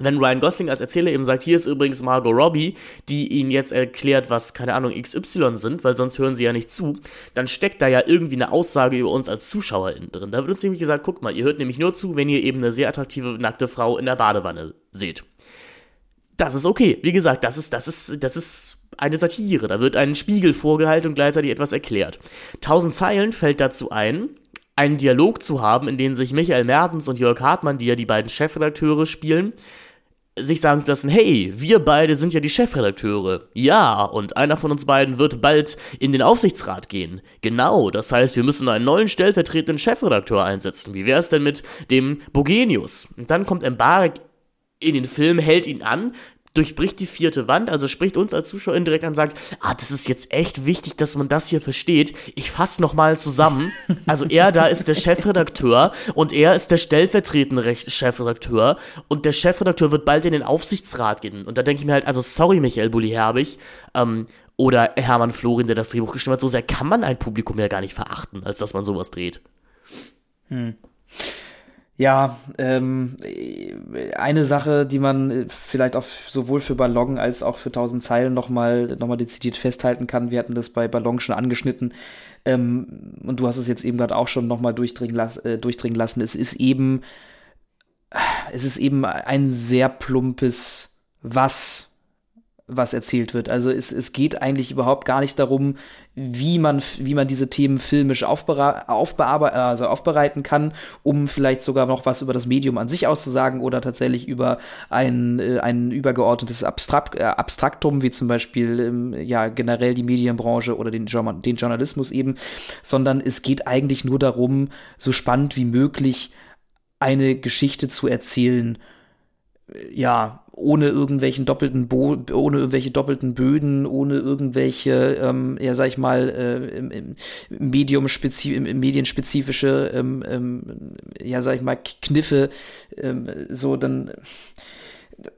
wenn Ryan Gosling als Erzähler eben sagt, hier ist übrigens Margot Robbie, die ihnen jetzt erklärt, was, keine Ahnung, XY sind, weil sonst hören sie ja nicht zu, dann steckt da ja irgendwie eine Aussage über uns als ZuschauerInnen drin. Da wird uns nämlich gesagt, guck mal, ihr hört nämlich nur zu, wenn ihr eben eine sehr attraktive, nackte Frau in der Badewanne seht. Das ist okay. Wie gesagt, das ist, das ist, das ist eine Satire. Da wird ein Spiegel vorgehalten und gleichzeitig etwas erklärt. Tausend Zeilen fällt dazu ein, einen Dialog zu haben, in dem sich Michael Mertens und Jörg Hartmann, die ja die beiden Chefredakteure spielen, sich sagen lassen, hey, wir beide sind ja die Chefredakteure. Ja, und einer von uns beiden wird bald in den Aufsichtsrat gehen. Genau, das heißt, wir müssen einen neuen stellvertretenden Chefredakteur einsetzen. Wie wäre es denn mit dem Bogenius? Und dann kommt Embarek in den Film, hält ihn an, durchbricht die vierte Wand, also spricht uns als Zuschauer indirekt an und sagt, ah, das ist jetzt echt wichtig, dass man das hier versteht. Ich fasse nochmal zusammen. Also er da ist der Chefredakteur und er ist der stellvertretende Chefredakteur und der Chefredakteur wird bald in den Aufsichtsrat gehen. Und da denke ich mir halt, also sorry, Michael Bulli-Herbig, ähm, oder Hermann Florin, der das Drehbuch geschrieben hat, so sehr kann man ein Publikum ja gar nicht verachten, als dass man sowas dreht. Hm. Ja, ähm, eine Sache, die man äh, vielleicht auch sowohl für Ballon als auch für tausend Zeilen nochmal noch mal dezidiert festhalten kann. Wir hatten das bei Ballon schon angeschnitten. Ähm, und du hast es jetzt eben gerade auch schon nochmal durchdringen, las äh, durchdringen lassen. Es ist eben, es ist eben ein sehr plumpes Was was erzählt wird. Also es, es geht eigentlich überhaupt gar nicht darum, wie man, wie man diese Themen filmisch also aufbereiten kann, um vielleicht sogar noch was über das Medium an sich auszusagen oder tatsächlich über ein, äh, ein übergeordnetes Abstrakt, äh, Abstraktum, wie zum Beispiel ähm, ja generell die Medienbranche oder den, den Journalismus eben, sondern es geht eigentlich nur darum, so spannend wie möglich eine Geschichte zu erzählen, ja, ohne irgendwelchen doppelten Bo ohne irgendwelche doppelten Böden, ohne irgendwelche, ähm, ja sag ich mal, äh, Medium medienspezifische, ähm, ähm, ja sag ich mal, Kniffe, ähm, so dann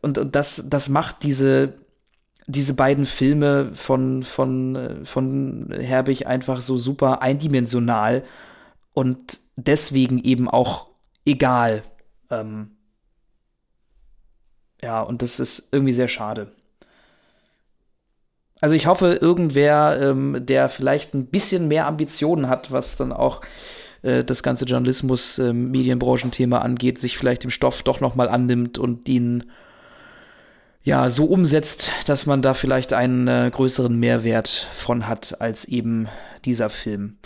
und, und das, das macht diese diese beiden Filme von, von, äh, von Herbig einfach so super eindimensional und deswegen eben auch egal. Ähm, ja, und das ist irgendwie sehr schade. Also ich hoffe, irgendwer, ähm, der vielleicht ein bisschen mehr Ambitionen hat, was dann auch äh, das ganze Journalismus-Medienbranchenthema ähm, angeht, sich vielleicht dem Stoff doch noch mal annimmt und ihn ja so umsetzt, dass man da vielleicht einen äh, größeren Mehrwert von hat als eben dieser Film.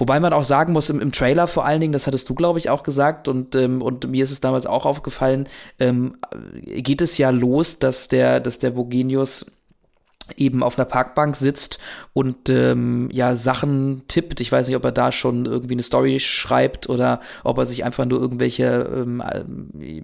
Wobei man auch sagen muss, im, im Trailer vor allen Dingen, das hattest du, glaube ich, auch gesagt, und, ähm, und mir ist es damals auch aufgefallen, ähm, geht es ja los, dass der, dass der Bogenius eben auf einer Parkbank sitzt und ähm, ja Sachen tippt. Ich weiß nicht, ob er da schon irgendwie eine Story schreibt oder ob er sich einfach nur irgendwelche, ähm, äh,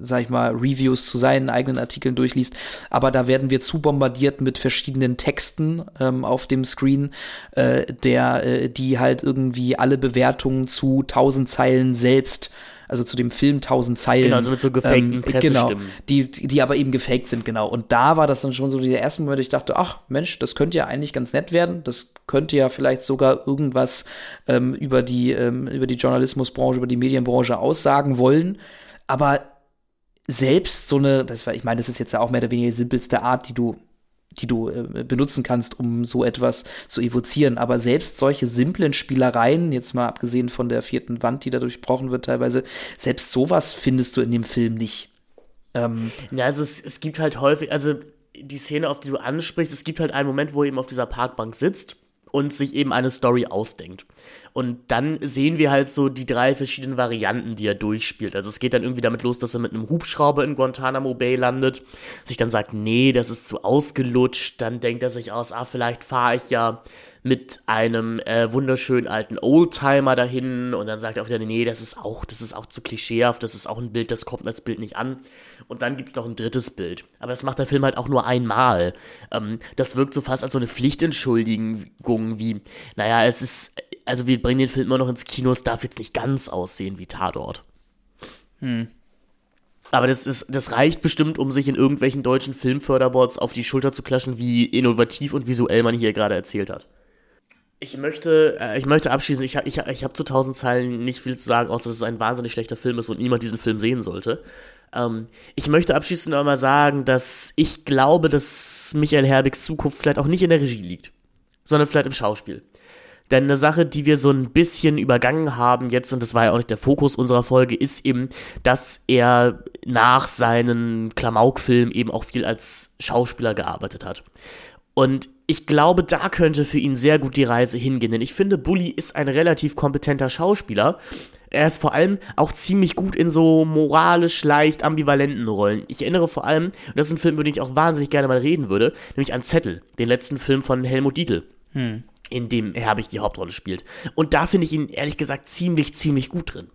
sag ich mal, Reviews zu seinen eigenen Artikeln durchliest. Aber da werden wir zu bombardiert mit verschiedenen Texten ähm, auf dem Screen, äh, der, äh, die halt irgendwie alle Bewertungen zu tausend Zeilen selbst also zu dem Film 1000 Zeilen. Genau, also mit so gefakten ähm, Genau, die, die aber eben gefaked sind, genau. Und da war das dann schon so der erste Moment, ich dachte, ach Mensch, das könnte ja eigentlich ganz nett werden. Das könnte ja vielleicht sogar irgendwas ähm, über die, ähm, über die Journalismusbranche, über die Medienbranche aussagen wollen. Aber selbst so eine, das war, ich meine, das ist jetzt ja auch mehr oder weniger die simpelste Art, die du die du äh, benutzen kannst, um so etwas zu evozieren. Aber selbst solche simplen Spielereien, jetzt mal abgesehen von der vierten Wand, die da durchbrochen wird teilweise, selbst sowas findest du in dem Film nicht. Ähm, ja, also es, es gibt halt häufig, also die Szene, auf die du ansprichst, es gibt halt einen Moment, wo er eben auf dieser Parkbank sitzt und sich eben eine Story ausdenkt. Und dann sehen wir halt so die drei verschiedenen Varianten, die er durchspielt. Also es geht dann irgendwie damit los, dass er mit einem Hubschrauber in Guantanamo Bay landet, sich dann sagt, nee, das ist zu ausgelutscht. Dann denkt er sich aus, ah, vielleicht fahre ich ja mit einem äh, wunderschönen alten Oldtimer dahin und dann sagt er auch wieder, nee, das ist auch, das ist auch zu klischeehaft, das ist auch ein Bild, das kommt als Bild nicht an. Und dann gibt es noch ein drittes Bild. Aber das macht der Film halt auch nur einmal. Ähm, das wirkt so fast als so eine Pflichtentschuldigung, wie, naja, es ist, also wir bringen den Film immer noch ins Kino, es darf jetzt nicht ganz aussehen wie Tatort. Hm. Aber das, ist, das reicht bestimmt, um sich in irgendwelchen deutschen Filmförderboards auf die Schulter zu klatschen, wie innovativ und visuell man hier gerade erzählt hat. Ich möchte, äh, ich möchte abschließen, ich, ich, ich habe zu tausend Zeilen nicht viel zu sagen, außer dass es ein wahnsinnig schlechter Film ist und niemand diesen Film sehen sollte. Ähm, ich möchte abschließend noch mal sagen, dass ich glaube, dass Michael Herbigs Zukunft vielleicht auch nicht in der Regie liegt, sondern vielleicht im Schauspiel. Denn eine Sache, die wir so ein bisschen übergangen haben jetzt, und das war ja auch nicht der Fokus unserer Folge, ist eben, dass er nach seinen Klamauk-Filmen eben auch viel als Schauspieler gearbeitet hat. Und ich glaube, da könnte für ihn sehr gut die Reise hingehen, denn ich finde, Bully ist ein relativ kompetenter Schauspieler. Er ist vor allem auch ziemlich gut in so moralisch leicht ambivalenten Rollen. Ich erinnere vor allem, und das ist ein Film, über den ich auch wahnsinnig gerne mal reden würde, nämlich an Zettel, den letzten Film von Helmut Dietl. Hm. In dem Herbig die Hauptrolle spielt. Und da finde ich ihn ehrlich gesagt ziemlich, ziemlich gut drin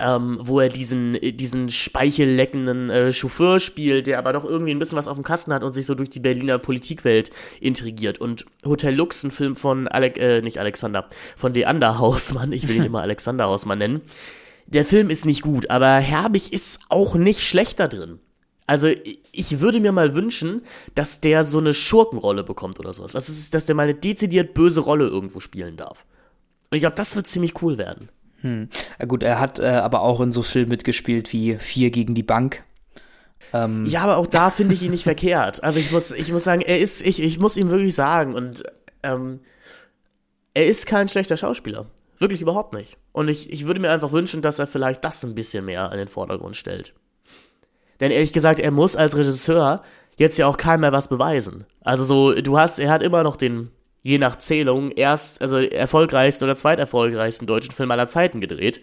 ähm, wo er diesen, diesen speichelleckenden äh, Chauffeur spielt, der aber doch irgendwie ein bisschen was auf dem Kasten hat und sich so durch die Berliner Politikwelt intrigiert. Und Hotel Lux, ein Film von Alec, äh, nicht Alexander, von Leander Hausmann, ich will ihn (laughs) immer Alexander Hausmann nennen. Der Film ist nicht gut, aber Herbig ist auch nicht schlechter drin. Also ich würde mir mal wünschen, dass der so eine Schurkenrolle bekommt oder sowas. Das ist, dass der mal eine dezidiert böse Rolle irgendwo spielen darf. Und ich glaube, das wird ziemlich cool werden. Hm. Ja, gut, er hat äh, aber auch in so Filmen mitgespielt wie Vier gegen die Bank. Ähm. Ja, aber auch da finde ich ihn nicht verkehrt. Also ich muss, ich muss sagen, er ist, ich, ich muss ihm wirklich sagen, und ähm, er ist kein schlechter Schauspieler. Wirklich überhaupt nicht. Und ich, ich würde mir einfach wünschen, dass er vielleicht das ein bisschen mehr an den Vordergrund stellt. Denn ehrlich gesagt, er muss als Regisseur jetzt ja auch keinem mehr was beweisen. Also so, du hast, er hat immer noch den je nach Zählung erst, also erfolgreichsten oder zweiterfolgreichsten deutschen Film aller Zeiten gedreht.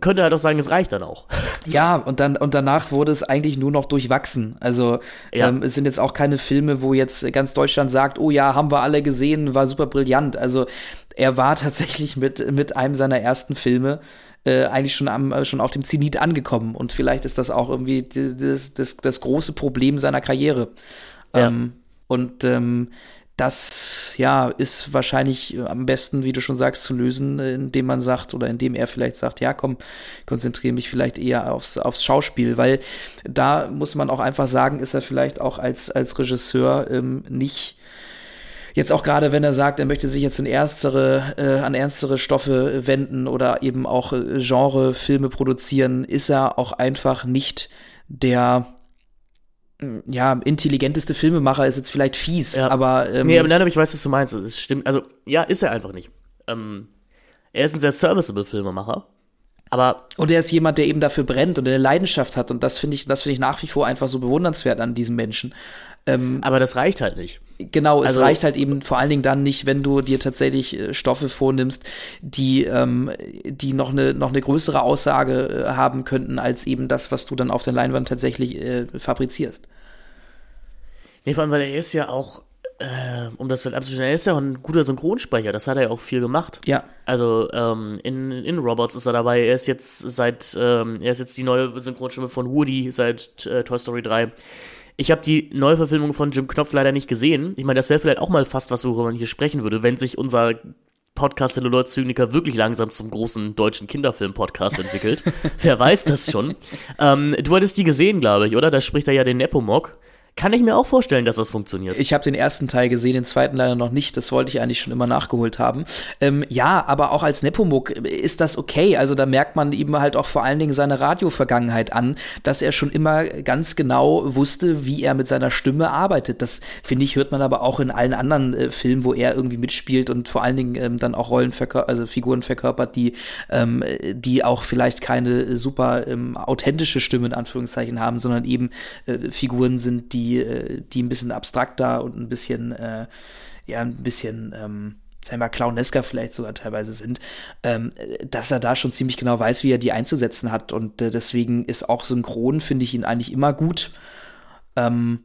Könnte halt auch sagen, es reicht dann auch. (laughs) Ja, und dann und danach wurde es eigentlich nur noch durchwachsen. Also ja. ähm, es sind jetzt auch keine Filme, wo jetzt ganz Deutschland sagt, oh ja, haben wir alle gesehen, war super brillant. Also er war (laughs) tatsächlich mit mit einem seiner ersten Filme äh, eigentlich schon am schon auf dem Zenit angekommen und vielleicht ist das auch irgendwie das das, das große Problem seiner Karriere. Ja. Ähm, und ähm, das ja ist wahrscheinlich äh, am besten, wie du schon sagst, zu lösen, äh, indem man sagt oder indem er vielleicht sagt, ja komm, konzentriere mich vielleicht eher aufs, aufs Schauspiel, weil da muss man auch einfach sagen, ist er vielleicht auch als, als Regisseur ähm, nicht jetzt auch gerade, wenn er sagt, er möchte sich jetzt in ernstere, äh, an ernstere Stoffe wenden oder eben auch äh, Genre-Filme produzieren, ist er auch einfach nicht der ja, intelligenteste Filmemacher ist jetzt vielleicht fies, ja. aber. Ähm, nee, aber nein, aber ich weiß, was du meinst. Das stimmt. Also, ja, ist er einfach nicht. Ähm, er ist ein sehr serviceable Filmemacher. Aber. Und er ist jemand, der eben dafür brennt und eine Leidenschaft hat. Und das finde ich, das finde ich nach wie vor einfach so bewundernswert an diesem Menschen. Ähm, aber das reicht halt nicht. Genau, also, es reicht halt eben vor allen Dingen dann nicht, wenn du dir tatsächlich äh, Stoffe vornimmst, die, ähm, die noch eine, noch eine größere Aussage äh, haben könnten, als eben das, was du dann auf der Leinwand tatsächlich äh, fabrizierst. Nee, vor allem, weil er ist ja auch äh, um das vielleicht abzuschneiden, er ist ja auch ein guter Synchronsprecher, das hat er ja auch viel gemacht. Ja. Also ähm, in, in Robots ist er dabei, er ist jetzt seit, ähm, er ist jetzt die neue Synchronstimme von Woody seit äh, Toy Story 3. Ich habe die Neuverfilmung von Jim Knopf leider nicht gesehen. Ich meine, das wäre vielleicht auch mal fast was, worüber man hier sprechen würde, wenn sich unser Podcast Celluloid Zyniker wirklich langsam zum großen deutschen Kinderfilm-Podcast entwickelt. (laughs) Wer weiß das schon. Ähm, du hattest die gesehen, glaube ich, oder? Da spricht er ja den Nepomuk. Kann ich mir auch vorstellen, dass das funktioniert. Ich habe den ersten Teil gesehen, den zweiten leider noch nicht. Das wollte ich eigentlich schon immer nachgeholt haben. Ähm, ja, aber auch als Nepomuk ist das okay. Also da merkt man ihm halt auch vor allen Dingen seine Radiovergangenheit an, dass er schon immer ganz genau wusste, wie er mit seiner Stimme arbeitet. Das finde ich hört man aber auch in allen anderen äh, Filmen, wo er irgendwie mitspielt und vor allen Dingen ähm, dann auch Rollen also Figuren verkörpert, die ähm, die auch vielleicht keine super ähm, authentische Stimme in Anführungszeichen haben, sondern eben äh, Figuren sind, die die, äh, die ein bisschen abstrakter und ein bisschen, äh, ja, ein bisschen, ähm, sagen wir mal, clownesker vielleicht sogar teilweise sind, ähm, dass er da schon ziemlich genau weiß, wie er die einzusetzen hat. Und äh, deswegen ist auch synchron, finde ich ihn eigentlich immer gut. Ähm,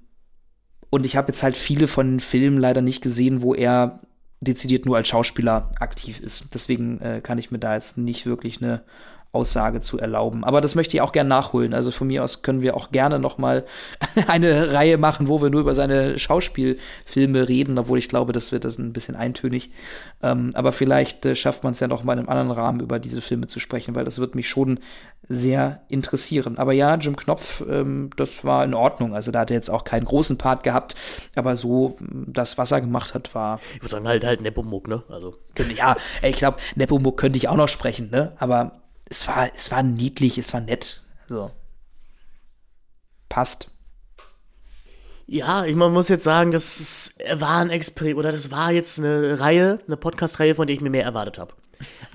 und ich habe jetzt halt viele von den Filmen leider nicht gesehen, wo er dezidiert nur als Schauspieler aktiv ist. Deswegen äh, kann ich mir da jetzt nicht wirklich eine Aussage zu erlauben. Aber das möchte ich auch gerne nachholen. Also von mir aus können wir auch gerne noch mal (laughs) eine Reihe machen, wo wir nur über seine Schauspielfilme reden, obwohl ich glaube, das wird das ein bisschen eintönig. Ähm, aber vielleicht äh, schafft man es ja noch mal in einem anderen Rahmen über diese Filme zu sprechen, weil das wird mich schon sehr interessieren. Aber ja, Jim Knopf, ähm, das war in Ordnung. Also da hat er jetzt auch keinen großen Part gehabt, aber so das, was er gemacht hat, war. Ich würde sagen, halt halt Nepomuk, ne? Also. Ja, ich glaube, Nepomuk könnte ich auch noch sprechen, ne? Aber es war, es war niedlich, es war nett. So. Passt. Ja, ich muss jetzt sagen, das war ein Experiment oder das war jetzt eine Reihe, eine Podcast-Reihe, von der ich mir mehr erwartet habe.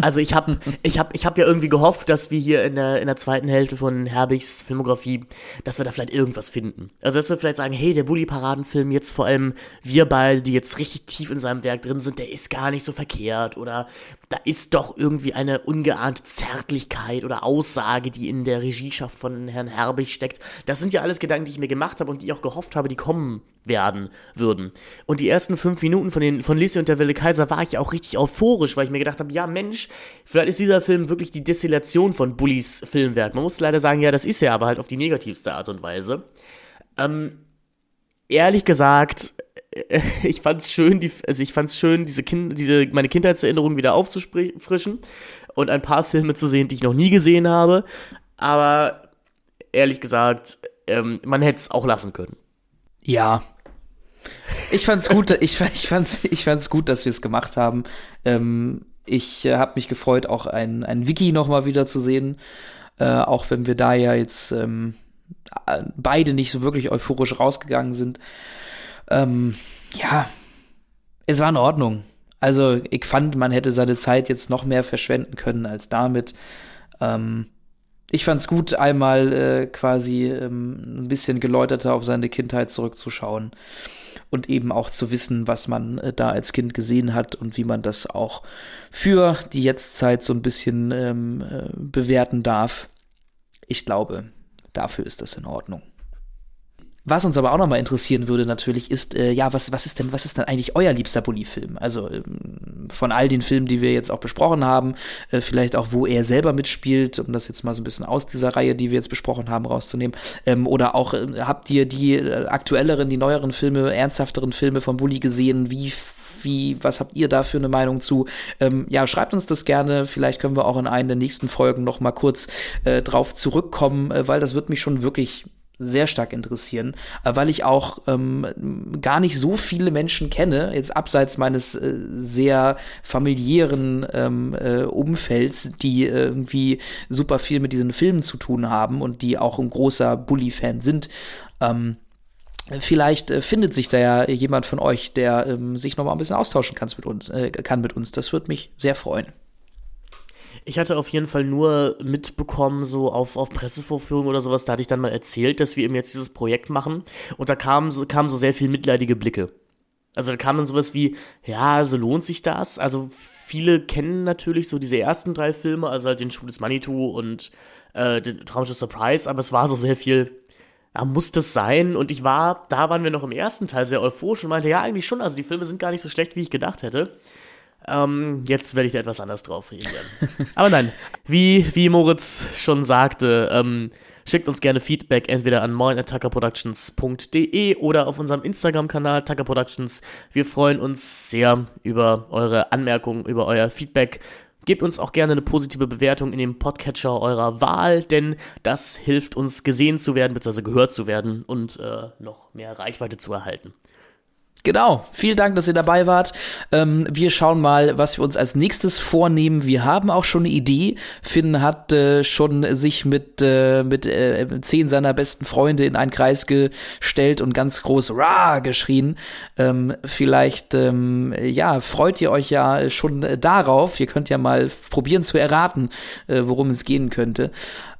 Also ich habe ich hab, ich hab ja irgendwie gehofft, dass wir hier in der, in der zweiten Hälfte von Herbigs Filmografie, dass wir da vielleicht irgendwas finden. Also dass wir vielleicht sagen, hey, der Bully-Paradenfilm, jetzt vor allem wir beide, die jetzt richtig tief in seinem Werk drin sind, der ist gar nicht so verkehrt oder da ist doch irgendwie eine ungeahnte Zärtlichkeit oder Aussage, die in der Regieschaft von Herrn Herbig steckt. Das sind ja alles Gedanken, die ich mir gemacht habe und die ich auch gehofft habe, die kommen werden würden. Und die ersten fünf Minuten von, den, von Lissy und der Wille Kaiser war ich auch richtig euphorisch, weil ich mir gedacht habe, ja Mensch, vielleicht ist dieser Film wirklich die Destillation von Bullys Filmwerk. Man muss leider sagen, ja, das ist er, aber halt auf die negativste Art und Weise. Ähm, ehrlich gesagt, (laughs) ich fand's schön, die, also ich fand's schön, diese kind, diese, meine Kindheitserinnerungen wieder aufzufrischen und ein paar Filme zu sehen, die ich noch nie gesehen habe. Aber ehrlich gesagt, ähm, man hätte es auch lassen können. Ja. Ich fand's gut, ich, ich fand's, ich fand's gut, dass wir es gemacht haben. Ähm, ich äh, habe mich gefreut, auch ein, ein Wiki noch mal wieder zu sehen. Äh, auch wenn wir da ja jetzt ähm, beide nicht so wirklich euphorisch rausgegangen sind. Ähm, ja, es war in Ordnung. Also ich fand, man hätte seine Zeit jetzt noch mehr verschwenden können als damit. Ähm, ich fand's gut, einmal äh, quasi ähm, ein bisschen geläuterter auf seine Kindheit zurückzuschauen und eben auch zu wissen, was man äh, da als Kind gesehen hat und wie man das auch für die Jetztzeit so ein bisschen ähm, äh, bewerten darf. Ich glaube, dafür ist das in Ordnung. Was uns aber auch nochmal interessieren würde natürlich ist, äh, ja, was, was ist denn, was ist denn eigentlich euer liebster Bully-Film? Also ähm, von all den Filmen, die wir jetzt auch besprochen haben, äh, vielleicht auch, wo er selber mitspielt, um das jetzt mal so ein bisschen aus dieser Reihe, die wir jetzt besprochen haben, rauszunehmen. Ähm, oder auch, äh, habt ihr die äh, aktuelleren, die neueren Filme, ernsthafteren Filme von Bully gesehen? Wie wie, was habt ihr da für eine Meinung zu? Ähm, ja, schreibt uns das gerne. Vielleicht können wir auch in einer der nächsten Folgen noch mal kurz äh, drauf zurückkommen, äh, weil das wird mich schon wirklich sehr stark interessieren, äh, weil ich auch ähm, gar nicht so viele Menschen kenne, jetzt abseits meines äh, sehr familiären ähm, äh, Umfelds, die irgendwie super viel mit diesen Filmen zu tun haben und die auch ein großer Bully-Fan sind. Ähm, Vielleicht äh, findet sich da ja jemand von euch, der ähm, sich noch mal ein bisschen austauschen kann mit uns. Äh, kann mit uns. Das würde mich sehr freuen. Ich hatte auf jeden Fall nur mitbekommen, so auf, auf Pressevorführungen oder sowas, da hatte ich dann mal erzählt, dass wir eben jetzt dieses Projekt machen. Und da kamen so, kamen so sehr viel mitleidige Blicke. Also da kam dann sowas wie, ja, so lohnt sich das? Also viele kennen natürlich so diese ersten drei Filme, also halt den Schuh des Manitou und äh, den Traumschiff Surprise, aber es war so sehr viel, ja, muss das sein? Und ich war, da waren wir noch im ersten Teil sehr euphorisch und meinte, ja, eigentlich schon, also die Filme sind gar nicht so schlecht, wie ich gedacht hätte. Ähm, jetzt werde ich da etwas anders drauf reagieren. (laughs) Aber nein, wie, wie Moritz schon sagte, ähm, schickt uns gerne Feedback entweder an moin.tuckerproductions.de oder auf unserem Instagram-Kanal Tucker Productions. Wir freuen uns sehr über eure Anmerkungen, über euer Feedback. Gebt uns auch gerne eine positive Bewertung in dem Podcatcher eurer Wahl, denn das hilft uns gesehen zu werden bzw. gehört zu werden und äh, noch mehr Reichweite zu erhalten. Genau, vielen Dank, dass ihr dabei wart. Ähm, wir schauen mal, was wir uns als nächstes vornehmen. Wir haben auch schon eine Idee. Finn hat äh, schon sich mit, äh, mit äh, zehn seiner besten Freunde in einen Kreis gestellt und ganz groß Ra geschrien. Ähm, vielleicht, ähm, ja, freut ihr euch ja schon darauf. Ihr könnt ja mal probieren zu erraten, äh, worum es gehen könnte.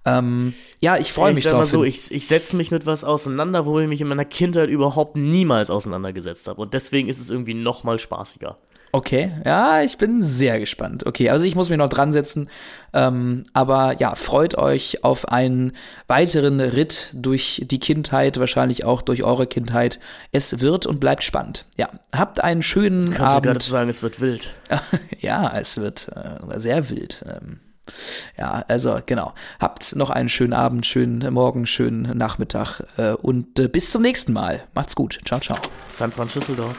Ähm, ja, ich freue ich mich sag drauf. mal so, ich, ich setze mich mit was auseinander, wo ich mich in meiner Kindheit überhaupt niemals auseinandergesetzt habe. Und deswegen ist es irgendwie noch mal spaßiger. Okay, ja, ich bin sehr gespannt. Okay, also ich muss mich noch dran setzen. Ähm, aber ja, freut euch auf einen weiteren Ritt durch die Kindheit, wahrscheinlich auch durch eure Kindheit. Es wird und bleibt spannend. Ja, habt einen schönen Ich könnte gerade Abend. sagen, es wird wild. (laughs) ja, es wird äh, sehr wild. Ähm, ja, also genau. Habt noch einen schönen Abend, schönen Morgen, schönen Nachmittag äh, und äh, bis zum nächsten Mal. Macht's gut. Ciao, ciao. San Francisco.